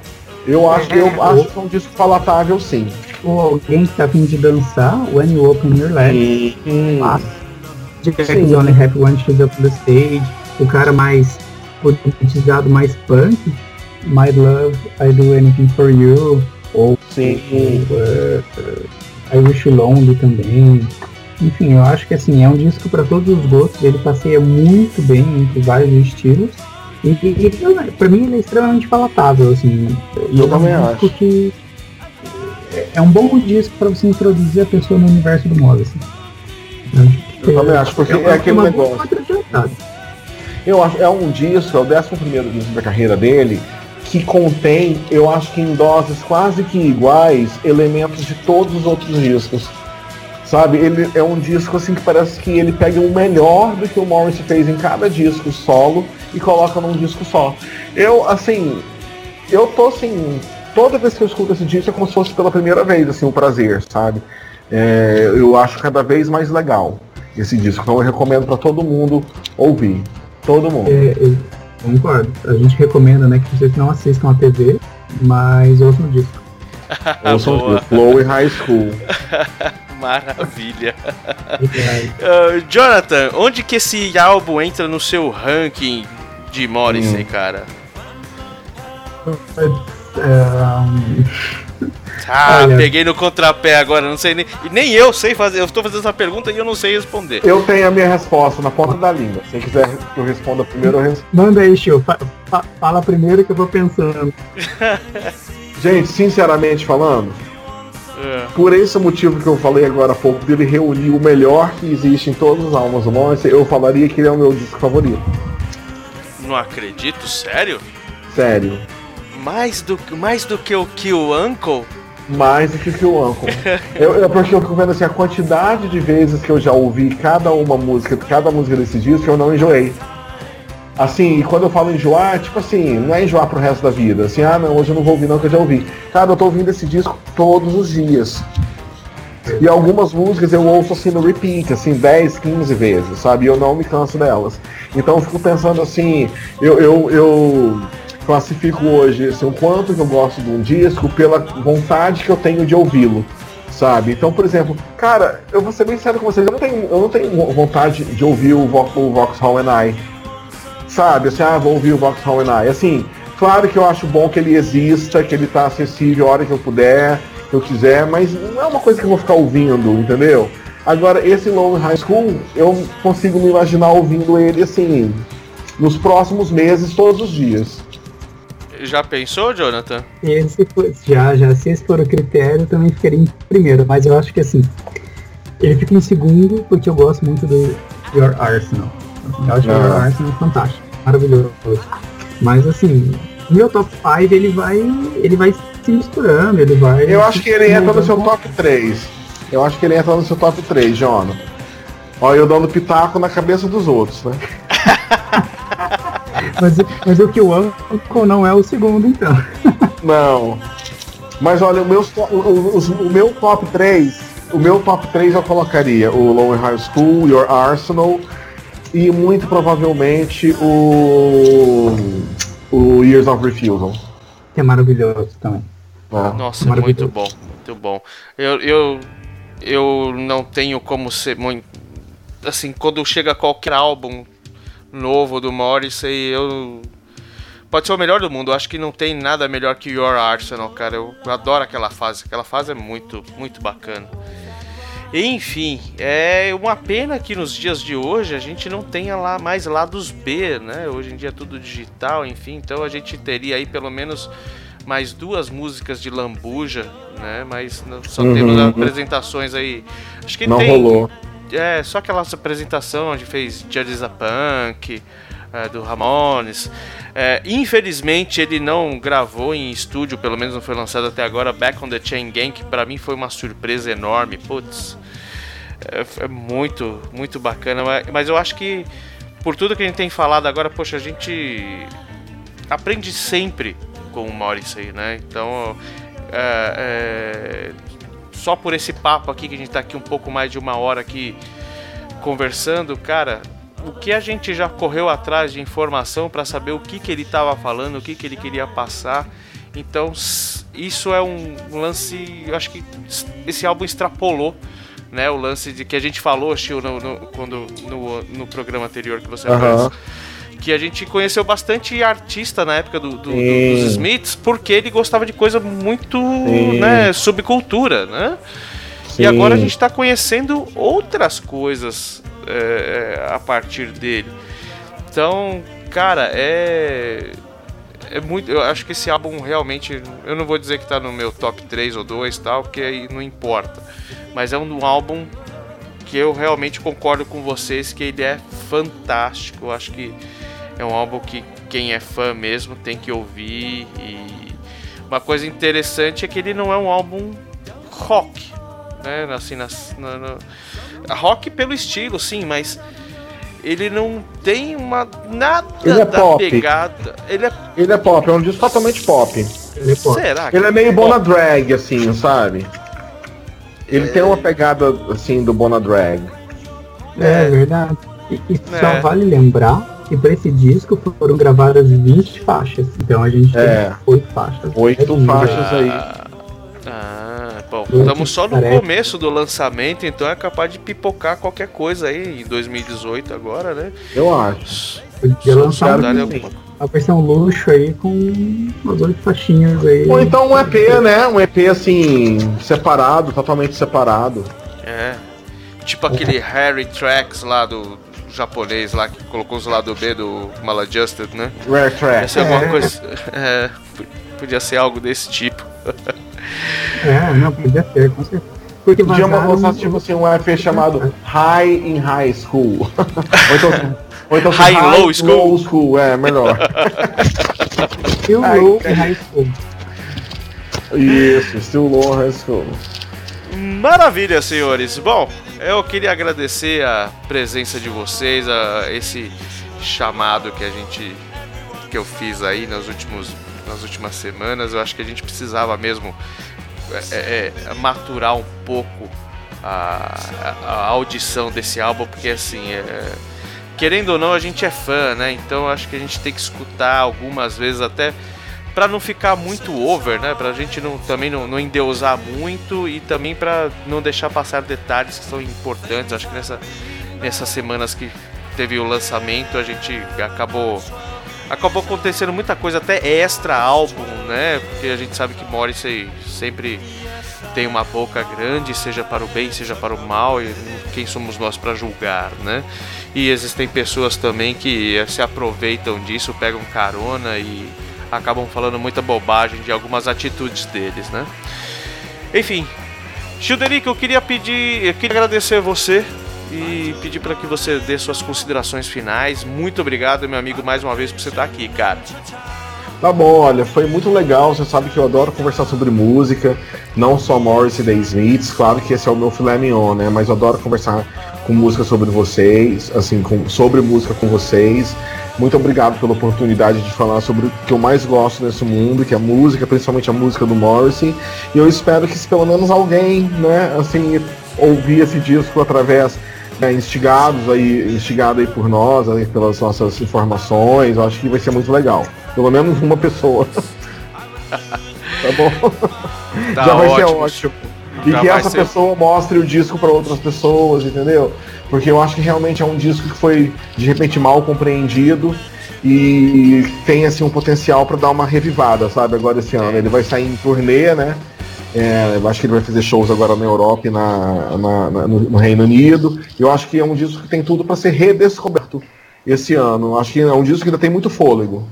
Eu acho que eu é. acho que é um disco palatável sim. Ou alguém que tá vindo de dançar, When You Open Your Legs. Jack's Only Happy When She's Up the Stage. O cara mais politizado, mais punk. My Love, I Do Anything For You. Ou sim. Uh, I Wish Lonely também. enfim, eu acho que assim, é um disco para todos os gostos, ele passeia muito bem entre vários estilos. E, e pra mim ele é extremamente palatável, assim. Eu também um acho. Que é um bom disco para você introduzir a pessoa no universo do modo, assim. Eu também acho, porque é, é aquele negócio. Eu acho, é um disco, é o 11 primeiro disco da carreira dele, que contém, eu acho que em doses quase que iguais, elementos de todos os outros discos. Sabe, ele é um disco assim que parece que ele pega o melhor do que o Morrissey fez em cada disco solo e coloca num disco só. Eu, assim, eu tô assim, toda vez que eu escuto esse disco é como se fosse pela primeira vez, assim, o prazer, sabe? É, eu acho cada vez mais legal esse disco, então eu recomendo para todo mundo ouvir. Todo mundo. É, eu concordo. A gente recomenda, né, que vocês não assistam a TV, mas ouçam o disco. ouçam o disco. Flow e High School. Maravilha. uh, Jonathan, onde que esse álbum entra no seu ranking de Morrissey, hum. cara? Ah, Olha, peguei no contrapé agora, não sei nem. Nem eu sei fazer. Eu estou fazendo essa pergunta e eu não sei responder. Eu tenho a minha resposta na ponta da língua. Se quiser que eu responda primeiro, eu respondo. Manda aí, Chiu. Fa fa fala primeiro que eu vou pensando. Gente, sinceramente falando, é. Por esse motivo que eu falei agora há pouco, dele reunir o melhor que existe em todas as almas humanas, eu falaria que ele é o meu disco favorito. Não acredito, sério? Sério. Mais do, mais do que o Kill Uncle? Mais do que o Uncle. eu, é porque eu fico vendo assim, a quantidade de vezes que eu já ouvi cada uma música, cada música desse disco, eu não enjoei. Assim, e quando eu falo enjoar, tipo assim, não é enjoar pro resto da vida. Assim, ah não, hoje eu não vou ouvir não, que eu já ouvi. Cara, eu tô ouvindo esse disco todos os dias. E algumas músicas eu ouço assim no repeat, assim, 10, 15 vezes, sabe? E eu não me canso delas. Então eu fico pensando assim, eu, eu, eu classifico hoje assim, o quanto que eu gosto de um disco pela vontade que eu tenho de ouvi-lo. Sabe? Então, por exemplo, cara, eu vou ser bem sério com vocês, eu não tenho, eu não tenho vontade de ouvir o, o Vauxhall and I sabe? Assim, ah, vou ouvir o Vauxhall and I. Assim, claro que eu acho bom que ele exista, que ele tá acessível a hora que eu puder, que eu quiser, mas não é uma coisa que eu vou ficar ouvindo, entendeu? Agora, esse Long High School, eu consigo me imaginar ouvindo ele assim, nos próximos meses, todos os dias. Já pensou, Jonathan? Esse foi, já, já. Se esse for o critério, eu também ficaria em primeiro, mas eu acho que assim, ele fica em segundo porque eu gosto muito do Your Arsenal. Eu acho que o Arsenal é fantástico, maravilhoso. Mas assim, meu top 5 ele vai. ele vai se misturando, ele vai. Eu acho que ele entra no seu top 3. Eu acho que ele entra no seu top 3, Jona. Olha, eu dando pitaco na cabeça dos outros, né? mas, mas o que o Uncle não é o segundo, então. não. Mas olha, o meu, o, o, o, meu top 3, o meu top 3 eu colocaria o Lower High School, Your Arsenal, e muito provavelmente o, o Years of Refusal. Que é maravilhoso também. É. Nossa, é muito bom, muito bom. Eu, eu, eu não tenho como ser muito. Assim, quando chega qualquer álbum novo do Morrissey, eu. Pode ser o melhor do mundo, eu acho que não tem nada melhor que Your Arsenal, cara. Eu adoro aquela fase, aquela fase é muito, muito bacana. Enfim, é uma pena que nos dias de hoje a gente não tenha lá mais lados B, né? Hoje em dia é tudo digital, enfim, então a gente teria aí pelo menos mais duas músicas de Lambuja, né? Mas só uhum. temos apresentações aí. Acho que não tem. rolou. É, só aquela apresentação onde fez Judges a Punk, é, do Ramones. É, infelizmente ele não gravou em estúdio, pelo menos não foi lançado até agora, Back on the Chain Gang, que pra mim foi uma surpresa enorme. Putz, é, é muito, muito bacana. Mas, mas eu acho que por tudo que a gente tem falado agora, poxa, a gente aprende sempre com o Morrissey, né? Então, é, é, só por esse papo aqui, que a gente tá aqui um pouco mais de uma hora aqui conversando, cara, o que a gente já correu atrás de informação para saber o que, que ele estava falando, o que, que ele queria passar. Então, isso é um lance. Eu acho que esse álbum extrapolou né, o lance de que a gente falou, Chiu, no, no, quando, no, no programa anterior que você uhum. Que a gente conheceu bastante artista na época do, do, do, dos Smiths, porque ele gostava de coisa muito né, subcultura, né? E agora a gente está conhecendo outras coisas é, a partir dele. Então, cara, é. É muito. Eu acho que esse álbum realmente. Eu não vou dizer que tá no meu top 3 ou 2 tal, porque aí não importa. Mas é um álbum que eu realmente concordo com vocês que ele é fantástico. Eu acho que é um álbum que quem é fã mesmo tem que ouvir. E uma coisa interessante é que ele não é um álbum rock, né? Assim, nas, na, na, rock pelo estilo, sim, mas ele não tem uma nada ele é da pop. pegada. Ele é, Ele é pop, é um disco totalmente pop. Ele é pop. será? que Ele é meio pop? Bona Drag, assim, sabe? Ele tem uma pegada, assim, do Bona Drag. É, É. verdade. E, e É. só vale lembrar que para esse disco foram gravadas 20 faixas. Então a gente É. tem 8 faixas. Oito É lindo. faixas. aí. Ah, ah, bom, estamos só no começo do lançamento, então é capaz de pipocar qualquer coisa aí em 2018 agora, né? Eu acho. Podia lançar uma versão luxo aí com umas 8 faixinhas aí. Ou então um EP, né? Um EP, assim, separado, totalmente separado. É. Tipo aquele Harry Tracks lá do japonês lá que colocou os lado B do Maladjusted, né? Rare Podia Track. ser alguma É. coisa. É, podia ser algo desse tipo. É, não, podia ter, com certeza. Porque Podia lançar, tipo assim, um EP chamado High in High School. ou então, ou então High in Low School. Low School, é, melhor. Still Ai, Low e High School. Isso, Still Low High School. Maravilha, senhores. Bom, eu queria agradecer a presença de vocês, a esse chamado que a gente que eu fiz aí últimos nas últimas semanas. Eu acho que a gente precisava mesmo é, é, é, maturar um pouco a, a- a audição desse álbum, porque assim, é, querendo ou não, a gente é fã, né? Então acho que a gente tem que escutar algumas vezes até Pra não ficar muito over, né? Pra gente não, também não, não endeusar muito e também pra não deixar passar detalhes que são importantes. Acho que nessa, nessas semanas que teve o lançamento, a gente acabou acabou acontecendo muita coisa até extra álbum, né? Porque a gente sabe que Morrissey sempre tem uma boca grande, seja para o bem, seja para o mal, e quem somos nós para julgar, né? E existem pessoas também que se aproveitam disso, pegam carona e acabam falando muita bobagem de algumas atitudes deles, né? Enfim, Childeric, eu queria pedir, eu queria agradecer você e pedir para que você dê suas considerações finais. Muito obrigado, meu amigo, mais uma vez por você estar aqui, cara. Tá bom, olha, foi muito legal. Você sabe que eu adoro conversar sobre música, não só Morris e The Smiths. Claro que esse é o meu filé mignon, né? Mas eu adoro conversar com música sobre vocês, assim, com, sobre música com vocês. Muito obrigado pela oportunidade de falar sobre o que eu mais gosto nesse mundo, que é a música, principalmente a música do Morrissey. E eu espero que se pelo menos alguém, né, assim, ouvir esse disco através né, instigados aí, instigado aí por nós, aí, pelas nossas informações, eu acho que vai ser muito legal. Pelo menos uma pessoa. tá bom? Tá Já vai ser ótimo. ótimo. E Já que essa ser- pessoa mostre o disco para outras pessoas, entendeu? Porque eu acho que realmente é um disco que foi de repente mal compreendido e tem assim um potencial para dar uma revivada, sabe? Agora esse ano ele vai sair em turnê, né? É, eu acho que ele vai fazer shows agora na Europa e na, na- na- no, no Reino Unido. Eu acho que é um disco que tem tudo para ser redescoberto esse ano. Acho que é um disco que ainda tem muito fôlego.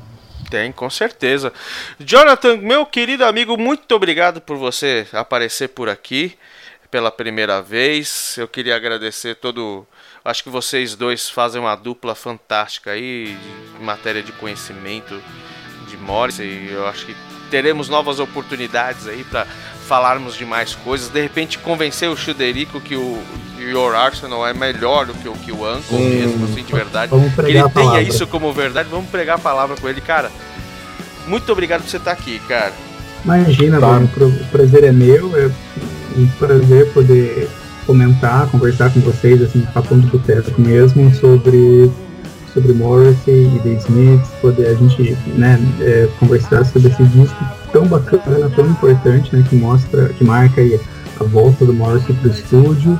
Tem, com certeza. Jonathan, meu querido amigo, muito obrigado por você aparecer por aqui pela primeira vez. Eu queria agradecer todo. Acho que vocês dois fazem uma dupla fantástica aí em matéria de conhecimento de Morrissey. Eu acho que teremos novas oportunidades aí para falarmos de mais coisas. De repente convencer o Chuderico que o Your Arsenal é melhor do que o que o Uncle Hum. mesmo, assim, de verdade. Vamos Que pregar ele a tenha palavra. isso como verdade. Vamos pregar a palavra com ele, cara. Muito obrigado por você estar aqui, cara. Imagina, Tá. mano, o prazer é meu, é um prazer poder comentar, conversar com vocês, assim, papo de boteco mesmo, sobre, sobre Morrissey e The Smiths, poder a gente, né, é, conversar sobre esse disco tão bacana, tão importante, né, que mostra, que marca aí a volta do Morrissey pro estúdio.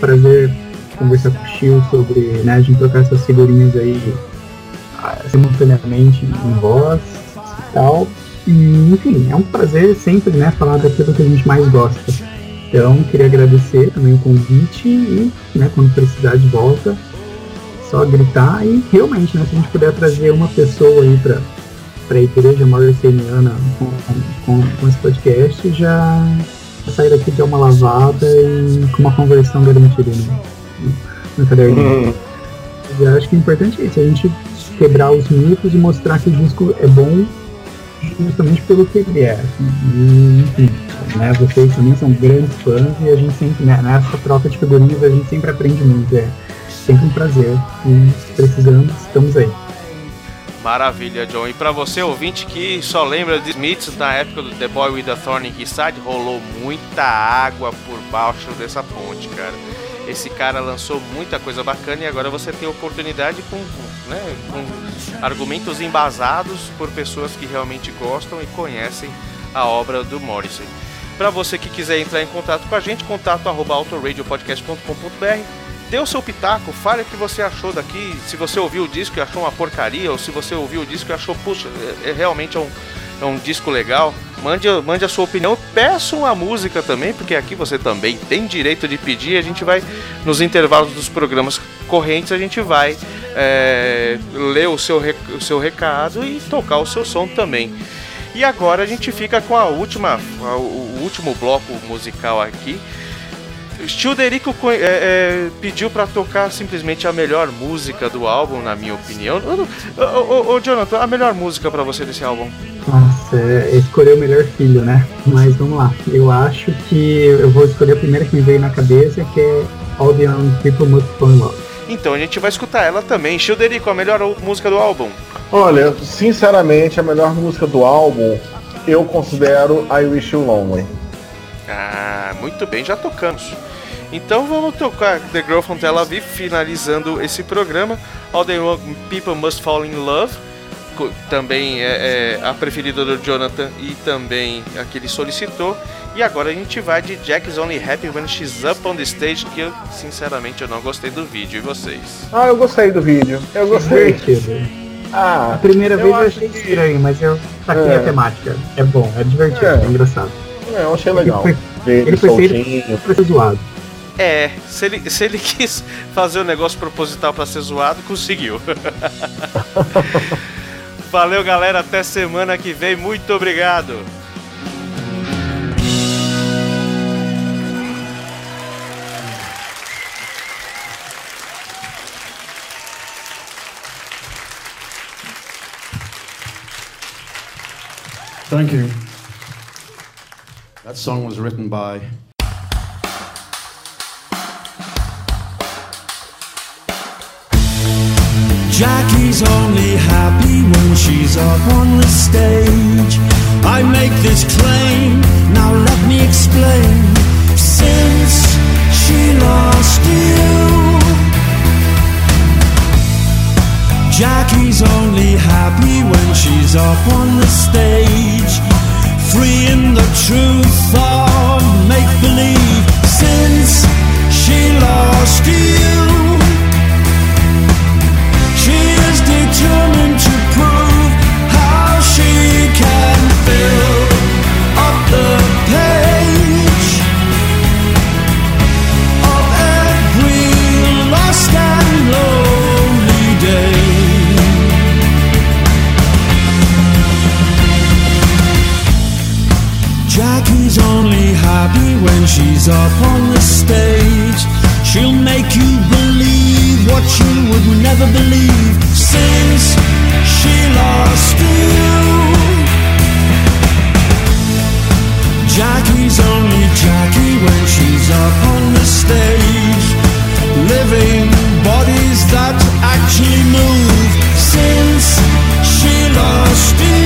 Prazer conversar com o Chiu sobre, né, a gente trocar essas figurinhas aí ah, simultaneamente em voz e tal. E, enfim, é um prazer sempre, né, falar daquilo que a gente mais gosta. Então, queria agradecer também o convite e, né, quando precisar de volta, só gritar e realmente, né, se a gente puder trazer uma pessoa aí para para a igreja mauriciana com, com, com, esse podcast, já sair daqui de uma lavada e com uma conversão garantida no, no. Uhum. Eu acho que o importante é isso, a gente quebrar os mitos e mostrar que o disco é bom justamente pelo que ele é. E, enfim, né, vocês também são grandes fãs e a gente sempre, né, nessa troca de figurinhas, a gente sempre aprende muito. É sempre um prazer. E precisamos, estamos aí. Maravilha, John. E para você, ouvinte, que só lembra de Smiths na época do The Boy with the Thorn Side, rolou muita água por baixo dessa ponte, cara. Esse cara lançou muita coisa bacana e agora você tem oportunidade com, né, com argumentos embasados por pessoas que realmente gostam e conhecem a obra do Morrison. Para você que quiser entrar em contato com a gente, contato autoradiopodcast.com.br dê o seu pitaco, fale o que você achou daqui, se você ouviu o disco e achou uma porcaria, ou se você ouviu o disco e achou, puxa, é, é realmente é um, é um disco legal, mande, mande a sua opinião, peça uma música também, porque aqui você também tem direito de pedir, a gente vai, nos intervalos dos programas correntes, a gente vai é, ler o seu, o seu recado e tocar o seu som também. E agora a gente fica com a última, o último bloco musical aqui, Childerico é, é, pediu para tocar simplesmente a melhor música do álbum, na minha opinião. Ô, Jonathan, a melhor música para você desse álbum? Nossa, é escolher o melhor filho, né? Mas vamos lá. Eu acho que eu vou escolher a primeira que me veio na cabeça, que é All the Young People Must Fall in Love. Então a gente vai escutar ela também. Childerico, a melhor música do álbum? Olha, sinceramente, a melhor música do álbum eu considero I Wish You Lonely. Ah, muito bem, já tocamos. Então vamos tocar The Girl from Tel Aviv, finalizando esse programa. All the People Must Fall in Love, também é, é, a preferida do Jonathan e também a que ele solicitou. E agora a gente vai de Jack's Only Happy When She's Up on the Stage, que eu, sinceramente eu não gostei do vídeo. E vocês? Ah, eu gostei do vídeo. Eu gostei. Divertido. Ah, a primeira vez eu achei que... estranho, mas eu saquei é. a temática. É bom, é divertido, é, é engraçado. É, eu achei legal. Ele foi, ele foi feito pra ser zoado. É, se ele, se ele quis fazer um negócio proposital para ser zoado, conseguiu. Valeu, galera. Até semana que vem. Muito obrigado. Thank you. That song was written by Jackie's only happy when she's up on the stage. I make this claim, now let me explain. Since she lost you, Jackie's only happy when she's up on the stage. Free in the truth of make believe. Since she lost you. When she's up on the stage. She'll make you believe what you would never believe since she lost you. Jackie's only Jackie when she's up on the stage, living bodies that actually move. Since she lost you,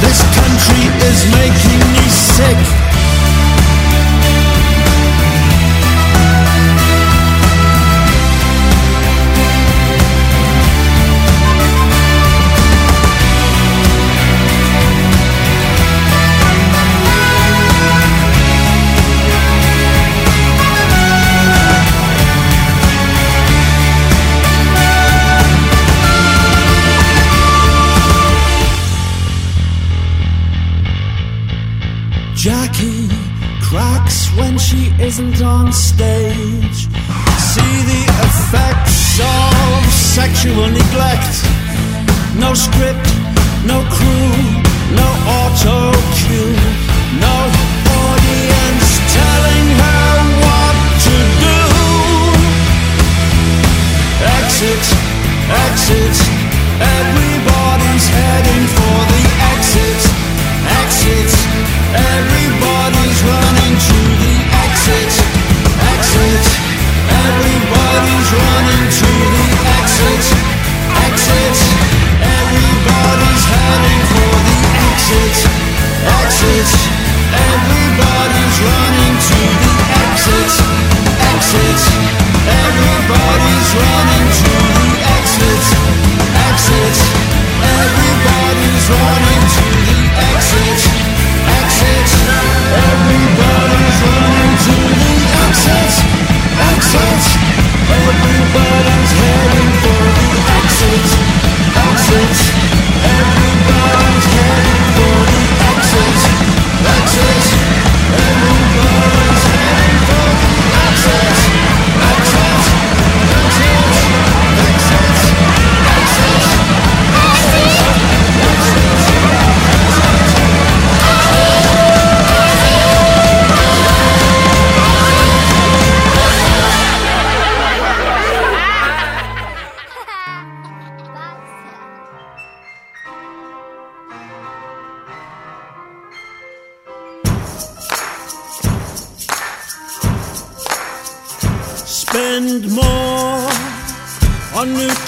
This country is making me sick.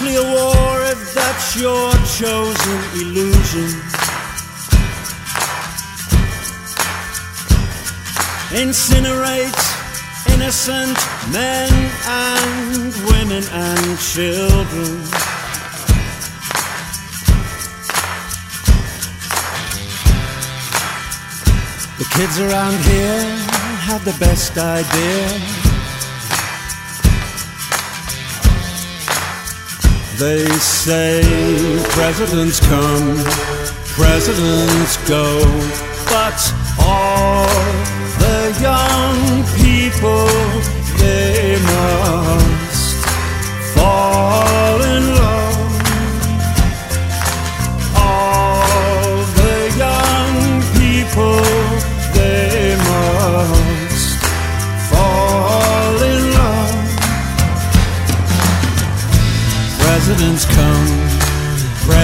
On nuclear war if that's your chosen illusion. Incinerate innocent men and women and children. The kids around here have the best idea. They say presidents come, presidents go, but all the young people they must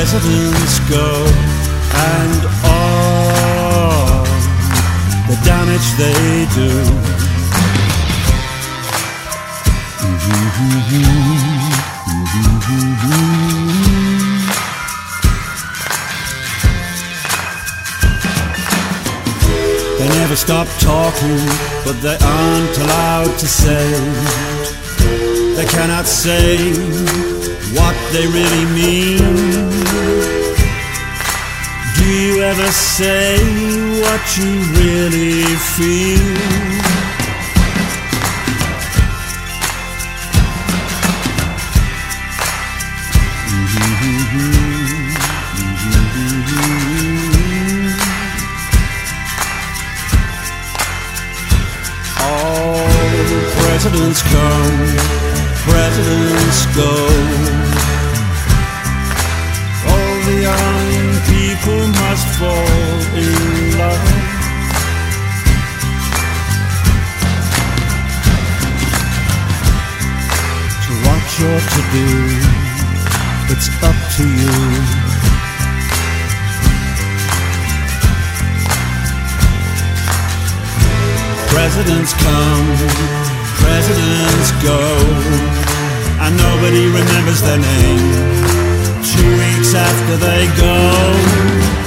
presidents go, and all the damage they do. They never stop talking, but they aren't allowed to say. They cannot say what they really mean. Ever say what you really feel? All presidents come, presidents go. Fall in love. To what you're to do, it's up to you. Presidents come, presidents go, and nobody remembers their name. Two weeks after they go,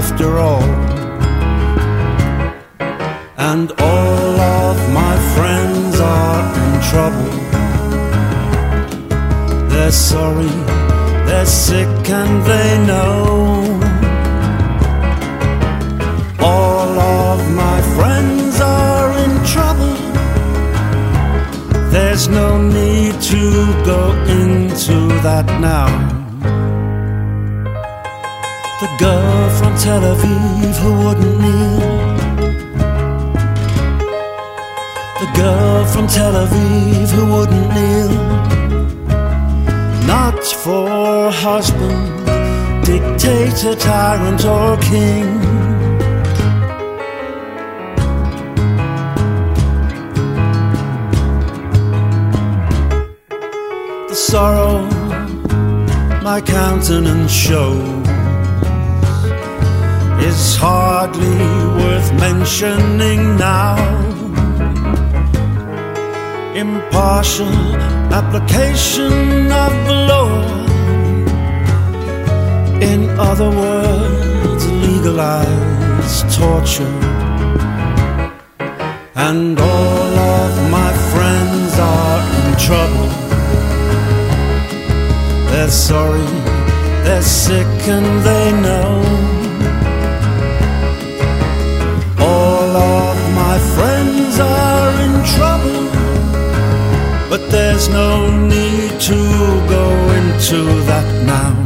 after all. And all of my friends are in trouble. They're sorry, they're sick, and they know. All of my friends are in trouble. There's no need to go into that now. The girl from Tel Aviv who wouldn't kneel. The girl from Tel Aviv who wouldn't kneel not for husband, dictator, tyrant, or king. The sorrow my countenance shows is hardly worth mentioning now impartial application of the law. In other words, legalized torture. And all of my friends are in trouble. They're sorry, they're sick, and they know. There's no need to go into that now.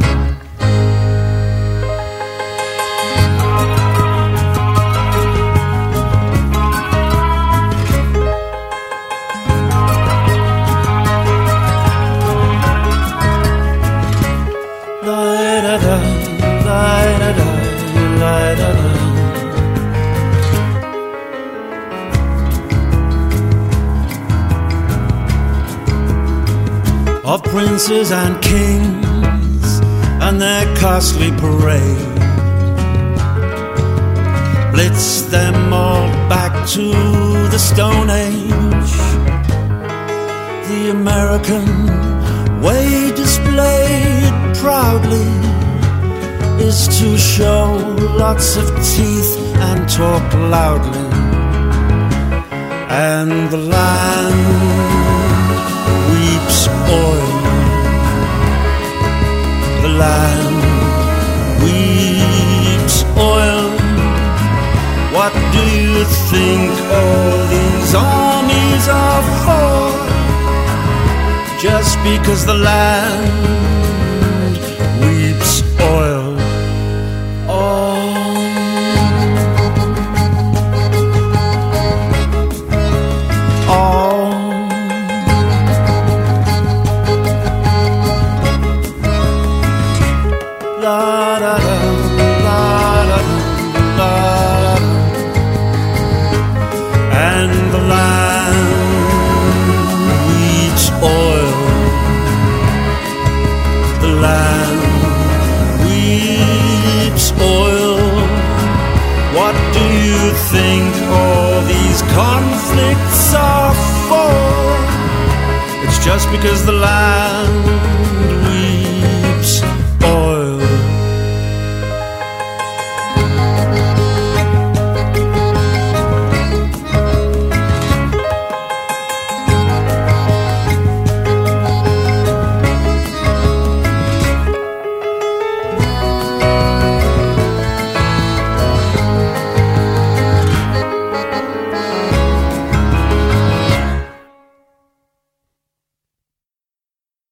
Princes and kings and their costly parade. Blitz them all back to the Stone Age. The American way displayed proudly is to show lots of teeth and talk loudly. And the land land weeps oil. What do you think all these armies are for? Just because the land dark as the land